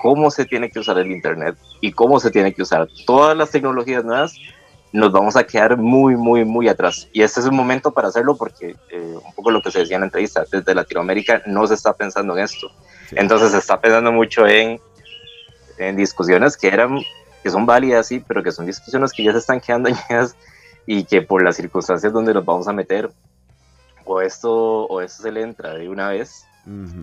cómo se tiene que usar el Internet y cómo se tiene que usar todas las tecnologías nuevas, nos vamos a quedar muy, muy, muy atrás. Y este es un momento para hacerlo porque eh, un poco lo que se decía en la entrevista, desde Latinoamérica no se está pensando en esto. Entonces se está pensando mucho en, en discusiones que eran que son válidas, sí, pero que son discusiones que ya se están quedando añadas y que por las circunstancias donde nos vamos a meter, o esto, o esto se le entra de una vez,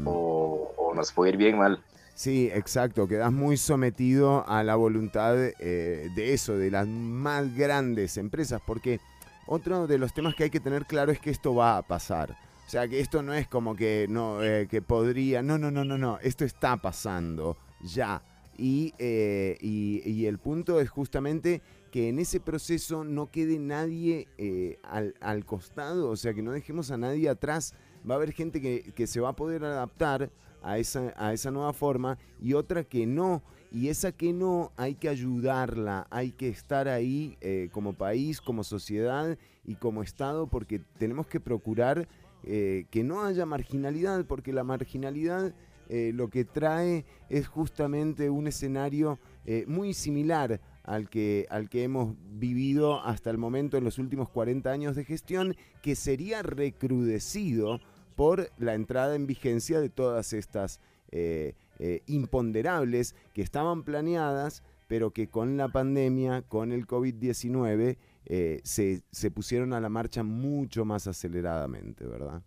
o, o nos puede ir bien mal. Sí, exacto, quedas muy sometido a la voluntad eh, de eso, de las más grandes empresas, porque otro de los temas que hay que tener claro es que esto va a pasar. O sea, que esto no es como que no eh, que podría, no, no, no, no, no, esto está pasando ya. Y, eh, y, y el punto es justamente que en ese proceso no quede nadie eh, al, al costado, o sea, que no dejemos a nadie atrás. Va a haber gente que, que se va a poder adaptar a esa, a esa nueva forma y otra que no. Y esa que no hay que ayudarla, hay que estar ahí eh, como país, como sociedad y como Estado porque tenemos que procurar eh, que no haya marginalidad, porque la marginalidad eh, lo que trae es justamente un escenario eh, muy similar al que, al que hemos vivido hasta el momento en los últimos 40 años de gestión, que sería recrudecido por la entrada en vigencia de todas estas eh, eh, imponderables que estaban planeadas, pero que con la pandemia, con el COVID-19, eh, se, se pusieron a la marcha mucho más aceleradamente, ¿verdad?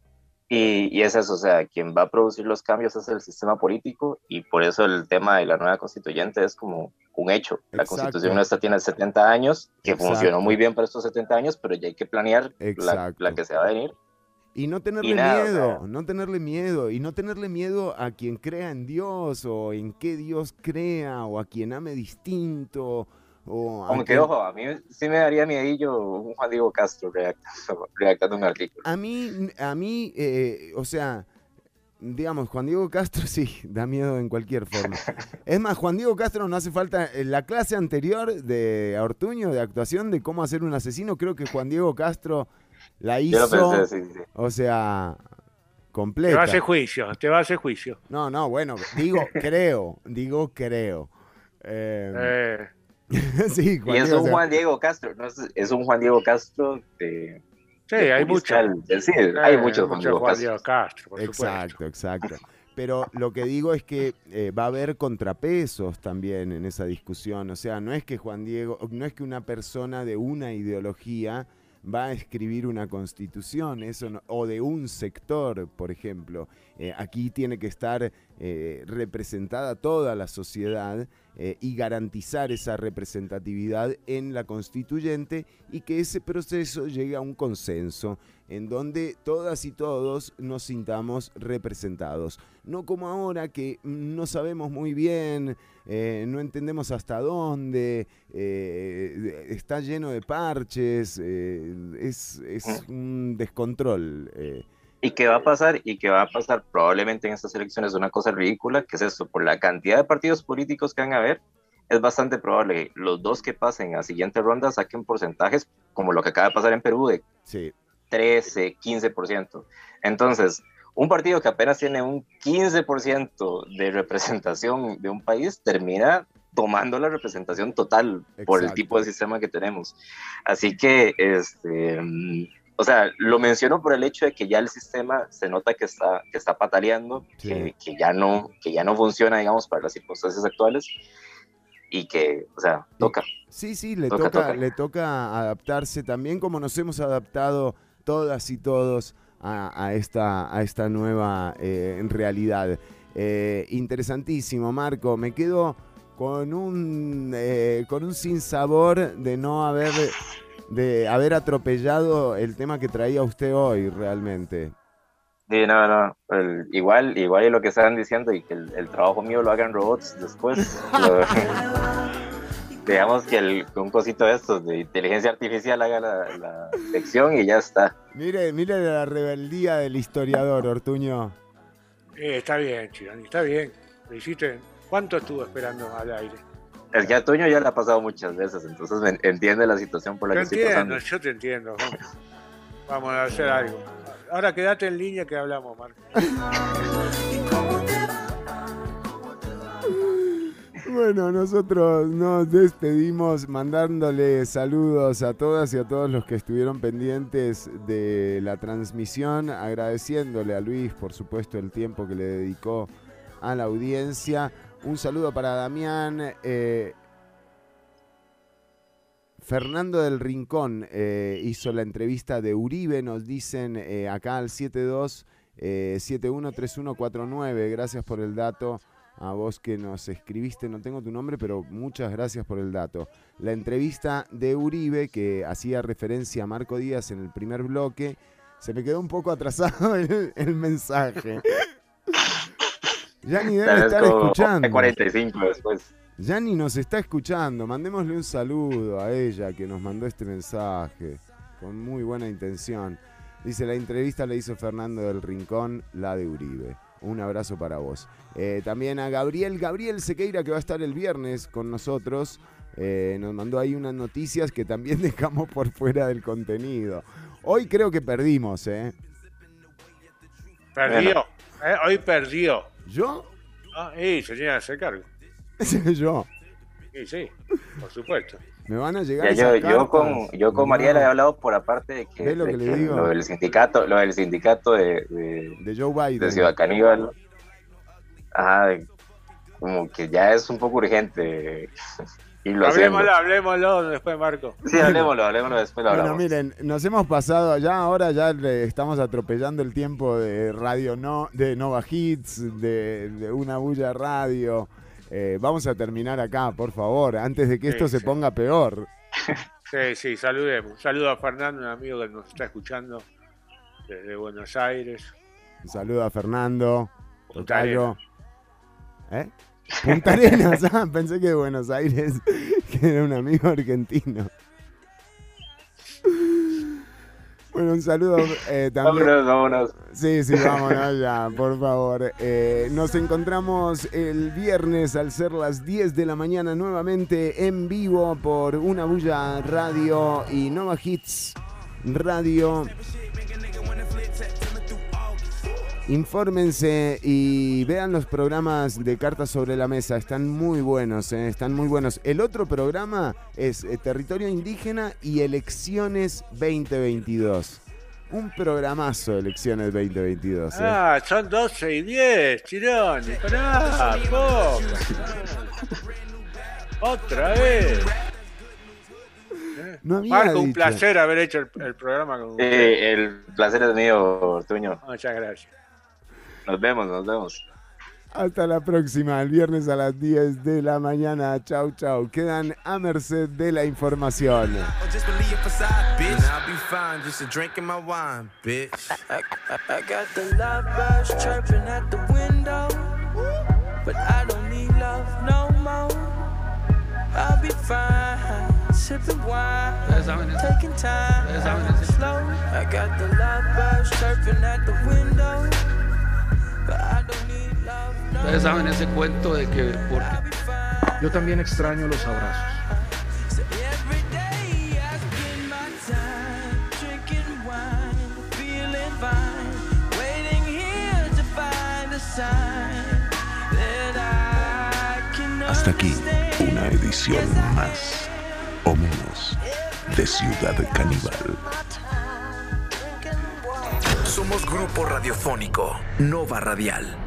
Y, y es eso, o sea, quien va a producir los cambios es el sistema político y por eso el tema de la nueva constituyente es como un hecho. La Exacto. constitución nuestra tiene 70 años, que Exacto. funcionó muy bien para estos 70 años, pero ya hay que planear la, la que se va a venir. Y no tenerle Y nada, o miedo, sea- no tenerle miedo, y no tenerle miedo a quien crea en Dios o en qué Dios crea o a quien ame distinto o a Aunque, quien- ojo, a mí sí me daría miedillo un Juan Diego Castro redactando, redactando un artículo. A mí, a mí, eh, o sea, digamos, Juan Diego Castro sí, da miedo en cualquier forma. Es más, Juan Diego Castro no hace falta, en la clase anterior de Ortuño, de actuación de cómo hacer un asesino, creo que Juan Diego Castro la Yo lo hizo, pensé, sí, sí. o sea, Te completa. va a hacer juicio, te va a hacer juicio. No, no, bueno, digo creo, digo creo. Eh, Eh, sí, Y es Diego, un Juan Diego Castro, no es, es un Juan Diego Castro de... sí, de hay muchos. Sí, hay Eh, muchos Juan Diego Juan Castro. Diego Castro, por Exacto, supuesto. exacto. Pero lo que digo es que eh, va a haber contrapesos también en esa discusión. O sea, no es que Juan Diego, no es que una persona de una ideología va a escribir una constitución, eso no- o de un sector, por ejemplo. Eh, aquí tiene que estar eh, representada toda la sociedad eh, y garantizar esa representatividad en la constituyente y que ese proceso llegue a un consenso en donde todas y todos nos sintamos representados. No como ahora que no sabemos muy bien, eh, no entendemos hasta dónde, eh, está lleno de parches, es, es un descontrol. ¿Y qué va a pasar? Y que va a pasar probablemente en estas elecciones una cosa ridícula, que es esto, por la cantidad de partidos políticos que van a haber, es bastante probable que los dos que pasen a siguiente ronda saquen porcentajes como lo que acaba de pasar en Perú de Sí. 13, 15%. Entonces, un partido que apenas tiene un 15% de representación de un país termina tomando la representación total por el Exacto. tipo de sistema que tenemos. Así que, este, o sea, lo menciono por el hecho de que ya el sistema se nota que está, que está pataleando, Sí. que, que ya no, que ya no funciona, digamos, para las circunstancias actuales y que, o sea, toca. Sí, sí, le Toca, toca, toca. le toca adaptarse también como nos hemos adaptado todas y todos a, a esta, a esta nueva eh, realidad. Eh, interesantísimo, Marco. Me quedo con un, eh, con un sinsabor de no haber, de haber atropellado el tema que traía usted hoy, realmente. Sí, no, no, el- igual, igual y lo que estaban diciendo y que el, el trabajo mío lo hagan robots después. Lo- digamos que el, un cosito de estos de inteligencia artificial haga la, la sección y ya está. Mire, mire la rebeldía del historiador, Ortuño. Eh, está bien, Chironi, está bien. Lo hiciste. ¿Cuánto estuvo esperando al aire? Es que a Toño ya le ha pasado muchas veces, entonces me- entiende la situación por la Te que estoy entiendo, pasando. yo te entiendo. Vamos, vamos a hacer algo. Ahora quédate en línea que hablamos, Marco. Bueno, nosotros nos despedimos mandándole saludos a todas y a todos los que estuvieron pendientes de la transmisión, agradeciéndole a Luis, por supuesto, el tiempo que le dedicó a la audiencia. Un saludo para Damián. eh, Fernando del Rincón eh, hizo la entrevista de Uribe, nos dicen eh, acá al 72 eh, 713149. Gracias por el dato a vos que nos escribiste, no tengo tu nombre, pero muchas gracias por el dato. La entrevista de Uribe, que hacía referencia a Marco Díaz en el primer bloque, se me quedó un poco atrasado el mensaje. Ya ni debe estar escuchando. 45 después. Yani nos está escuchando. Mandémosle un saludo a ella que nos mandó este mensaje con muy buena intención. Dice, la entrevista la hizo Fernando del Rincón, la de Uribe. Un abrazo para vos. Eh, también a Gabriel, Gabriel Sequeira, que va a estar el viernes con nosotros. Eh, nos mandó ahí unas noticias que también dejamos por fuera del contenido. Hoy creo que perdimos, ¿eh? Perdió. eh, Hoy perdió. ¿Yo? Ah, y se tiene que hacer cargo. Yo. Sí, sí, por supuesto. Me van a llegar Ya, yo, con, yo con Mariela he hablado por aparte de que, ¿Ves lo de que le que digo? lo del sindicato, lo del sindicato de, de, De Joe Biden. de Ciudad Caníbal, ajá, de- como que ya es un poco urgente irlo haciendo. Hablemoslo, hablemoslo después, Marco. Sí, hablemoslo, hablemoslo después lo Bueno, hablamos. miren, nos hemos pasado ya, ahora ya le estamos atropellando el tiempo de Radio No, de Nova Hits, de, de Una Bulla Radio. Eh, vamos a terminar acá, por favor, antes de que esto Sí, se ponga peor. Sí, sí, saludemos. Un saludo a Fernando, un amigo que nos está escuchando desde Buenos Aires. Un saludo a Fernando, Tocayo. ¿Eh? Punta Arenas, ah, pensé que de Buenos Aires, que era un amigo argentino. Bueno, un saludo eh, también. Vámonos, vámonos. Sí, sí, vámonos ya, por favor. Eh, nos encontramos el viernes al ser las 10 de la mañana nuevamente en vivo por Una Bulla Radio y Nova Hits Radio. Infórmense y vean los programas de Cartas sobre la Mesa, están muy buenos, eh, están muy buenos. El otro programa es eh, Territorio Indígena y Elecciones 2022. Un programazo de Elecciones 2022. eh. Ah, son 12 y 10, Chironi. Pará, poco. Otra vez. No había Marco, un dicho. placer haber hecho el, el programa con usted. Eh, el placer es mío, Ortuño. Muchas gracias. Nos vemos, nos vemos. Hasta la próxima, el viernes a las 10 de la mañana. Chau, chau. Quedan a merced de la información. Just believe your facade, bitch. And I'll be fine, just a drink in my wine, bitch. I, I, I got the lovebirds chirping at the window, but I don't need love no more. I'll be fine, sipping wine, taking time, slow. I got the lovebirds chirping at the window, Ustedes saben ese cuento de que porque yo también extraño los abrazos. Hasta aquí una edición más o menos de Ciudad Caníbal. Somos grupo radiofónico Nova Radial.